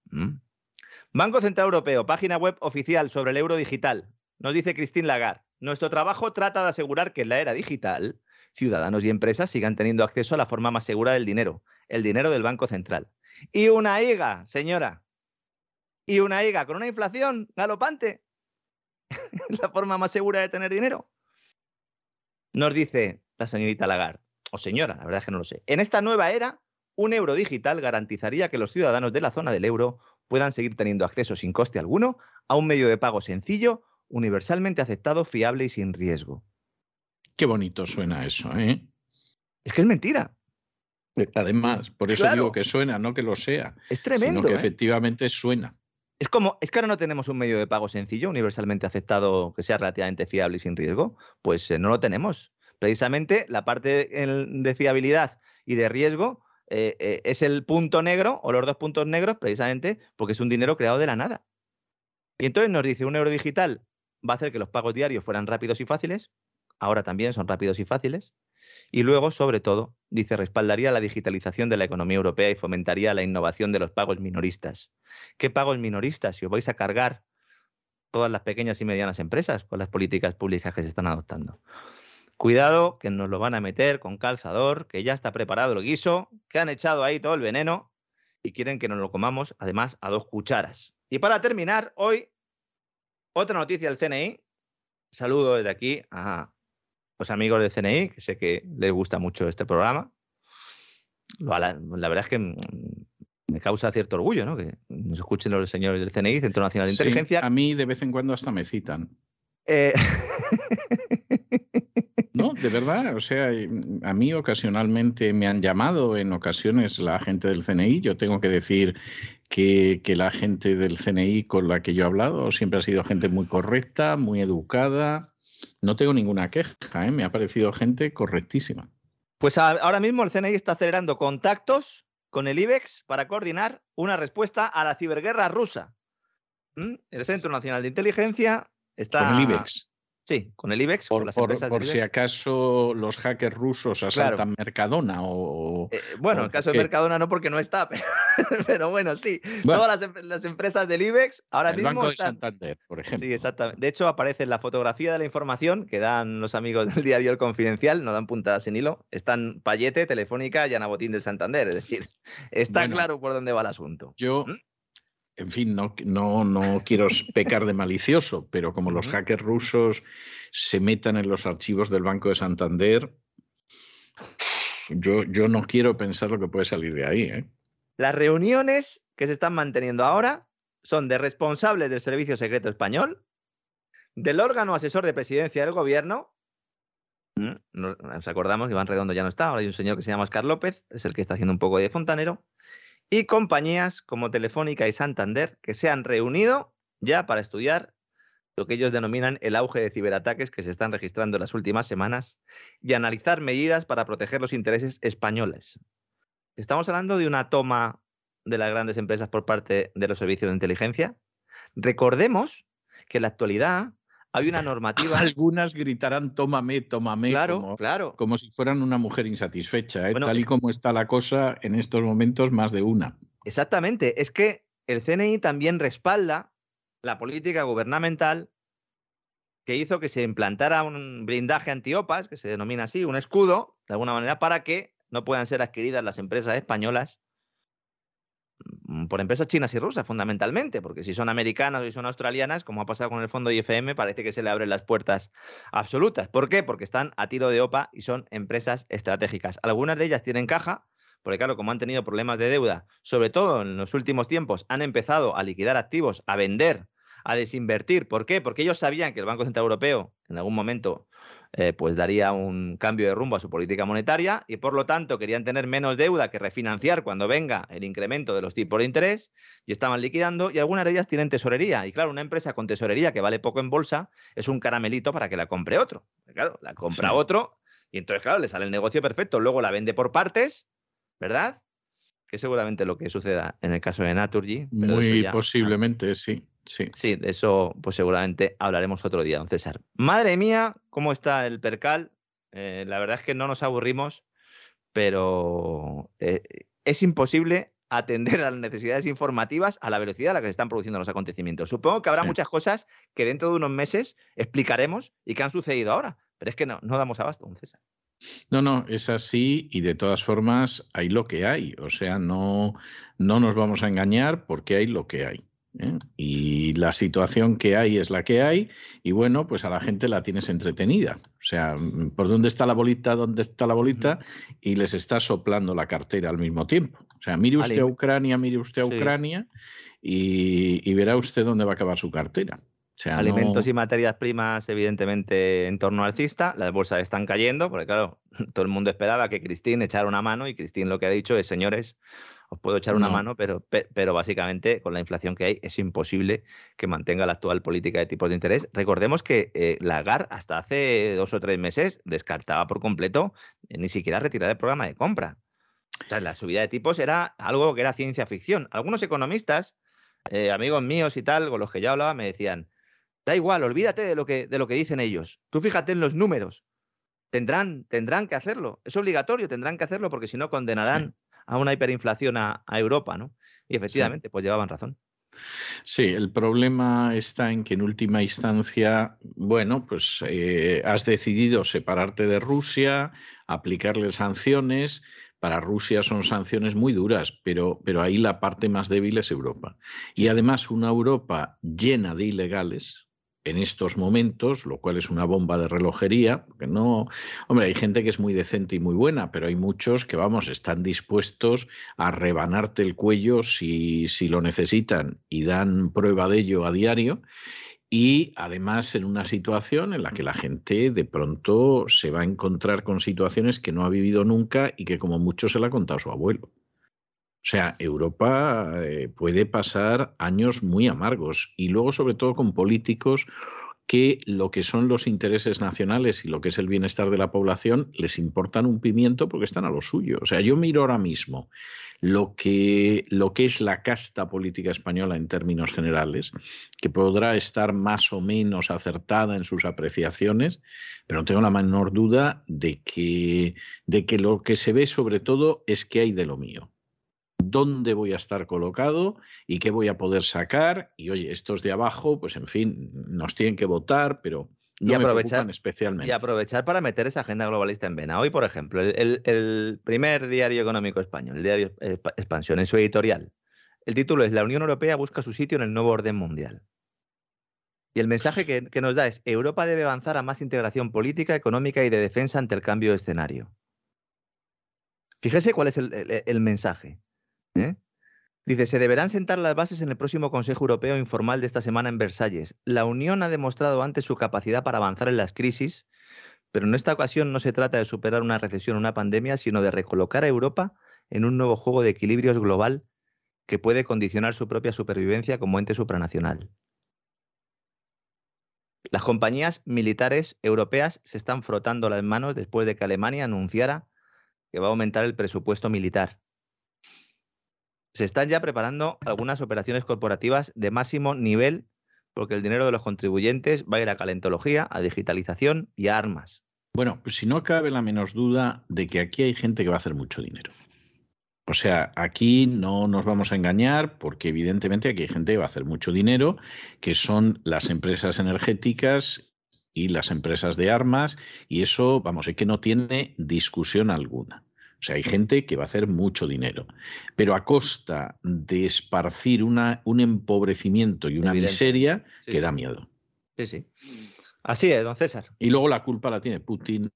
Banco Central Europeo, página web oficial sobre el euro digital. Nos dice Christine Lagarde, nuestro trabajo trata de asegurar que en la era digital ciudadanos y empresas sigan teniendo acceso a la forma más segura del dinero, el dinero del Banco Central. Y una IGA, señora. Y una IGA con una inflación galopante. la forma más segura de tener dinero. Nos dice la señorita Lagarde, o señora, la verdad es que no lo sé. En esta nueva era, un euro digital garantizaría que los ciudadanos de la zona del euro puedan seguir teniendo acceso sin coste alguno a un medio de pago sencillo, universalmente aceptado, fiable y sin riesgo. Qué bonito suena eso, ¿eh? Es que es mentira. Eh, además, por eso digo que suena, no que lo sea. Es tremendo. Sino que ¿eh? efectivamente suena. Es como, es que ahora no tenemos un medio de pago sencillo, universalmente aceptado, que sea relativamente fiable y sin riesgo. Pues eh, no lo tenemos. Precisamente la parte de fiabilidad y de riesgo es el punto negro o los dos puntos negros, precisamente porque es un dinero creado de la nada. Y entonces nos dice un euro digital va a hacer que los pagos diarios fueran rápidos y fáciles. Ahora también son rápidos y fáciles. Y luego, sobre todo, dice, respaldaría la digitalización de la economía europea y fomentaría la innovación de los pagos minoristas. ¿Qué pagos minoristas? Si os vais a cargar todas las pequeñas y medianas empresas con las políticas públicas que se están adoptando. Cuidado, que nos lo van a meter con calzador, que ya está preparado el guiso, que han echado ahí todo el veneno y quieren que nos lo comamos, además, a dos cucharas. Y para terminar, hoy, otra noticia del CNI. Saludo desde aquí a los amigos del CNI, que sé que les gusta mucho este programa. La, verdad es que me causa cierto orgullo, ¿no? Que nos escuchen los señores del CNI, Centro Nacional de Inteligencia. a mí de vez en cuando hasta me citan. Eh... No, de verdad, o sea, a mí ocasionalmente me han llamado, en ocasiones la gente del CNI, yo tengo que decir que, que, la gente del CNI con la que yo he hablado siempre ha sido gente muy correcta, muy educada, no tengo ninguna queja, ¿eh? me ha parecido gente correctísima. Pues ahora mismo el CNI está acelerando contactos con el IBEX para coordinar una respuesta a la ciberguerra rusa. ¿Mm? El Centro Nacional de Inteligencia está. Con el IBEX. Sí, con el IBEX. Por, por, si acaso los hackers rusos asaltan Mercadona o... Eh, bueno, en el caso de Mercadona no porque no está, pero, bueno, sí. Todas las, empresas del IBEX ahora el mismo... Banco de Santander, por ejemplo. Sí, exactamente. De hecho, aparece en la fotografía de la información que dan los amigos del diario El Confidencial, no dan puntadas sin hilo, están Payete, Telefónica y Ana Botín del Santander. Es decir, está claro por dónde va el asunto. Yo... ¿Mm? En fin, no, no, no quiero pecar de malicioso, pero como los hackers rusos se metan en los archivos del Banco de Santander, yo, yo no quiero pensar lo que puede salir de ahí. ¿eh? Las reuniones que se están manteniendo ahora son de responsables del Servicio Secreto Español, del órgano asesor de presidencia del gobierno. Mm, nos acordamos que Iván Redondo ya no está, ahora hay un señor que se llama Oscar López, es el que está haciendo un poco de fontanero y compañías como Telefónica y Santander que se han reunido ya para estudiar lo que ellos denominan el auge de ciberataques que se están registrando en las últimas semanas y analizar medidas para proteger los intereses españoles. Estamos hablando de una toma de las grandes empresas por parte de los servicios de inteligencia. Recordemos que en la actualidad hay una normativa. Algunas gritarán tómame, tómame. Claro, como, claro. Como si fueran una mujer insatisfecha. ¿eh? Tal y como está la cosa en estos momentos, más de una. Exactamente. Es que el CNI también respalda la política gubernamental que hizo que se implantara un blindaje antiopas, que se denomina así, un escudo, de alguna manera, para que no puedan ser adquiridas las empresas españolas por empresas chinas y rusas, fundamentalmente, porque si son americanas o si son australianas, como ha pasado con el fondo IFM, parece que se le abren las puertas absolutas. ¿Por qué? Porque están a tiro de OPA y son empresas estratégicas. Algunas de ellas tienen caja, porque claro, como han tenido problemas de deuda, sobre todo en los últimos tiempos, han empezado a liquidar activos, a vender, a desinvertir. ¿Por qué? Porque ellos sabían que el Banco Central Europeo en algún momento eh, pues daría un cambio de rumbo a su política monetaria y por lo tanto querían tener menos deuda que refinanciar cuando venga el incremento de los tipos de interés y estaban liquidando y algunas de ellas tienen tesorería y claro, una empresa con tesorería que vale poco en bolsa es un caramelito para que la compre otro. Claro, la compra otro y entonces claro, le sale el negocio perfecto, luego la vende por partes, ¿verdad? Que seguramente lo que suceda en el caso de Naturgy. Muy posiblemente, sí. Sí. Sí, de eso pues seguramente hablaremos otro día, don César. Madre mía, cómo está el percal. Eh, la verdad es que no nos aburrimos, pero eh, es imposible atender a las necesidades informativas a la velocidad a la que se están produciendo los acontecimientos. Supongo que habrá muchas cosas que dentro de unos meses explicaremos y que han sucedido ahora, pero es que no, no damos abasto, don César. No, no, es así y de todas formas hay lo que hay. O sea, no, no nos vamos a engañar porque hay lo que hay. ¿Eh? Y la situación que hay es la que hay y bueno, pues a la gente la tienes entretenida. O sea, mm, ¿por dónde está la bolita? ¿Dónde está la bolita? Y les está soplando la cartera al mismo tiempo. O sea, mire usted a Ucrania, mire usted a Ucrania y, verá usted dónde va a acabar su cartera. Alimentos y materias primas, evidentemente, en torno alcista. Las bolsas están cayendo, porque claro, todo el mundo esperaba que Cristín echara una mano y Cristín lo que ha dicho es, señores, os puedo echar una mano, pero, pero básicamente con la inflación que hay es imposible que mantenga la actual política de tipos de interés. Recordemos que eh, Lagarde hasta hace dos o tres meses descartaba por completo eh, ni siquiera retirar el programa de compra. O sea, la subida de tipos era algo que era ciencia ficción. Algunos economistas, eh, amigos míos y tal, con los que yo hablaba, me decían, da igual, olvídate de lo que, de lo que dicen ellos. Tú fíjate en los números. Tendrán, tendrán que hacerlo. Es obligatorio, tendrán que hacerlo porque si no condenarán a una hiperinflación a, Europa, ¿no? Y efectivamente, pues llevaban razón. Sí, el problema está en que en última instancia, bueno, pues eh, has decidido separarte de Rusia, aplicarle sanciones. Para Rusia son sanciones muy duras, pero, pero ahí la parte más débil es Europa. Y además una Europa llena de ilegales, en estos momentos, lo cual es una bomba de relojería, porque no, hombre, hay gente que es muy decente y muy buena, pero hay muchos que, vamos, están dispuestos a rebanarte el cuello si, si lo necesitan y dan prueba de ello a diario. Y además en una situación en la que la gente de pronto se va a encontrar con situaciones que no ha vivido nunca y que como mucho se le ha contado su abuelo. O sea, Europa eh, puede pasar años muy amargos y luego sobre todo con políticos que lo que son los intereses nacionales y lo que es el bienestar de la población les importan un pimiento porque están a lo suyo. O sea, yo miro ahora mismo lo que, lo que es la casta política española en términos generales, que podrá estar más o menos acertada en sus apreciaciones, pero no tengo la menor duda de que, de que lo que se ve sobre todo es que hay de lo mío dónde voy a estar colocado y qué voy a poder sacar. Y oye, estos de abajo, pues en fin, nos tienen que votar, pero no y aprovechar, especialmente. Y aprovechar para meter esa agenda globalista en vena. Hoy, por ejemplo, el, primer diario económico español, el diario Expansión, en su editorial, el título es La Unión Europea busca su sitio en el nuevo orden mundial. Y el mensaje que, nos da es, Europa debe avanzar a más integración política, económica y de defensa ante el cambio de escenario. Fíjese cuál es el mensaje. ¿Eh? Dice, se deberán sentar las bases en el próximo Consejo Europeo informal de esta semana en Versalles. La Unión ha demostrado antes su capacidad para avanzar en las crisis, pero en esta ocasión no se trata de superar una recesión o una pandemia, sino de recolocar a Europa en un nuevo juego de equilibrios global que puede condicionar su propia supervivencia como ente supranacional. Las compañías militares europeas se están frotando las manos después de que Alemania anunciara que va a aumentar el presupuesto militar se están ya preparando algunas operaciones corporativas de máximo nivel porque el dinero de los contribuyentes va a ir a calentología, a digitalización y a armas. Bueno, pues si no cabe la menos duda de que aquí hay gente que va a hacer mucho dinero. O sea, aquí no nos vamos a engañar porque evidentemente aquí hay gente que va a hacer mucho dinero, que son las empresas energéticas y las empresas de armas, y eso, vamos, es que no tiene discusión alguna. O sea, hay gente que va a hacer mucho dinero, pero a costa de esparcir una, un empobrecimiento y una miseria que da miedo. Sí, sí. Así es, don César. Y luego la culpa la tiene Putin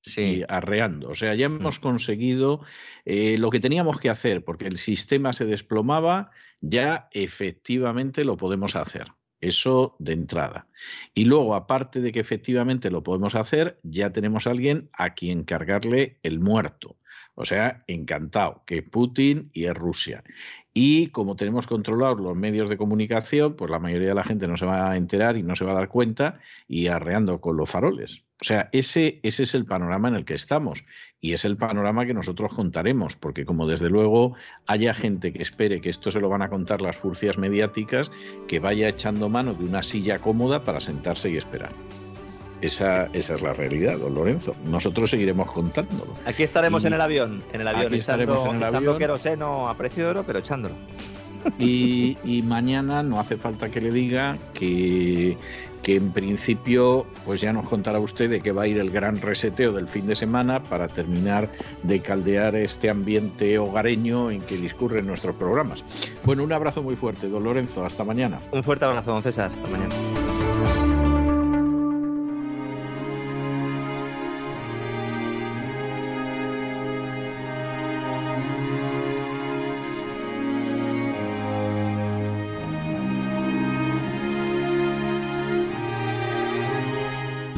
arreando. O sea, ya hemos mm. conseguido eh, lo que teníamos que hacer, porque el sistema se desplomaba, ya efectivamente lo podemos hacer. Eso de entrada. Y luego, aparte de que efectivamente lo podemos hacer, ya tenemos a alguien a quien cargarle el muerto. O sea, encantado, que Putin y es Rusia. Y como tenemos controlados los medios de comunicación, pues la mayoría de la gente no se va a enterar y no se va a dar cuenta y arreando con los faroles. O sea, ese, ese es el panorama en el que estamos y es el panorama que nosotros contaremos, porque como desde luego haya gente que espere que esto se lo van a contar las furcias mediáticas, que vaya echando mano de una silla cómoda para sentarse y esperar. Esa, esa, es la realidad, don Lorenzo. Nosotros seguiremos contándolo. Aquí estaremos en el avión, en el avión, echando, en el echando queroseno a precio de oro, pero echándolo. Y, y, mañana no hace falta que le diga que, que en principio pues ya nos contará usted de que va a ir el gran reseteo del fin de semana para terminar de caldear este ambiente hogareño en que discurren nuestros programas. Bueno, un abrazo muy fuerte, don Lorenzo. Hasta mañana. Un fuerte abrazo, don César. Hasta mañana.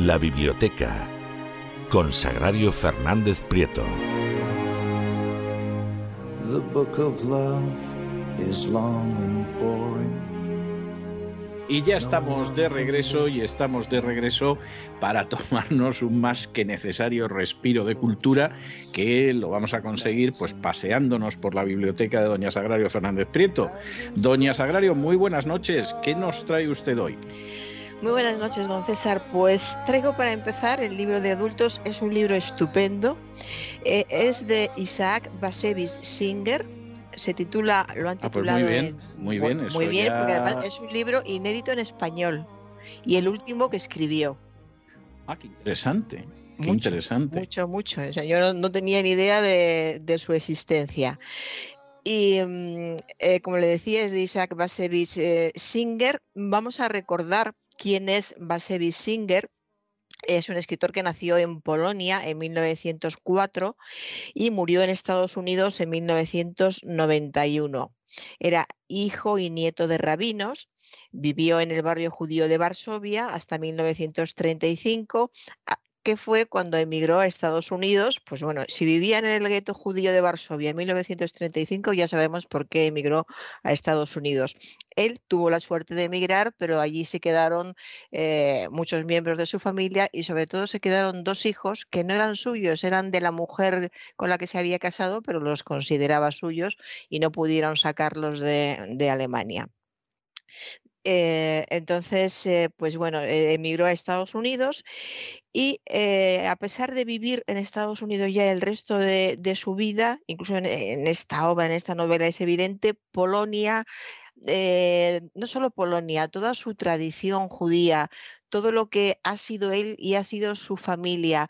La biblioteca con Sagrario Fernández Prieto. The book of love is long and boring. Y ya estamos de regreso y estamos de regreso para tomarnos un más que necesario respiro de cultura que lo vamos a conseguir pues paseándonos por la biblioteca de Doña Sagrario Fernández Prieto. Doña Sagrario, muy buenas noches. ¿Qué nos trae usted hoy? Muy buenas noches, don César. Pues traigo para empezar el libro de adultos. Es un libro estupendo. Eh, es de Isaac Bashevis Singer se titula, lo han titulado. Ah, pues muy bien, muy bien. muy bien, porque además es un libro inédito en español y el último que escribió. Ah, qué interesante. Qué interesante. Mucho, mucho. O sea, yo no, tenía ni idea de, su existencia. Y mm, eh, como le decía, es de Isaac Bashevis eh, Singer. Vamos a recordar quién es Bashevis Singer es un escritor que nació en Polonia en 1904 y murió en Estados Unidos en 1991. Era hijo y nieto de rabinos, vivió en el barrio judío de Varsovia hasta 1935 que fue cuando emigró a Estados Unidos. Pues bueno, si vivía en el gueto judío de Varsovia en 1935, ya sabemos por qué emigró a Estados Unidos. Él tuvo la suerte de emigrar, pero allí se quedaron eh, muchos miembros de su familia y sobre todo se quedaron dos hijos que no eran suyos, eran de la mujer con la que se había casado, pero los consideraba suyos y no pudieron sacarlos de Alemania. Eh, entonces, eh, pues bueno, eh, emigró a Estados Unidos y a pesar de vivir en Estados Unidos ya el resto de, su vida, incluso en, esta obra, en esta novela es evidente, Polonia, no solo Polonia, toda su tradición judía, todo lo que ha sido él y ha sido su familia,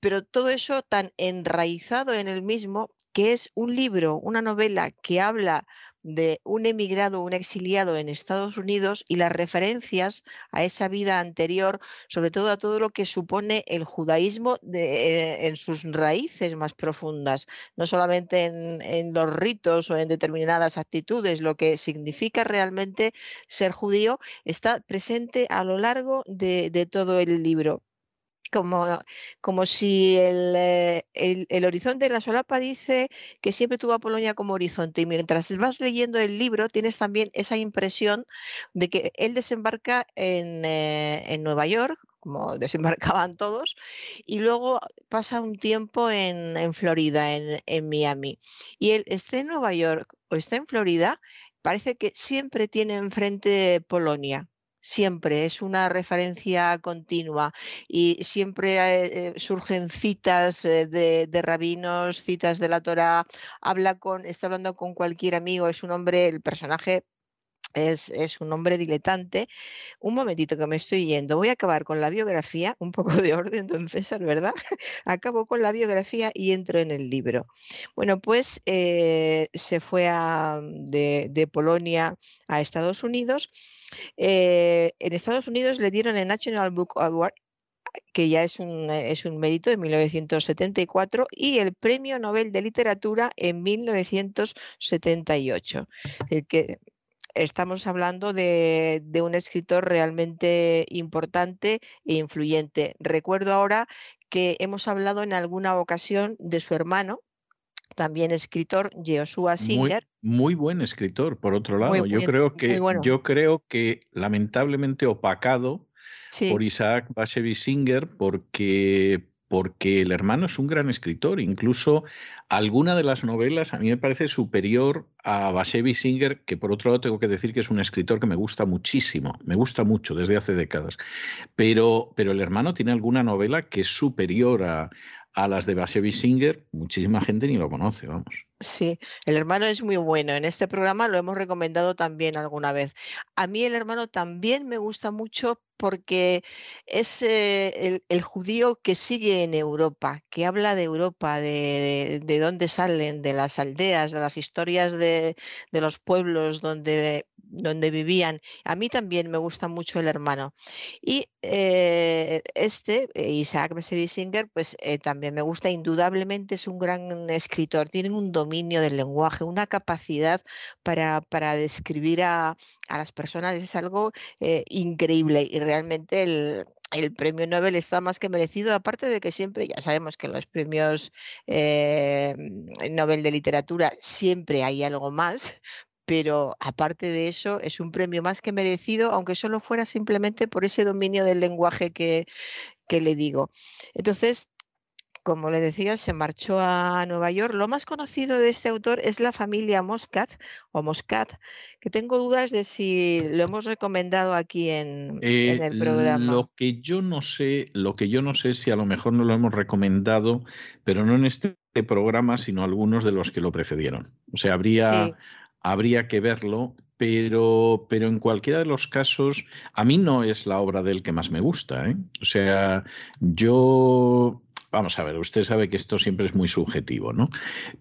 pero todo eso tan enraizado en el mismo que es un libro, una novela que habla de un emigrado, un exiliado en Estados Unidos y las referencias a esa vida anterior, sobre todo a todo lo que supone el judaísmo en sus raíces más profundas, no solamente en, los ritos o en determinadas actitudes, lo que significa realmente ser judío está presente a lo largo de todo el libro como, como si eh, el, el, horizonte de la solapa dice que siempre tuvo a Polonia como horizonte y mientras vas leyendo el libro tienes también esa impresión de que él desembarca en, eh, en Nueva York como desembarcaban todos, y luego pasa un tiempo en, en Florida, en, en, Miami. Y él esté en Nueva York o está en Florida, parece que siempre tiene enfrente Polonia siempre, es una referencia continua. Y siempre eh, surgen citas eh, de, rabinos, citas de la Torah, habla con, está hablando con cualquier amigo, es un hombre, el personaje es, es, un hombre diletante. Un momentito que me estoy yendo. Voy a acabar con la biografía, un poco de orden, don César, ¿verdad? Acabo con la biografía y entro en el libro. Bueno, pues eh, se fue de, de, Polonia a Estados Unidos eh, en Estados Unidos le dieron el National Book Award que ya es un, es un mérito de 1974, y el Premio Nobel de Literatura en 1978. El que estamos hablando de, de, un escritor realmente importante e influyente. Recuerdo ahora que hemos hablado en alguna ocasión de su hermano, también escritor Joshua Singer. Muy, buen escritor, por otro lado. yo, creo que, yo creo que lamentablemente opacado por Isaac Bashevis Singer porque, porque el hermano es un gran escritor. Incluso alguna de las novelas a mí me parece superior a Bashevis Singer, que por otro lado tengo que decir que es un escritor que me gusta muchísimo, me gusta mucho desde hace décadas. Pero, pero el hermano tiene alguna novela que es superior a, las de Bashevis Singer, muchísima gente ni lo conoce, vamos. Sí, el hermano es muy bueno. En este programa lo hemos recomendado también alguna vez. A mí el hermano también me gusta mucho porque es eh, el, judío que sigue en Europa, que habla de Europa, de, de, dónde salen, de las aldeas, de las historias de, de los pueblos donde donde vivían. A mí también me gusta mucho el hermano. Y eh, este, eh, Isaac Singer, pues también me gusta, indudablemente es un gran escritor, tiene un dominio del lenguaje, una capacidad para, para describir a, a las personas, es algo increíble y realmente el, el premio Nobel está más que merecido, aparte de que siempre, ya sabemos que en los premios eh, Nobel de literatura siempre hay algo más, pero aparte de eso es un premio más que merecido, aunque solo fuera simplemente por ese dominio del lenguaje que, que le digo. Entonces, como le decía, se marchó a Nueva York. Lo más conocido de este autor es la familia Moscat o Moscat, que tengo dudas de si lo hemos recomendado aquí en, en, el programa. Lo que yo no sé, lo que yo no sé si a lo mejor no lo hemos recomendado, pero no en este programa, sino algunos de los que lo precedieron. O sea, habría, habría que verlo, pero, pero en cualquiera de los casos, a mí no es la obra del que más me gusta. ¿eh? O sea, yo vamos a ver, usted sabe que esto siempre es muy subjetivo, ¿no?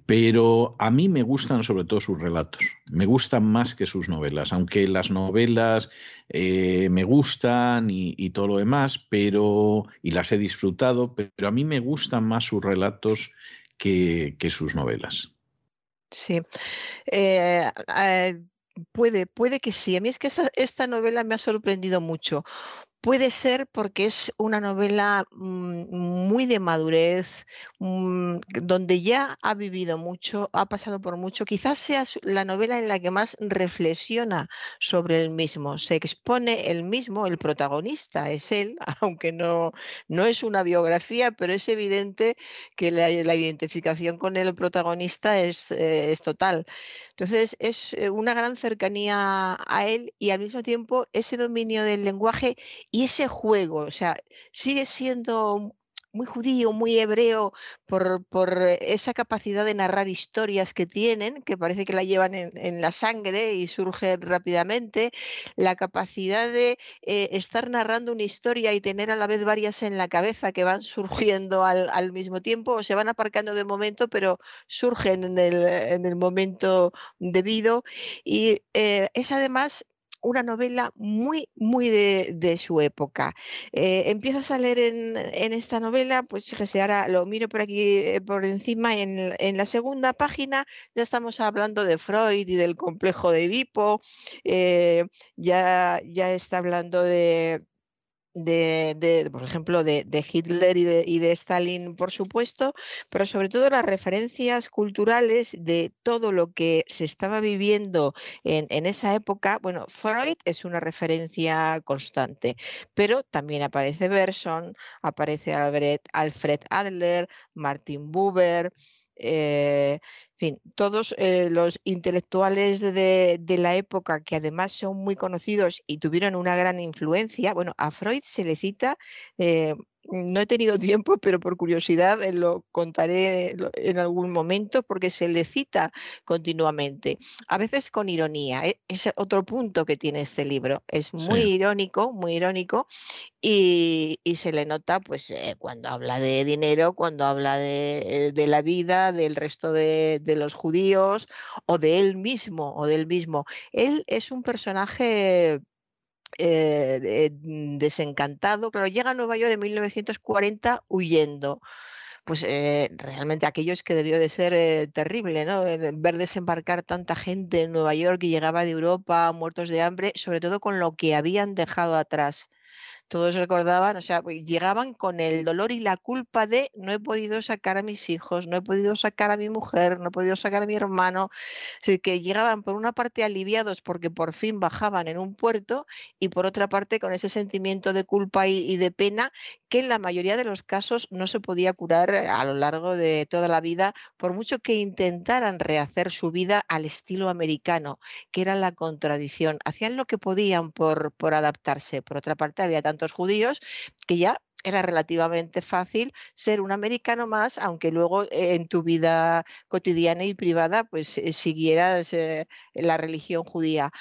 Pero a mí me gustan sobre todo sus relatos, me gustan más que sus novelas, aunque las novelas eh, me gustan y, todo lo demás, pero y las he disfrutado, pero a mí me gustan más sus relatos que, sus novelas. Sí. Eh, eh, puede, puede que sí. A mí es que esta novela me ha sorprendido mucho Puede ser porque es una novela mm, muy de madurez, mm, donde ya ha vivido mucho, ha pasado por mucho. Quizás sea la novela en la que más reflexiona sobre el mismo. Se expone el mismo, el protagonista es él, aunque no, no es una biografía, pero es evidente que la, identificación con el protagonista es, eh, es total. Entonces es eh, una gran cercanía a él y al mismo tiempo ese dominio del lenguaje y ese juego, o sea, sigue siendo muy judío, muy hebreo, por, esa capacidad de narrar historias que tienen, que parece que la llevan en, la sangre y surgen rápidamente, la capacidad de eh, estar narrando una historia y tener a la vez varias en la cabeza que van surgiendo al, mismo tiempo, o se van aparcando de momento, pero surgen en el, en el momento debido. Y eh, es además una novela muy, muy de, su época. Eh, empiezas a leer en, esta novela, pues fíjese, ahora lo miro por aquí eh, por encima, en, en, la segunda página ya estamos hablando de Freud y del complejo de Edipo, eh, ya, ya está hablando de, de, por ejemplo, de, Hitler y de, Stalin, por supuesto, pero sobre todo las referencias culturales de todo lo que se estaba viviendo en, esa época. Bueno, Freud es una referencia constante, pero también aparece Berson, aparece Alfred Adler, Martin Buber. Eh, fin, todos eh, los intelectuales de, la época que además son muy conocidos y tuvieron una gran influencia, bueno, a Freud se le cita eh, no he tenido tiempo, pero por curiosidad eh, lo contaré en algún momento porque se le cita continuamente, a veces con ironía. ¿eh? Es otro punto que tiene este libro. Es muy irónico, muy irónico y, se le nota pues eh, cuando habla de dinero, cuando habla de, la vida del resto de, de, los judíos o de él mismo o del mismo. Él es un personaje eh, mm, desencantado. Claro, llega a Nueva York en 1940 huyendo. Pues eh, realmente aquello es que debió de ser eh, terrible, ¿no? Ver desembarcar tanta gente en Nueva York y llegaba de Europa muertos de hambre, sobre todo con lo que habían dejado atrás todos recordaban, o sea, pues, llegaban con el dolor y la culpa de no he podido sacar a mis hijos, no he podido sacar a mi mujer, no he podido sacar a mi hermano, así que llegaban por una parte aliviados porque por fin bajaban en un puerto y por otra parte con ese sentimiento de culpa y, de pena que en la mayoría de los casos no se podía curar a lo largo de toda la vida, por mucho que intentaran rehacer su vida al estilo americano, que era la contradicción. Hacían lo que podían por, por adaptarse. Por otra parte, había judíos, que ya era relativamente fácil ser un americano más, aunque luego eh, en tu vida cotidiana y privada pues eh, siguieras eh, la religión judía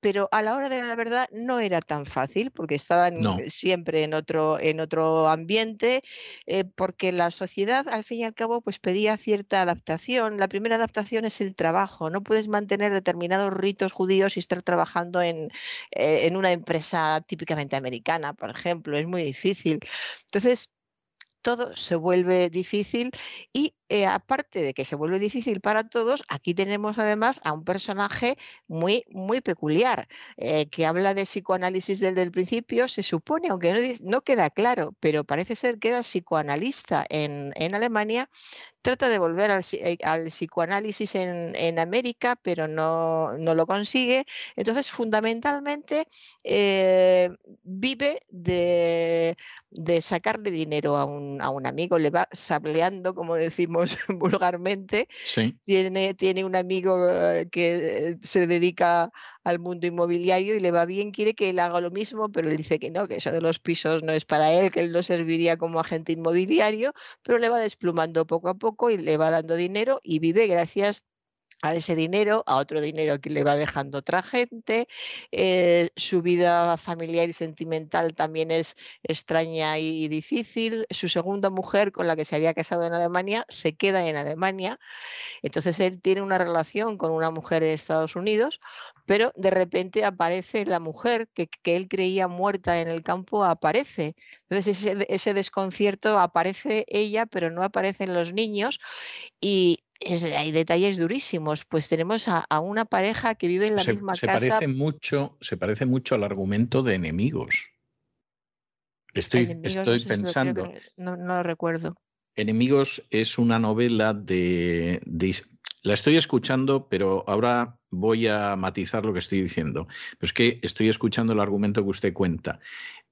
pero a la hora de la verdad no era tan fácil porque estaban siempre en otro, en otro ambiente, eh, porque la sociedad al fin y al cabo pues pedía cierta adaptación. La primera adaptación es el trabajo, no puedes mantener determinados ritos judíos y estar trabajando en, eh, en una empresa típicamente americana, por ejemplo, es muy difícil. Entonces, todo se vuelve difícil y eh, aparte de que se vuelve difícil para todos, aquí tenemos además a un personaje muy, muy peculiar, eh, que habla de psicoanálisis desde el principio, se supone, aunque no, queda claro, pero parece ser que era psicoanalista en, Alemania, trata de volver al, eh, psicoanálisis en, América, pero no, lo consigue. Entonces, fundamentalmente, vive de, sacarle dinero a un, a un amigo, le va sableando, como decimos, vulgarmente. Tiene, tiene un amigo eh, que eh, se dedica al mundo inmobiliario y le va bien, quiere que él haga lo mismo, pero él dice que no, que eso de los pisos no es para él, que él no serviría como agente inmobiliario, pero le va desplumando poco a poco y le va dando dinero y vive gracias a ese dinero, a otro dinero que le va dejando otra gente. Eh, su vida familiar y sentimental también es extraña y, difícil. Su segunda mujer, con la que se había casado en Alemania, se queda en Alemania. Entonces él tiene una relación con una mujer en Estados Unidos, pero de repente aparece la mujer que, él creía muerta en el campo, aparece. Entonces ese, ese desconcierto aparece ella, pero no aparecen los niños. Y, hay detalles durísimos. Pues tenemos a, una pareja que vive en la misma se casa. Parece mucho, se parece mucho al argumento de enemigos. Estoy, estoy pensando. No, no, lo recuerdo. Enemigos es una novela de, La estoy escuchando, pero ahora voy a matizar lo que estoy diciendo. Pues que estoy escuchando el argumento que usted cuenta.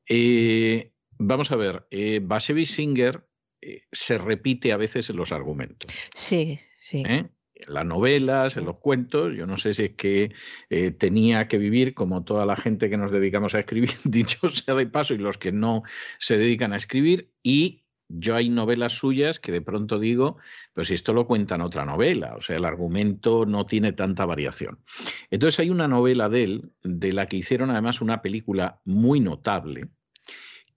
Eh, vamos a ver, eh, Singer eh, se repite a veces en los argumentos. Sí, Sí. ¿eh? En las novelas, en los cuentos, yo no sé si es que eh, tenía que vivir como toda la gente que nos dedicamos a escribir, dicho sea de paso, y los que no se dedican a escribir, y yo hay novelas suyas que de pronto digo, pues si esto lo cuentan otra novela, o sea, el argumento no tiene tanta variación. Entonces hay una novela de él, de la que hicieron además una película muy notable,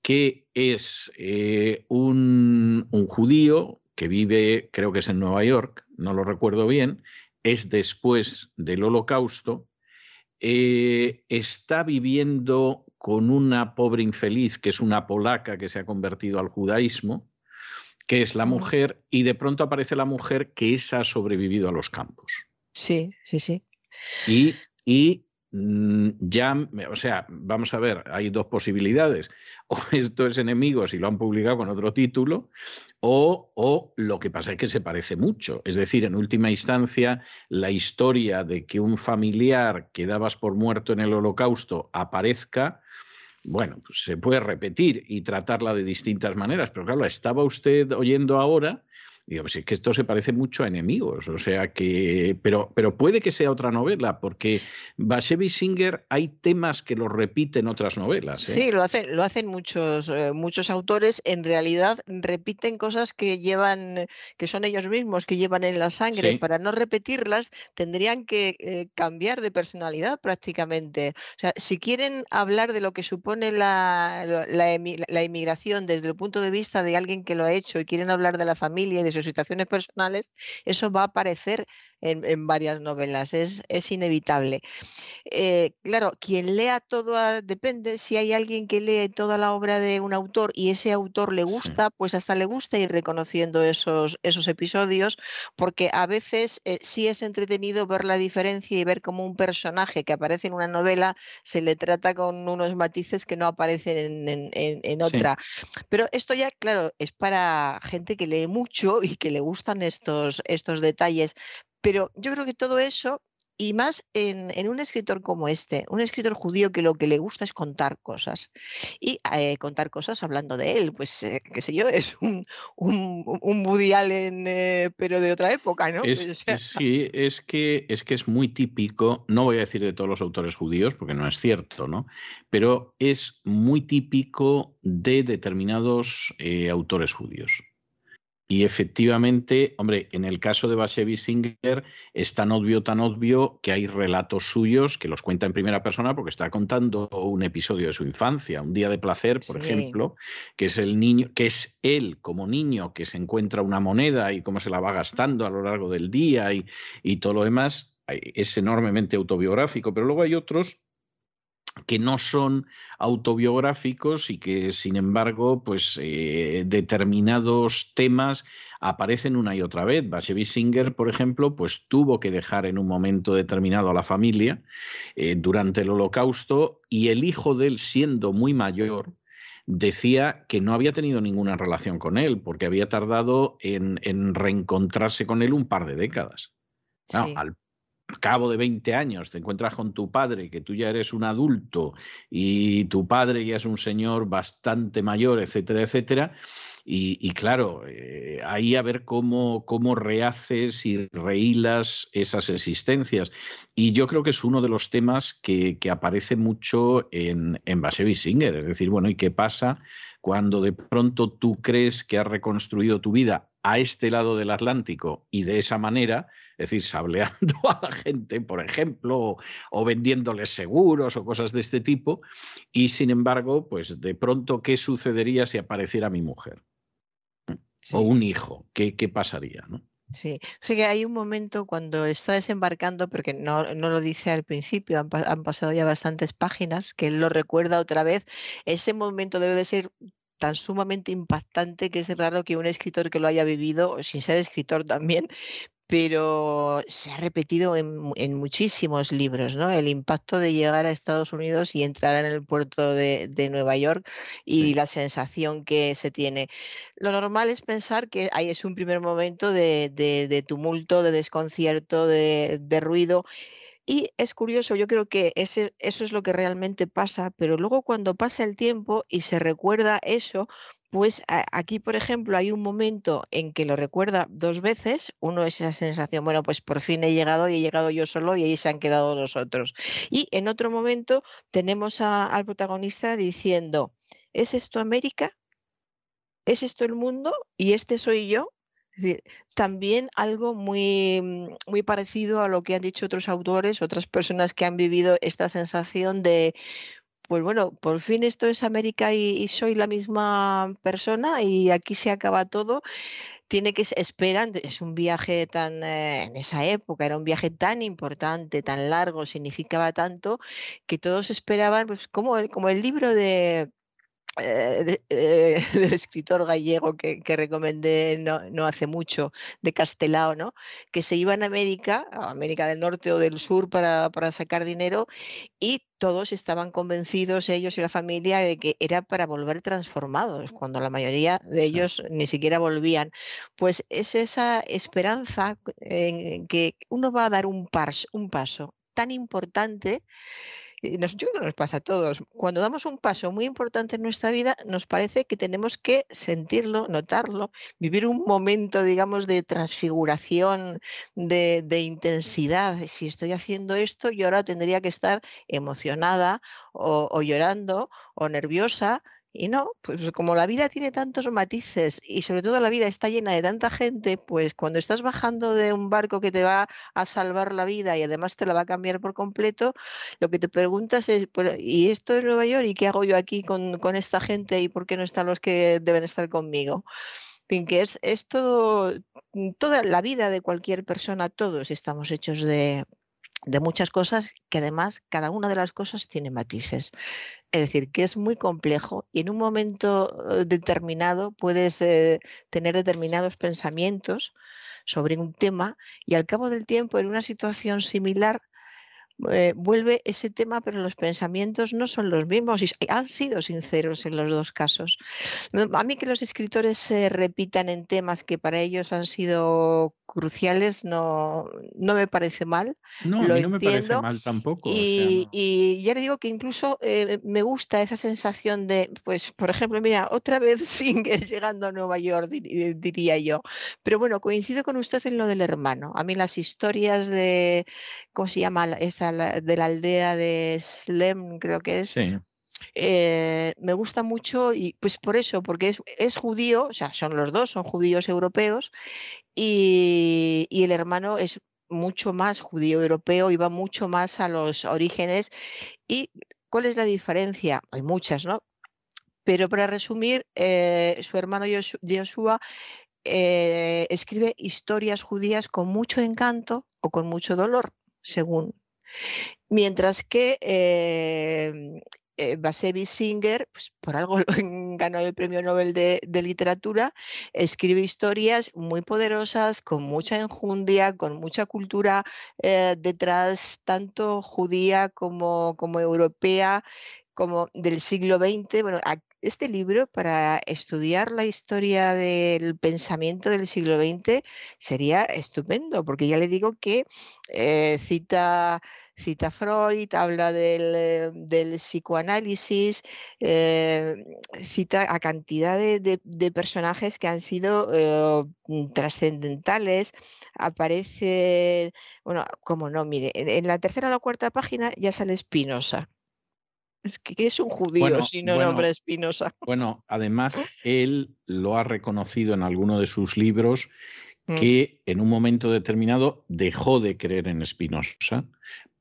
que es eh, un, un, judío que vive, creo que es en Nueva York, no lo recuerdo bien, es después del holocausto, eh, está viviendo con una pobre infeliz, que es una polaca que se ha convertido al judaísmo, que es la mujer, y de pronto aparece la mujer que esa ha sobrevivido a los campos. Sí, sí, sí. Y, y mm, ya, o sea, vamos a ver, hay dos posibilidades. O esto es enemigos y lo han publicado con otro título, o, lo que pasa es que se parece mucho. Es decir, en última instancia, la historia de que un familiar que dabas por muerto en el holocausto aparezca, bueno, pues se puede repetir y tratarla de distintas maneras. Pero claro, estaba usted oyendo ahora Digo, pues es que esto se parece mucho a enemigos, o sea que. Pero, pero puede que sea otra novela, porque Basevi Singer hay temas que los repiten otras novelas. ¿eh? Sí, lo hacen, lo hacen muchos, eh, muchos autores. En realidad repiten cosas que llevan, que son ellos mismos, que llevan en la sangre. Para no repetirlas, tendrían que eh, cambiar de personalidad prácticamente. O sea, si quieren hablar de lo que supone la, la inmigración desde el punto de vista de alguien que lo ha hecho y quieren hablar de la familia y de situaciones personales, eso va a aparecer en, varias novelas, es, es inevitable. Eh, claro, quien lea todo, depende, si hay alguien que lee toda la obra de un autor y ese autor le gusta, pues hasta le gusta ir reconociendo esos, esos episodios, porque a veces eh, sí es entretenido ver la diferencia y ver cómo un personaje que aparece en una novela se le trata con unos matices que no aparecen en, otra. Pero esto ya, claro, es para gente que lee mucho y que le gustan estos, estos detalles. Pero yo creo que todo eso, y más en, un escritor como este, un escritor judío que lo que le gusta es contar cosas. Y eh, contar cosas hablando de él, pues eh, qué sé yo, es un, un, un Woody Allen, eh, pero de otra época, ¿no? Es, pues, sí, es que, es que es muy típico, no voy a decir de todos los autores judíos, porque no es cierto, ¿no? Pero es muy típico de determinados autores judíos. Y efectivamente, hombre, en el caso de Basevi Singer es tan obvio, tan obvio que hay relatos suyos que los cuenta en primera persona porque está contando un episodio de su infancia, un día de placer, por ejemplo, que es el niño, que es él como niño que se encuentra una moneda y cómo se la va gastando a lo largo del día y, y todo lo demás. Es enormemente autobiográfico, pero luego hay otros que no son autobiográficos y que, sin embargo, pues eh, determinados temas aparecen una y otra vez. Bashevis Singer, por ejemplo, pues tuvo que dejar en un momento determinado a la familia eh, durante el Holocausto y el hijo de él, siendo muy mayor, decía que no había tenido ninguna relación con él porque había tardado en, reencontrarse con él un par de décadas. al cabo de 20 años te encuentras con tu padre, que tú ya eres un adulto y tu padre ya es un señor bastante mayor, etcétera, etcétera. Y, claro, eh, ahí a ver cómo, cómo rehaces y rehilas esas existencias. Y yo creo que es uno de los temas que, aparece mucho en, en Singer. Es decir, bueno, ¿y qué pasa cuando de pronto tú crees que has reconstruido tu vida a este lado del Atlántico y de esa manera? Es decir, sableando a la gente, por ejemplo, o, vendiéndoles seguros o cosas de este tipo, y sin embargo, pues de pronto, ¿qué sucedería si apareciera mi mujer? O un hijo, ¿qué, qué pasaría? ¿no? Sí, o sea que hay un momento cuando está desembarcando, porque no, no lo dice al principio, han, han, pasado ya bastantes páginas, que él lo recuerda otra vez, ese momento debe de ser tan sumamente impactante que es raro que un escritor que lo haya vivido, sin ser escritor también, pero se ha repetido en, muchísimos libros, ¿no? El impacto de llegar a Estados Unidos y entrar en el puerto de, Nueva York y la sensación que se tiene. Lo normal es pensar que ahí es un primer momento de, tumulto, de desconcierto, de, ruido. Y es curioso, yo creo que ese, eso es lo que realmente pasa, pero luego cuando pasa el tiempo y se recuerda eso, pues aquí, por ejemplo, hay un momento en que lo recuerda dos veces. Uno es esa sensación, bueno, pues por fin he llegado y he llegado yo solo y ahí se han quedado los otros. Y en otro momento tenemos al protagonista diciendo, ¿es esto América? ¿Es esto el mundo? ¿Y este soy yo? Es decir, también algo muy, muy parecido a lo que han dicho otros autores, otras personas que han vivido esta sensación de pues bueno, por fin esto es América y, soy la misma persona y aquí se acaba todo. Tiene que esperar, es un viaje tan, eh, en esa época era un viaje tan importante, tan largo, significaba tanto, que todos esperaban, pues como como el libro de, eh, eh, del escritor gallego que, recomendé no, hace mucho, de Castelao, ¿no? que se iban a América, a América del Norte o del Sur para, sacar dinero y todos estaban convencidos, ellos y la familia, de que era para volver transformados, cuando la mayoría de ellos ni siquiera volvían. Pues es esa esperanza en que uno va a dar un, un paso tan importante nos, yo nos pasa a todos. Cuando damos un paso muy importante en nuestra vida, nos parece que tenemos que sentirlo, notarlo, vivir un momento, digamos, de transfiguración, de, intensidad. Si estoy haciendo esto, yo ahora tendría que estar emocionada o llorando o nerviosa y no, pues como la vida tiene tantos matices y sobre todo la vida está llena de tanta gente, pues cuando estás bajando de un barco que te va a salvar la vida y además te la va a cambiar por completo, lo que te preguntas es, ¿y esto es Nueva York? ¿Y qué hago yo aquí con, con esta gente? ¿Y por qué no están los que deben estar conmigo? que es, es todo, toda la vida de cualquier persona, todos estamos hechos de, de muchas cosas que además cada una de las cosas tiene matices. Es decir, que es muy complejo y en un momento eh, determinado puedes eh, tener determinados pensamientos sobre un tema y al cabo del tiempo en una situación similar eh, vuelve ese tema, pero los pensamientos no son los mismos y han sido sinceros en los dos casos. A mí que los escritores se repitan en temas que para ellos han sido cruciales no, no me parece mal. No, lo a mí no me parece mal tampoco. Y, ya le digo que incluso eh, me gusta esa sensación de, pues, por ejemplo, mira, otra vez Singer llegando a Nueva York, diría yo. Pero bueno, coincido con usted en lo del hermano. A mí las historias de, ¿cómo se llama? Esa, de la aldea de Slem, creo que es. Sí. Eh, me gusta mucho y pues por eso, porque es, es, judío, o sea, son los dos, son judíos europeos y, y el hermano es mucho más judío europeo y va mucho más a los orígenes. ¿Y cuál es la diferencia? Hay muchas, ¿no? Pero para resumir, eh, su hermano Joshua eh, escribe historias judías con mucho encanto o con mucho dolor, según Mientras que eh, eh, Singer, pues por algo ganó el premio Nobel de, Literatura, escribe historias muy poderosas, con mucha enjundia, con mucha cultura eh, detrás, tanto judía como europea, como del siglo XX. Bueno, este libro para estudiar la historia del pensamiento del siglo XX sería estupendo, porque ya le digo que eh, cita cita Freud, habla del, eh, psicoanálisis, eh, cita a cantidad de, personajes que han sido eh, trascendentales. Aparece, bueno, como no, mire, en, la tercera o la cuarta página ya sale Spinoza. Es que es un judío si no nombra Spinoza. Bueno, además él lo ha reconocido en alguno de sus libros mm. que en un momento determinado dejó de creer en Spinoza,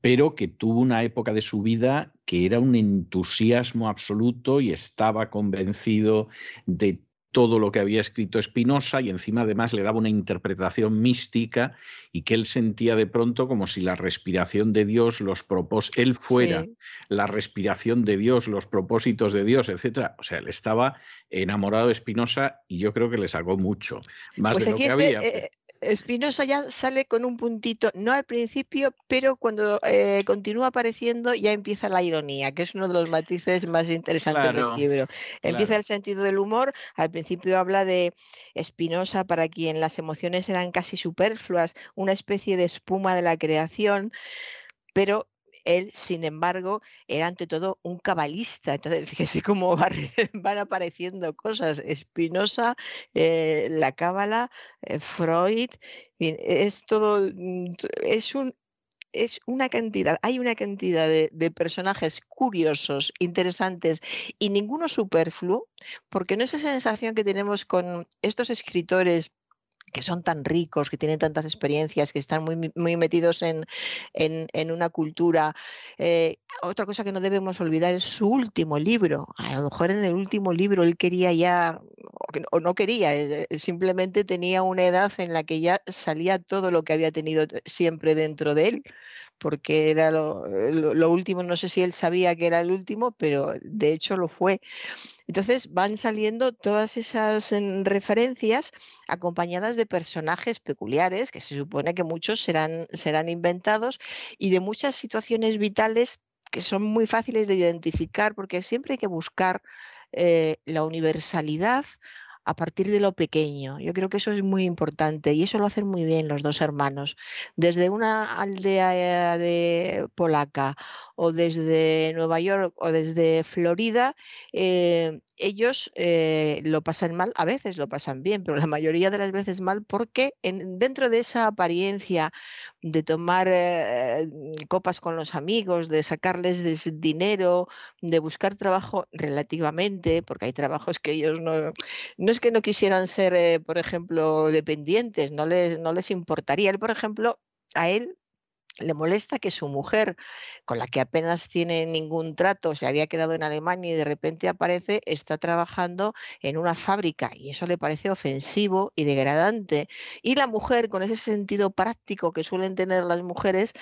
pero que tuvo una época de su vida que era un entusiasmo absoluto y estaba convencido de todo lo que había escrito Spinoza y encima además le daba una interpretación mística y que él sentía de pronto como si la respiración de Dios, los propósitos, él fuera la respiración de Dios, los propósitos de Dios, etcétera. O sea, él estaba enamorado de Spinoza y yo creo que le sacó mucho, más pues de lo que había. Eh, Espinosa ya sale con un puntito, no al principio, pero cuando eh, continúa apareciendo ya empieza la ironía, que es uno de los matices más interesantes del libro. Empieza el sentido del humor, al principio habla de Espinosa para quien las emociones eran casi superfluas, una especie de espuma de la creación, pero él, sin embargo, era ante todo un cabalista. Entonces, fíjese cómo van apareciendo cosas. Spinoza, eh, la cábala, eh, Freud, es todo, mm, es un, es una cantidad, hay una cantidad de, de, personajes curiosos, interesantes y ninguno superfluo, porque no es esa sensación que tenemos con estos escritores que son tan ricos, que tienen tantas experiencias, que están muy, muy metidos en, en, una cultura. Eh, otra cosa que no debemos olvidar es su último libro. A lo mejor en el último libro él quería ya, o no quería, eh, simplemente tenía una edad en la que ya salía todo lo que había tenido siempre dentro de él porque era eh, lo, último, no sé si él sabía que era el último, pero de hecho lo fue. Entonces van saliendo todas esas referencias acompañadas de personajes peculiares, que se supone que muchos serán, serán inventados, y de muchas situaciones vitales que son muy fáciles de identificar, porque siempre hay que buscar eh, la universalidad a partir de lo pequeño. Yo creo que eso es muy importante y eso lo hacen muy bien los dos hermanos. Desde una aldea de polaca o desde Nueva York o desde Florida, eh, ellos eh, lo pasan mal, a veces lo pasan bien, pero la mayoría de las veces mal porque dentro de esa apariencia de tomar eh, copas con los amigos, de sacarles dinero, de buscar trabajo relativamente, porque hay trabajos que ellos no, no es que no quisieran ser, por ejemplo, dependientes, no les, no les importaría. Él, por ejemplo, a él le molesta que su mujer, con la que apenas tiene ningún trato, se había quedado en Alemania y de repente aparece, está trabajando en una fábrica y eso le parece ofensivo y degradante. Y la mujer, con ese sentido práctico que suelen tener las mujeres,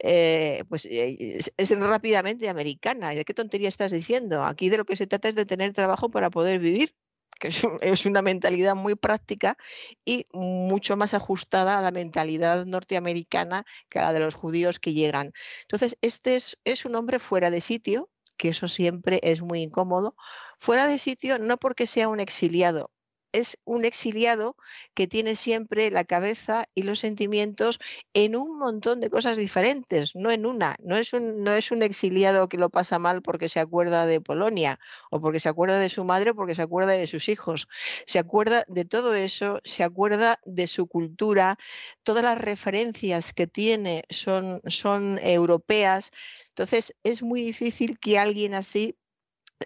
eh, pues eh, es, rápidamente americana. ¿De qué tontería estás diciendo? Aquí de lo que se trata es de tener trabajo para poder vivir que es, una mentalidad muy práctica y mucho más ajustada a la mentalidad norteamericana que a la de los judíos que llegan. Entonces, este es, es un hombre fuera de sitio, que eso siempre es muy incómodo, fuera de sitio no porque sea un exiliado, es un exiliado que tiene siempre la cabeza y los sentimientos en un montón de cosas diferentes, no en una. No es un, no es un exiliado que lo pasa mal porque se acuerda de Polonia o porque se acuerda de su madre o porque se acuerda de sus hijos. Se acuerda de todo eso, se acuerda de su cultura, todas las referencias que tiene son, son europeas. Entonces es muy difícil que alguien así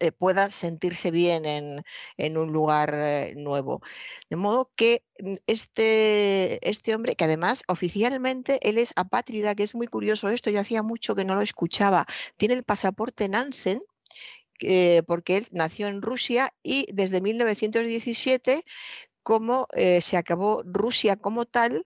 eh, pueda sentirse bien en, un lugar eh, nuevo. De modo que mm, este, este hombre, que además oficialmente él es apátrida, que es muy curioso esto, yo hacía mucho que no lo escuchaba, tiene el pasaporte Nansen, porque él nació en Rusia y desde 1917, como eh, se acabó Rusia como tal,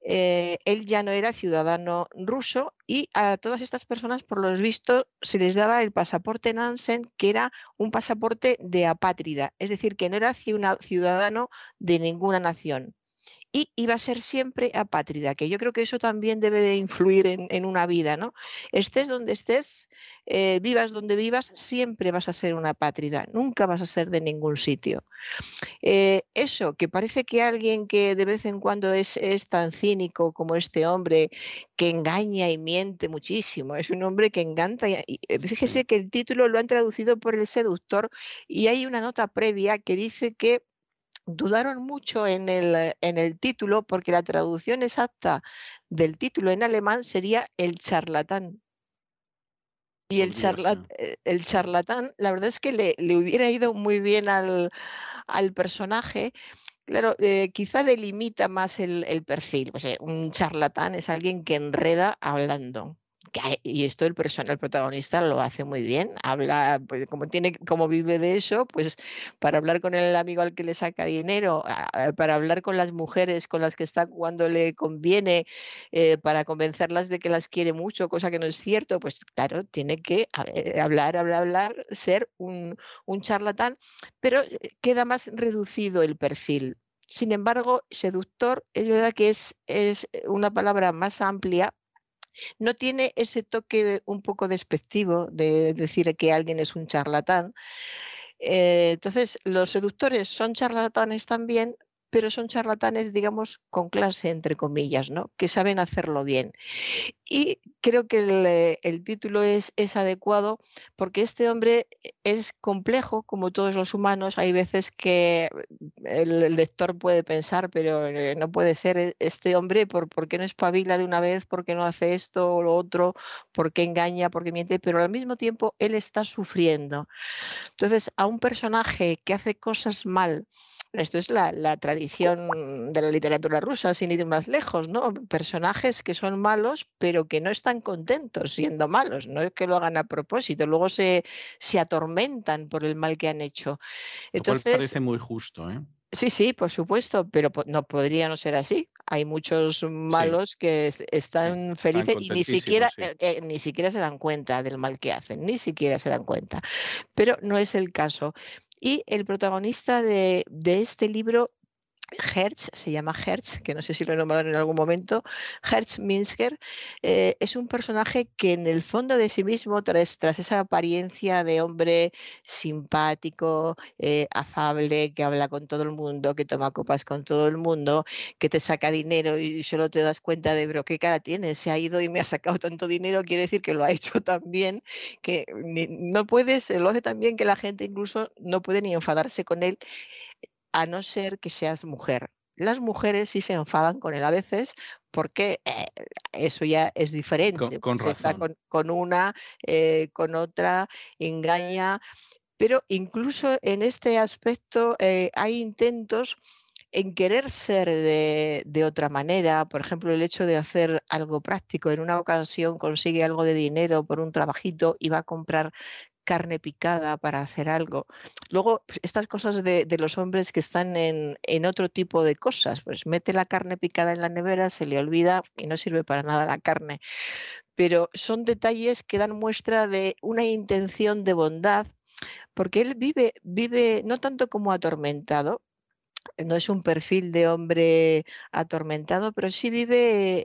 eh, él ya no era ciudadano ruso y a todas estas personas, por los vistos, se les daba el pasaporte Nansen, que era un pasaporte de apátrida, es decir, que no era ciudadano de ninguna nación y iba a ser siempre apátrida, que yo creo que eso también debe de influir en, una vida, ¿no? Estés donde estés, eh, vivas donde vivas, siempre vas a ser una apátrida, nunca vas a ser de ningún sitio. Eh, eso, que parece que alguien que de vez en cuando es, es tan cínico como este hombre, que engaña y miente muchísimo, es un hombre que encanta, y, eh, fíjese que el título lo han traducido por el seductor y hay una nota previa que dice que dudaron mucho en el, en el título porque la traducción exacta del título en alemán sería el charlatán. Y el, eh, el charlatán, la verdad es que le, hubiera ido muy bien al, personaje. Claro, eh, quizá delimita más el, perfil. Pues, eh, un charlatán es alguien que enreda hablando y esto el, el protagonista lo hace muy bien, habla, pues, como tiene, como vive de eso, pues para hablar con el amigo al que le saca dinero, para hablar con las mujeres con las que está cuando le conviene, eh, para convencerlas de que las quiere mucho, cosa que no es cierto, pues claro, tiene que eh, hablar, hablar, hablar, ser un, un charlatán, pero eh, queda más reducido el perfil. Sin embargo, seductor es verdad que es, es una palabra más amplia no tiene ese toque un poco despectivo de decir que alguien es un charlatán. Eh, entonces, los seductores son charlatanes también, pero son charlatanes, digamos, con clase, entre comillas, ¿no? Que saben hacerlo bien. Y creo que el, eh, título es, es, adecuado porque este hombre es complejo, como todos los humanos. Hay veces que el, lector puede pensar, pero eh, no puede ser e, este hombre, ¿por, ¿por qué no espabila de una vez? ¿Por qué no hace esto o lo otro? ¿Por qué engaña? ¿Por qué miente? Pero al mismo tiempo él está sufriendo. Entonces, a un personaje que hace cosas mal, esto es la, tradición de la literatura rusa, sin ir más lejos, ¿no? Personajes que son malos, pero que no están contentos siendo malos, no es que lo hagan a propósito, luego se, se atormentan por el mal que han hecho. Entonces, parece muy justo, ¿eh? Sí, sí, por supuesto, pero no podría no ser así. Hay muchos malos que están felices y ni siquiera, eh, eh, ni siquiera se dan cuenta del mal que hacen, ni siquiera se dan cuenta. Pero no es el caso. Y el protagonista de, este libro Hertz, se llama Hertz, que no sé si lo nombraron en algún momento, Hertz Minsker, eh, es un personaje que en el fondo de sí mismo, tras, esa apariencia de hombre simpático, eh, afable, que habla con todo el mundo, que toma copas con todo el mundo, que te saca dinero y solo te das cuenta de, bro, qué cara tiene, se ha ido y me ha sacado tanto dinero, quiere decir que lo ha hecho tan bien, que no puedes, lo hace tan bien que la gente incluso no puede ni enfadarse con él a no ser que seas mujer. Las mujeres sí se enfadan con él a veces porque eh, eso ya es diferente. Con, Está con, una, eh, con otra, engaña. Pero incluso en este aspecto eh, hay intentos en querer ser de, de, otra manera, por ejemplo, el hecho de hacer algo práctico, en una ocasión consigue algo de dinero por un trabajito y va a comprar carne picada para hacer algo. Luego, pues, estas cosas de, los hombres que están en, otro tipo de cosas, pues mete la carne picada en la nevera, se le olvida y no sirve para nada la carne. Pero son detalles que dan muestra de una intención de bondad, porque él vive, vive no tanto como atormentado, no es un perfil de hombre atormentado, pero sí vive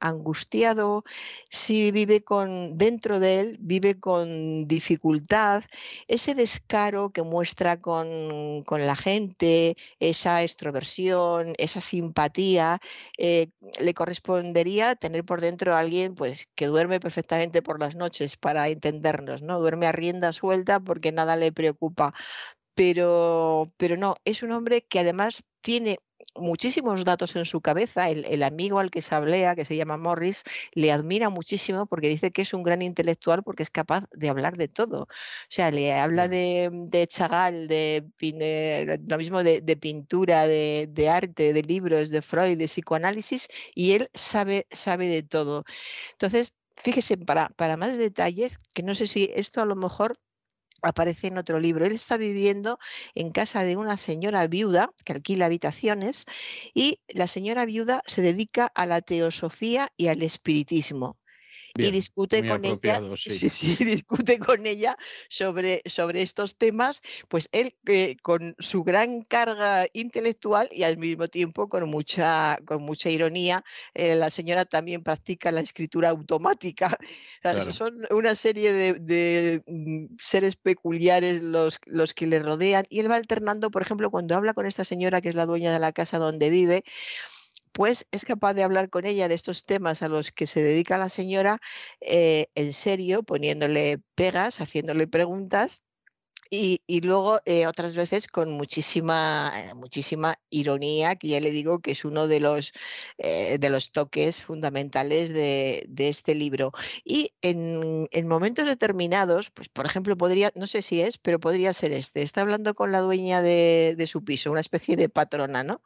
angustiado, sí vive con, dentro de él, vive con dificultad, ese descaro que muestra con, la gente, esa extroversión, esa simpatía, eh, le correspondería tener por dentro a alguien pues, que duerme perfectamente por las noches para entendernos, ¿no? Duerme a rienda suelta porque nada le preocupa pero, pero no, es un hombre que además tiene muchísimos datos en su cabeza. El, amigo al que se hablea, que se llama Morris, le admira muchísimo porque dice que es un gran intelectual porque es capaz de hablar de todo. O sea, le habla de, de Chagall, de, lo mismo de, pintura, de, de, arte, de libros, de Freud, de psicoanálisis, y él sabe, sabe de todo. Entonces, fíjese, para, para más detalles, que no sé si esto a lo mejor aparece en otro libro. Él está viviendo en casa de una señora viuda que alquila habitaciones y la señora viuda se dedica a la teosofía y al espiritismo y discute con ella, sí. Sí, discute con ella sobre, sobre estos temas, pues él eh, con su gran carga intelectual y al mismo tiempo con mucha, con mucha ironía, eh, la señora también practica la escritura automática. Son una serie de, de, mm, seres peculiares los, los que le rodean y él va alternando, por ejemplo, cuando habla con esta señora que es la dueña de la casa donde vive, pues es capaz de hablar con ella de estos temas a los que se dedica la señora eh, en serio, poniéndole pegas, haciéndole preguntas y, luego eh, otras veces con muchísima, eh, muchísima ironía, que ya le digo que es uno de los, eh, de los toques fundamentales de, este libro. Y en, momentos determinados, pues por ejemplo, podría, no sé si es, pero podría ser este. Está hablando con la dueña de, su piso, una especie de patrona, ¿no?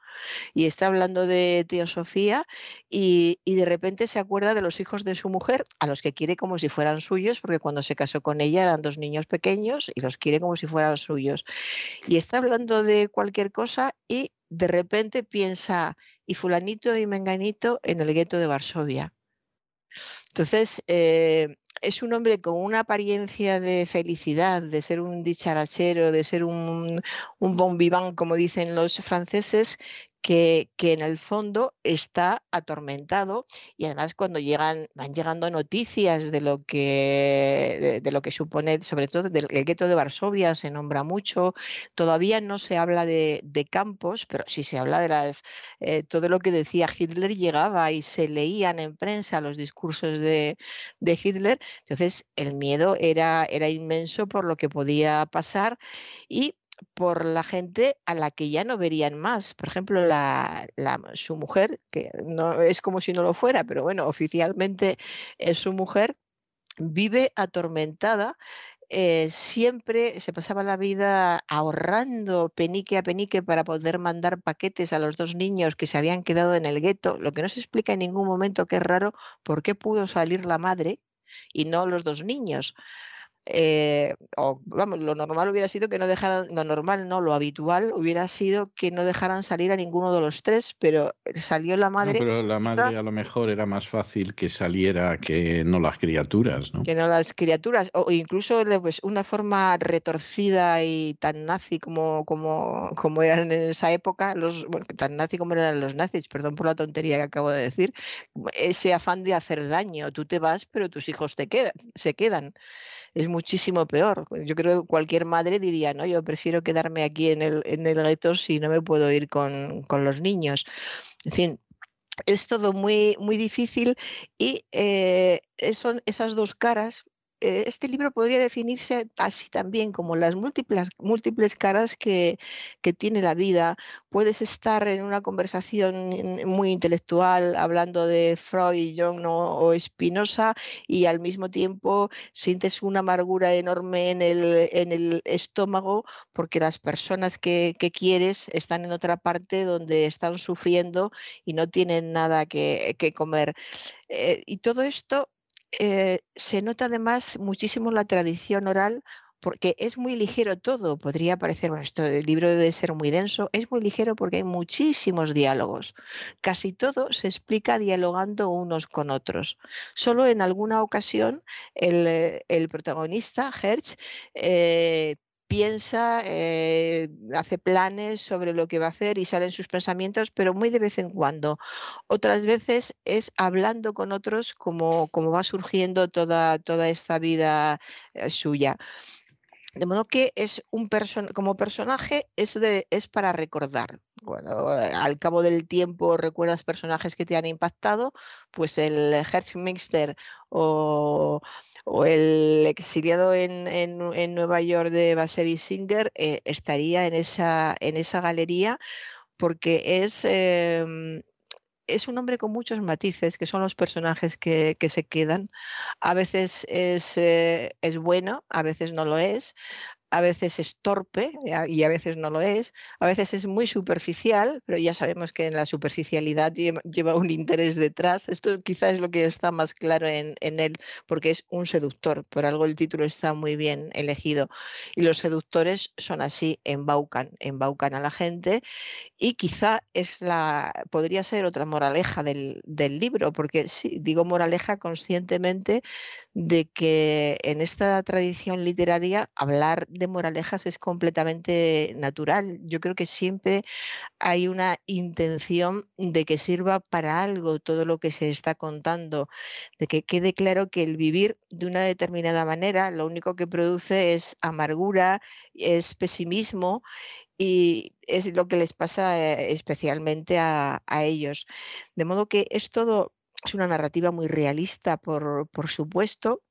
Y está hablando de teosofía y, y de repente se acuerda de los hijos de su mujer, a los que quiere como si fueran suyos, porque cuando se casó con ella eran dos niños pequeños y los quiere como si fueran suyos. Y está hablando de cualquier cosa y de repente piensa, y fulanito y menganito en el gueto de Varsovia. Entonces, eh, es un hombre con una apariencia de felicidad, de ser un dicharachero, de ser un, bon vivant, como dicen los franceses, que, en el fondo está atormentado. Y además cuando llegan, van llegando noticias de lo que, de, lo que supone, sobre todo del gueto de Varsovia, se nombra mucho, todavía no se habla de, campos, pero sí se habla de las, eh, todo lo que decía Hitler llegaba y se leían en prensa los discursos de Hitler, entonces el miedo era, era inmenso por lo que podía pasar y por la gente a la que ya no verían más. Por ejemplo, la, su mujer, que no es como si no lo fuera, pero bueno, oficialmente es su mujer, vive atormentada. Eh, siempre se pasaba la vida ahorrando penique a penique para poder mandar paquetes a los dos niños que se habían quedado en el gueto. Lo que no se explica en ningún momento, que es raro, por qué pudo salir la madre y no los dos niños. Eh, o vamos, lo normal hubiera sido que no dejaran, lo normal no, lo habitual hubiera sido que no dejaran salir a ninguno de los tres, pero salió la madre. pero la madre a lo mejor era más fácil que saliera que no las criaturas, ¿no? Que no las criaturas, o incluso pues, una forma retorcida y tan nazi como, como, como eran en esa época, los, bueno, tan nazi como eran los nazis, perdón por la tontería que acabo de decir, ese afán de hacer daño, tú te vas, pero tus hijos te quedan, se quedan es muchísimo peor. Yo creo que cualquier madre diría, no, yo prefiero quedarme aquí en el, en el gueto si no me puedo ir con, con los niños. En fin, es todo muy, muy difícil y eh, son esas dos caras este libro podría definirse así también como las múltiples, múltiples caras que, tiene la vida. Puedes estar en una conversación muy intelectual hablando de Freud, Jung o Spinoza y al mismo tiempo sientes una amargura enorme en el, en el estómago porque las personas que, quieres están en otra parte donde están sufriendo y no tienen nada que, comer. Eh, y todo esto eh, se nota además muchísimo la tradición oral porque es muy ligero todo. Podría parecer, bueno, esto el libro debe ser muy denso, es muy ligero porque hay muchísimos diálogos. Casi todo se explica dialogando unos con otros. Solo en alguna ocasión el, el protagonista, Hertz, eh, piensa, eh, hace planes sobre lo que va a hacer y salen sus pensamientos, pero muy de vez en cuando. Otras veces es hablando con otros como, como va surgiendo toda, toda esta vida eh, suya. De modo que es un person como personaje es, de, es para recordar. Bueno, al cabo del tiempo recuerdas personajes que te han impactado, pues el Herzmeister o, el exiliado en, en, Nueva York de Basevi Singer eh, estaría en esa, en esa galería porque es, em, es un hombre con muchos matices, que son los personajes que, se quedan. A veces es, eh, es bueno, a veces no lo es. A veces es torpe y a veces no lo es, a veces es muy superficial, pero ya sabemos que en la superficialidad lleva un interés detrás. Esto quizás es lo que está más claro en, él, porque es un seductor, por algo el título está muy bien elegido. Y los seductores son así, embaucan, embaucan a la gente y quizá es la, podría ser otra moraleja del, libro, porque digo moraleja conscientemente de que en esta tradición literaria hablar de moralejas es completamente natural. Yo creo que siempre hay una intención de que sirva para algo todo lo que se está contando, de que quede claro que el vivir de una determinada manera lo único que produce es amargura, es pesimismo y es lo que les pasa eh, especialmente a, a ellos. De modo que es todo es una narrativa muy realista, por, supuesto,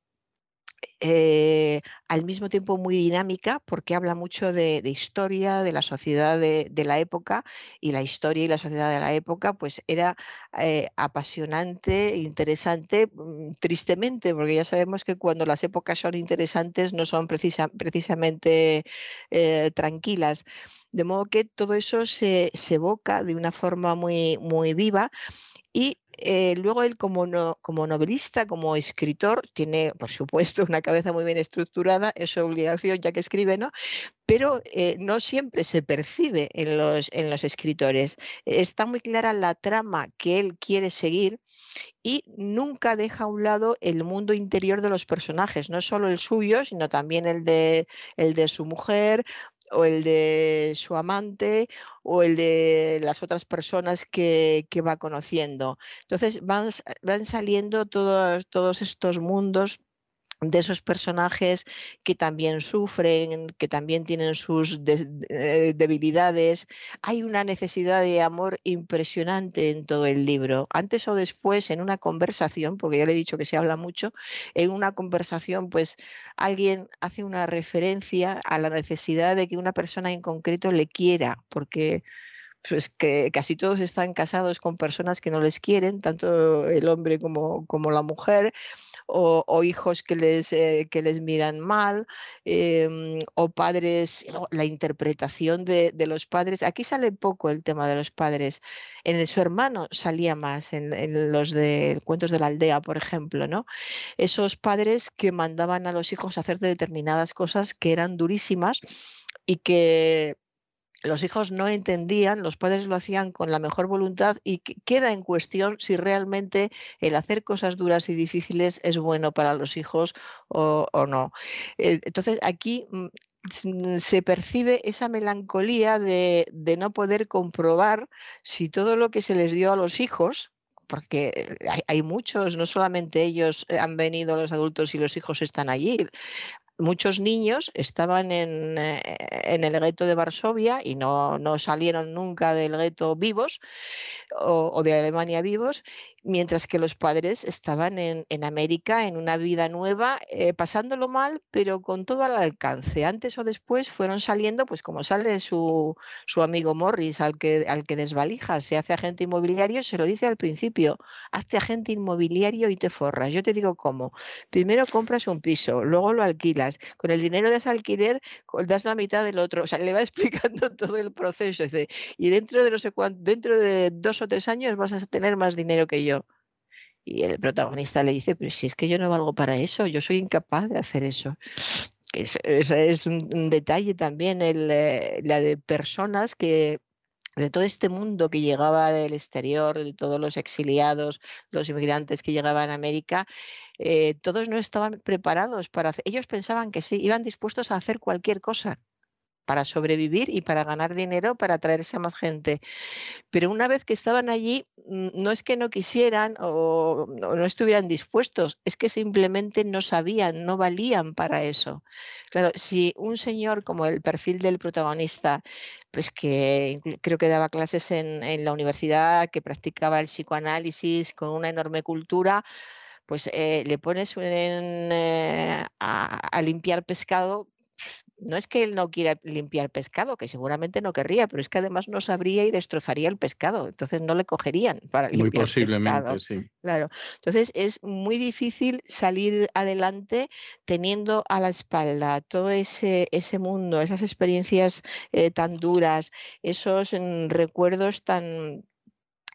eh, al mismo tiempo muy dinámica porque habla mucho de, historia, de la sociedad de, la época y la historia y la sociedad de la época pues era eh, apasionante, interesante, mm, tristemente porque ya sabemos que cuando las épocas son interesantes no son precisamente eh, tranquilas. De modo que todo eso se, se evoca de una forma muy, muy viva y eh, luego él como, como novelista, como escritor, tiene, por supuesto, una cabeza muy bien estructurada, es su obligación ya que escribe, ¿no? Pero eh, no siempre se percibe en los, en los escritores. Está muy clara la trama que él quiere seguir y nunca deja a un lado el mundo interior de los personajes, no solo el suyo, sino también el de, el de su mujer o el de su amante o el de las otras personas que, va conociendo. Entonces van, van saliendo todos, todos estos mundos de esos personajes que también sufren, que también tienen sus eh, debilidades. Hay una necesidad de amor impresionante en todo el libro. Antes o después, en una conversación, porque ya le he dicho que se habla mucho, en una conversación, pues alguien hace una referencia a la necesidad de que una persona en concreto le quiera, porque pues que casi todos están casados con personas que no les quieren, tanto el hombre como, como la mujer o, hijos que les, eh, que les miran mal, em, o padres, la interpretación de, los padres. Aquí sale poco el tema de los padres. En su hermano salía más, en, en los de cuentos de la aldea, por ejemplo, ¿no? Esos padres que mandaban a los hijos a hacer determinadas cosas que eran durísimas y que los hijos no entendían, los padres lo hacían con la mejor voluntad y queda en cuestión si realmente el hacer cosas duras y difíciles es bueno para los hijos o, no. Eh, entonces aquí mm, se percibe esa melancolía de, no poder comprobar si todo lo que se les dio a los hijos, porque hay, muchos, no solamente ellos han venido los adultos y los hijos están allí muchos niños estaban en, eh, en, el gueto de Varsovia y no, no salieron nunca del gueto vivos o, de Alemania vivos, mientras que los padres estaban en, América en una vida nueva, eh, pasándolo mal, pero con todo al alcance. Antes o después fueron saliendo, pues como sale su, su amigo Morris, al que, al que desvalija, se hace agente inmobiliario, se lo dice al principio, hazte agente inmobiliario y te forras. Yo te digo cómo. Primero compras un piso, luego lo alquilas. Con el dinero de ese alquiler das la mitad del otro. O sea, le va explicando todo el proceso. y dentro de no sé cuánto, dentro de dos o tres años vas a tener más dinero que yo. Y el protagonista le dice, pero si es que yo no valgo para eso, yo soy incapaz de hacer eso. Es, es, un, detalle también el, eh, la de personas que de todo este mundo que llegaba del exterior, de todos los exiliados, los inmigrantes que llegaban a América, eh, todos no estaban preparados para hacer, ellos pensaban que sí, iban dispuestos a hacer cualquier cosa para sobrevivir y para ganar dinero, para atraerse a más gente. Pero una vez que estaban allí, mm, no es que no quisieran o no estuvieran dispuestos, es que simplemente no sabían, no valían para eso. Claro, si un señor como el perfil del protagonista, pues que creo que daba clases en, la universidad, que practicaba el psicoanálisis con una enorme cultura, pues eh, le pones eh, a limpiar pescado, no es que él no quiera limpiar pescado, que seguramente no querría, pero es que además no sabría y destrozaría el pescado, entonces no le cogerían para limpiar Muy posiblemente, sí. Claro, entonces es muy difícil salir adelante teniendo a la espalda todo ese, ese mundo, esas experiencias eh, tan duras, esos mm, recuerdos tan,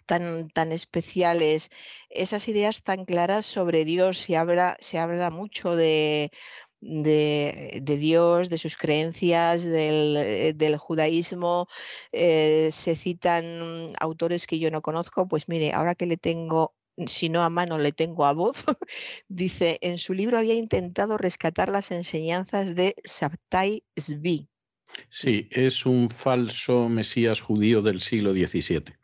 tan, tan especiales, esas ideas tan claras sobre Dios. Se habla, se habla mucho de, de, Dios, de sus creencias, del, eh, judaísmo. Eh, se citan autores que yo no conozco, pues mire, ahora que le tengo si no a mano le tengo a voz, dice, en su libro había intentado rescatar las enseñanzas de Sabtai Zvi. Sí, es un falso mesías judío del siglo XVII.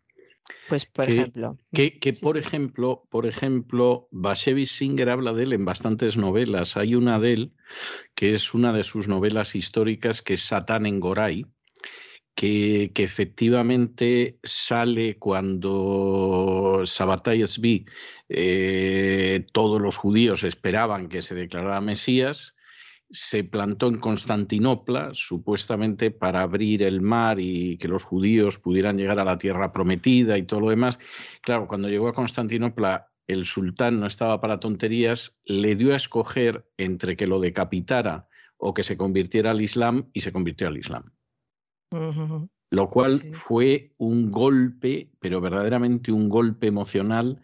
Pues por ejemplo. Que, por ejemplo, por ejemplo, Bashevis Singer habla de él en bastantes novelas. Hay una de él que es una de sus novelas históricas que es Satán en Goray, que, efectivamente sale cuando Sabbatai Zvi, eh, todos los judíos esperaban que se declarara Mesías se plantó en Constantinopla, supuestamente para abrir el mar y que los judíos pudieran llegar a la tierra prometida y todo lo demás. Claro, cuando llegó a Constantinopla, el sultán no estaba para tonterías, le dio a escoger entre que lo decapitara o que se convirtiera al Islam y se convirtió al Islam. Lo cual fue un golpe, pero verdaderamente un golpe emocional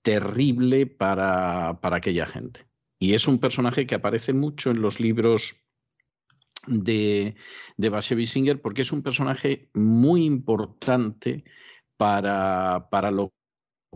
terrible para, para aquella gente. Y es un personaje que aparece mucho en los libros de, de Singer porque es un personaje muy importante para, para lo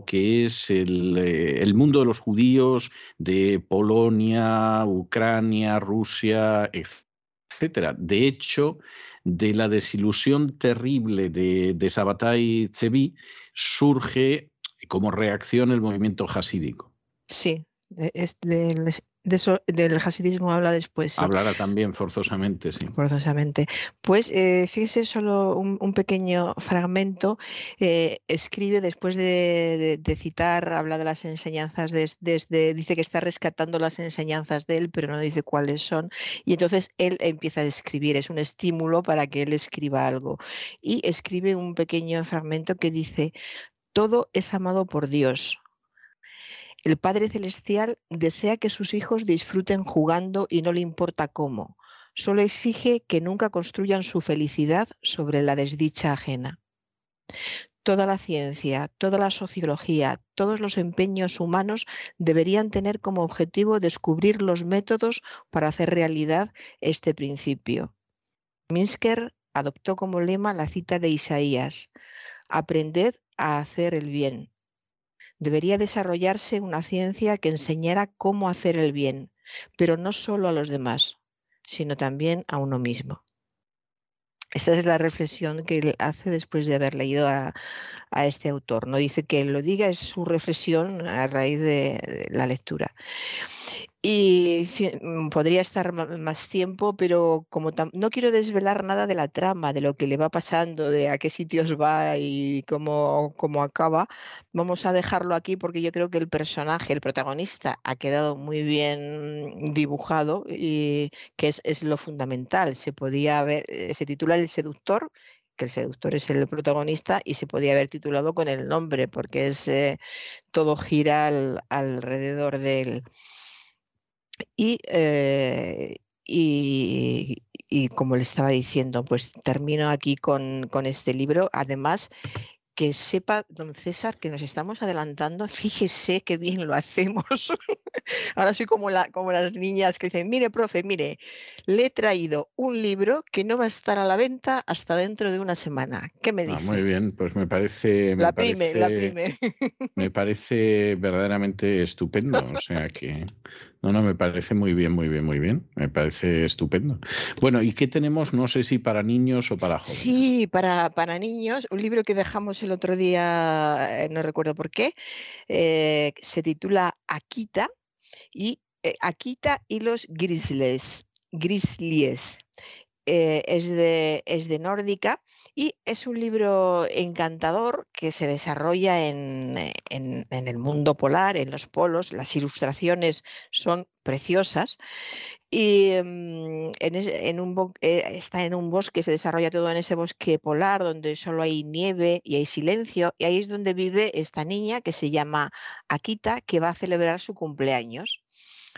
que es el, eh, el, mundo de los judíos de Polonia, Ucrania, Rusia, etc. De hecho, de la desilusión terrible de, de Sabatai Tsevi surge como reacción el movimiento hasídico. Sí, es del, del hasidismo habla después. Hablará también forzosamente, sí. Forzosamente. Pues eh, fíjese solo un, pequeño fragmento. Eh, escribe después de, citar, habla de las enseñanzas desde, dice que está rescatando las enseñanzas de él, pero no dice cuáles son. Y entonces él empieza a escribir, es un estímulo para que él escriba algo. Y escribe un pequeño fragmento que dice, todo es amado por Dios el Padre Celestial desea que sus hijos disfruten jugando y no le importa cómo. Solo exige que nunca construyan su felicidad sobre la desdicha ajena. Toda la ciencia, toda la sociología, todos los empeños humanos deberían tener como objetivo descubrir los métodos para hacer realidad este principio. Minsker adoptó como lema la cita de Isaías, Aprended a hacer el bien debería desarrollarse una ciencia que enseñara cómo hacer el bien, pero no solo a los demás, sino también a uno mismo. Esta es la reflexión que él hace después de haber leído a, este autor. No dice que lo diga, es su reflexión a raíz de la lectura. Y mm, podría estar más tiempo, pero como no quiero desvelar nada de la trama, de lo que le va pasando, de a qué sitios va y cómo, cómo acaba, vamos a dejarlo aquí porque yo creo que el personaje, el protagonista, ha quedado muy bien dibujado y que es, es lo fundamental. Se podía ver, eh, se titula El seductor, que el seductor es el protagonista y se podía haber titulado con el nombre porque es eh, todo gira alrededor de él. Eh, y, y, como le estaba diciendo, pues termino aquí con, con este libro. Además, que sepa, don César, que nos estamos adelantando. Fíjese qué bien lo hacemos. Ahora soy como, la, como las niñas que dicen, mire, profe, mire, le he traído un libro que no va a estar a la venta hasta dentro de una semana. ¿Qué me dice? Ah, muy bien, pues me parece... la prime, la prime. Me parece verdaderamente estupendo. O sea que... No, no, me parece muy bien, muy bien, muy bien. Me parece estupendo. Bueno, ¿y qué tenemos? No sé si para niños o para jóvenes. Sí, para, para niños. Un libro que dejamos el otro día, eh, no recuerdo por qué, eh, se titula Akita y eh, Akita y los Grizzlies. Grizzlies. es, de, es de Nórdica Y es un libro encantador que se desarrolla en, el mundo polar, en los polos. Las ilustraciones son preciosas y mm, en, eh, está en un bosque, se desarrolla todo en ese bosque polar donde solo hay nieve y hay silencio y ahí es donde vive esta niña que se llama Akita que va a celebrar su cumpleaños.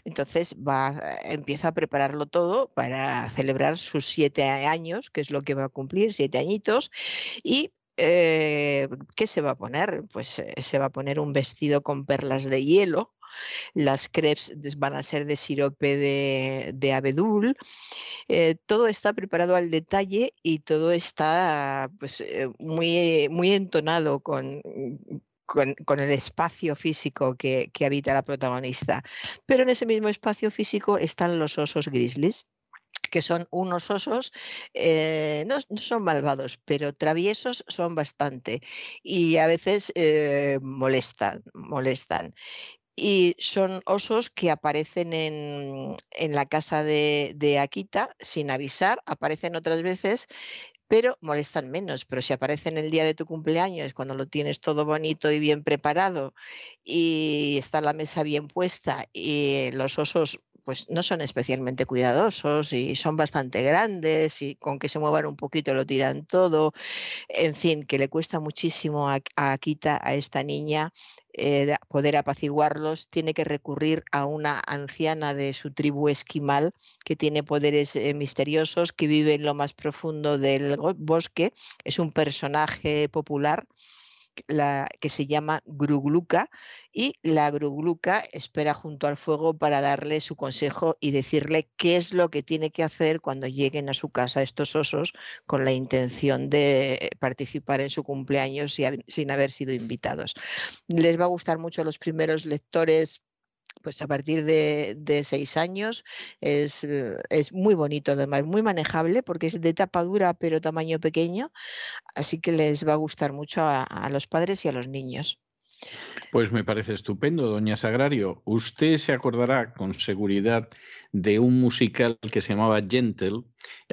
Entonces va, empieza a prepararlo todo para celebrar sus siete años, que es lo que va a cumplir, siete añitos, y eh, ¿qué se va a poner? Pues eh, se va a poner un vestido con perlas de hielo. Las crepes van a ser de sirope de, abedul. Eh, todo está preparado al detalle y todo está pues, muy, muy entonado con, con, el espacio físico que, habita la protagonista. Pero en ese mismo espacio físico están los osos grizzlies que son unos osos, eh, no, son malvados, pero traviesos son bastante y a veces eh, molestan, molestan. Y son osos que aparecen en, la casa de, de, Akita sin avisar, aparecen otras veces pero molestan menos. Pero si aparecen el día de tu cumpleaños, cuando lo tienes todo bonito y bien preparado y está la mesa bien puesta y los osos pues no son especialmente cuidadosos y son bastante grandes y con que se muevan un poquito lo tiran todo. En fin, que le cuesta muchísimo a, a Akita, a esta niña, eh, poder apaciguarlos, tiene que recurrir a una anciana de su tribu esquimal que tiene poderes eh, misteriosos, que vive en lo más profundo del bosque. Es un personaje popular la, que se llama Grugluca y la Grugluca espera junto al fuego para darle su consejo y decirle qué es lo que tiene que hacer cuando lleguen a su casa estos osos con la intención de participar en su cumpleaños sin haber sido invitados. Les va a gustar mucho a los primeros lectores pues a partir de, seis años es, eh, es, muy bonito, además muy manejable porque es de tapa dura pero tamaño pequeño, así que les va a gustar mucho a los padres y a los niños. Pues me parece estupendo, doña Sagrario. Usted se acordará con seguridad de un musical que se llamaba Gentle,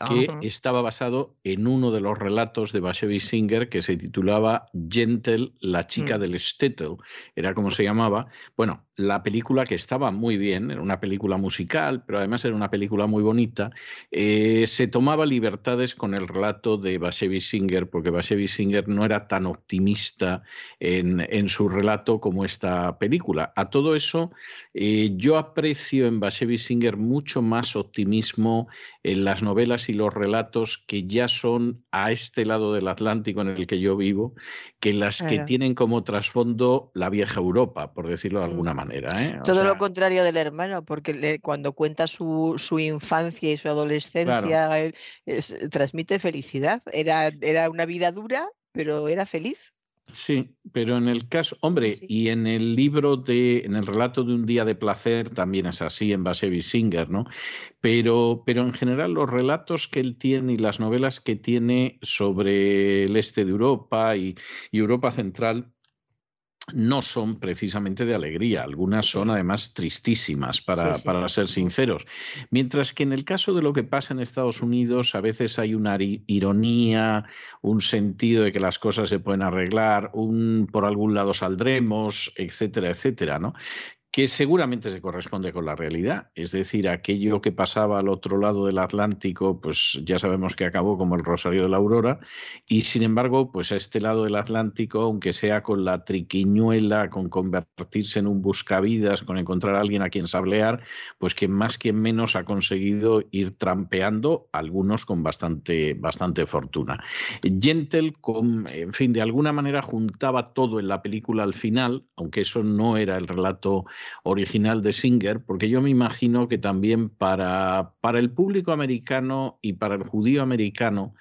que estaba basado en uno de los relatos de Bashevis Singer que se titulaba Gentle, la chica mm. del Stettel, era como se llamaba. Bueno, la película que estaba muy bien, era una película musical, pero además era una película muy bonita, eh, se tomaba libertades con el relato de Bashevis Singer, porque Bashevis Singer no era tan optimista en, en su relato como esta película. A todo eso, eh, yo aprecio en Bashevis Singer mucho más optimismo en las novelas y los relatos que ya son a este lado del Atlántico en el que yo vivo, que las que tienen como trasfondo la vieja Europa, por decirlo de alguna mm. manera. ¿eh? Todo lo contrario del hermano, porque cuando cuenta su, infancia y su adolescencia, transmite felicidad. Era, era una vida dura, pero era feliz. Sí, pero en el caso, hombre, y en el libro de, en el relato de un día de placer también es así en Basevi Singer, ¿no? Pero, pero en general los relatos que él tiene y las novelas que tiene sobre el este de Europa y Europa Central no son precisamente de alegría, algunas son además tristísimas, para, para, ser sinceros. Mientras que en el caso de lo que pasa en Estados Unidos, a veces hay una ironía, un sentido de que las cosas se pueden arreglar, un por algún lado saldremos, etcétera, etcétera, ¿no? Que seguramente se corresponde con la realidad. Es decir, aquello que pasaba al otro lado del Atlántico, pues ya sabemos que acabó como el Rosario de la Aurora, y sin embargo, pues a este lado del Atlántico, aunque sea con la triquiñuela, con convertirse en un buscavidas, con encontrar a alguien a quien sablear, pues que más que menos ha conseguido ir trampeando, algunos con bastante, bastante fortuna. Gentle, en fin, de alguna manera juntaba todo en la película al final, aunque eso no era el relato original de Singer, porque yo me imagino que también para, para el público americano y para el judío americano,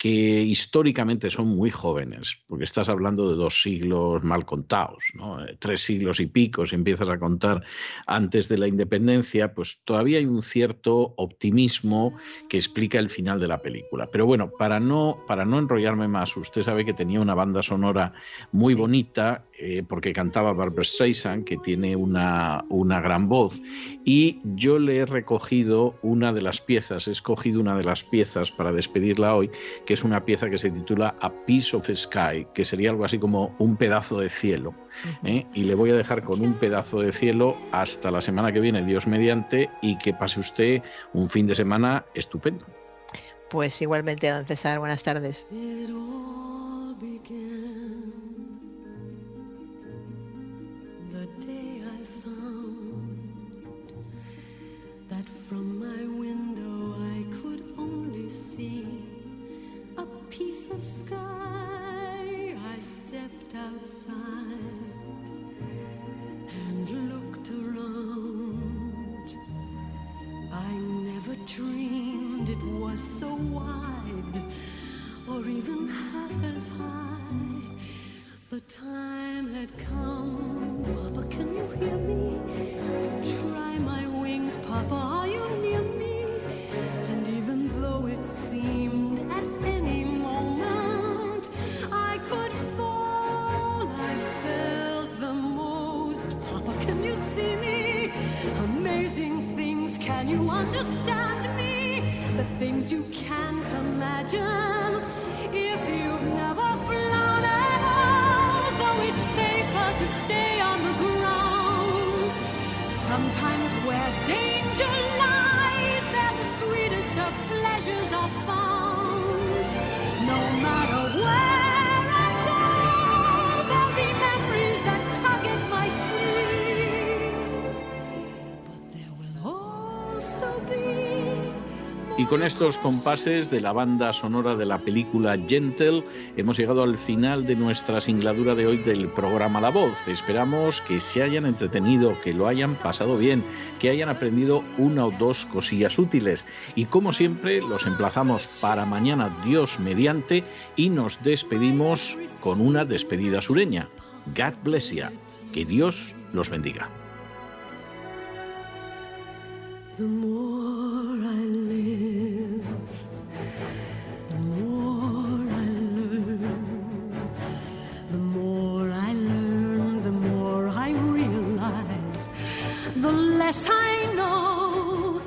que históricamente son muy jóvenes, porque estás hablando de dos siglos mal contados, ¿no? Eh, tres siglos y pico, si empiezas a contar antes de la independencia, pues todavía hay un cierto optimismo que explica el final de la película. Pero bueno, para no, para no enrollarme más, usted sabe que tenía una banda sonora muy bonita, eh, porque cantaba Barbara Streisand, que tiene una, una gran voz, y yo le he recogido una de las piezas, he escogido una de las piezas para despedirla hoy, que es una pieza que se titula A Piece of Sky, que sería algo así como un pedazo de cielo. ¿eh? Y le voy a dejar con un pedazo de cielo hasta la semana que viene, Dios mediante, y que pase usted un fin de semana estupendo. Pues igualmente, don César, buenas tardes. or even half as high. The time had come, Papa, can you hear me? To try my wings, Papa, are you near me? And even though it seemed at any moment I could fall, I felt the most. Papa, can you see me? Amazing things, can you understand me? The things you can't imagine. danger lies that the sweetest of pleasures are found. Y con estos compases de la banda sonora de la película Gentle, hemos llegado al final de nuestra singladura de hoy del programa La Voz. Esperamos que se hayan entretenido, que lo hayan pasado bien, que hayan aprendido una o dos cosillas útiles. Y como siempre, los emplazamos para mañana, Dios mediante, y nos despedimos con una despedida sureña. God bless you. Que Dios los bendiga. Less I know.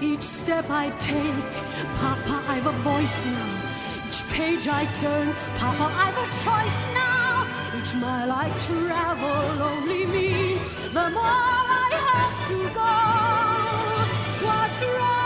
Each step I take, Papa, I've a voice now. Each page I turn, Papa, I've a choice now. Each mile I travel only means the more I have to go try.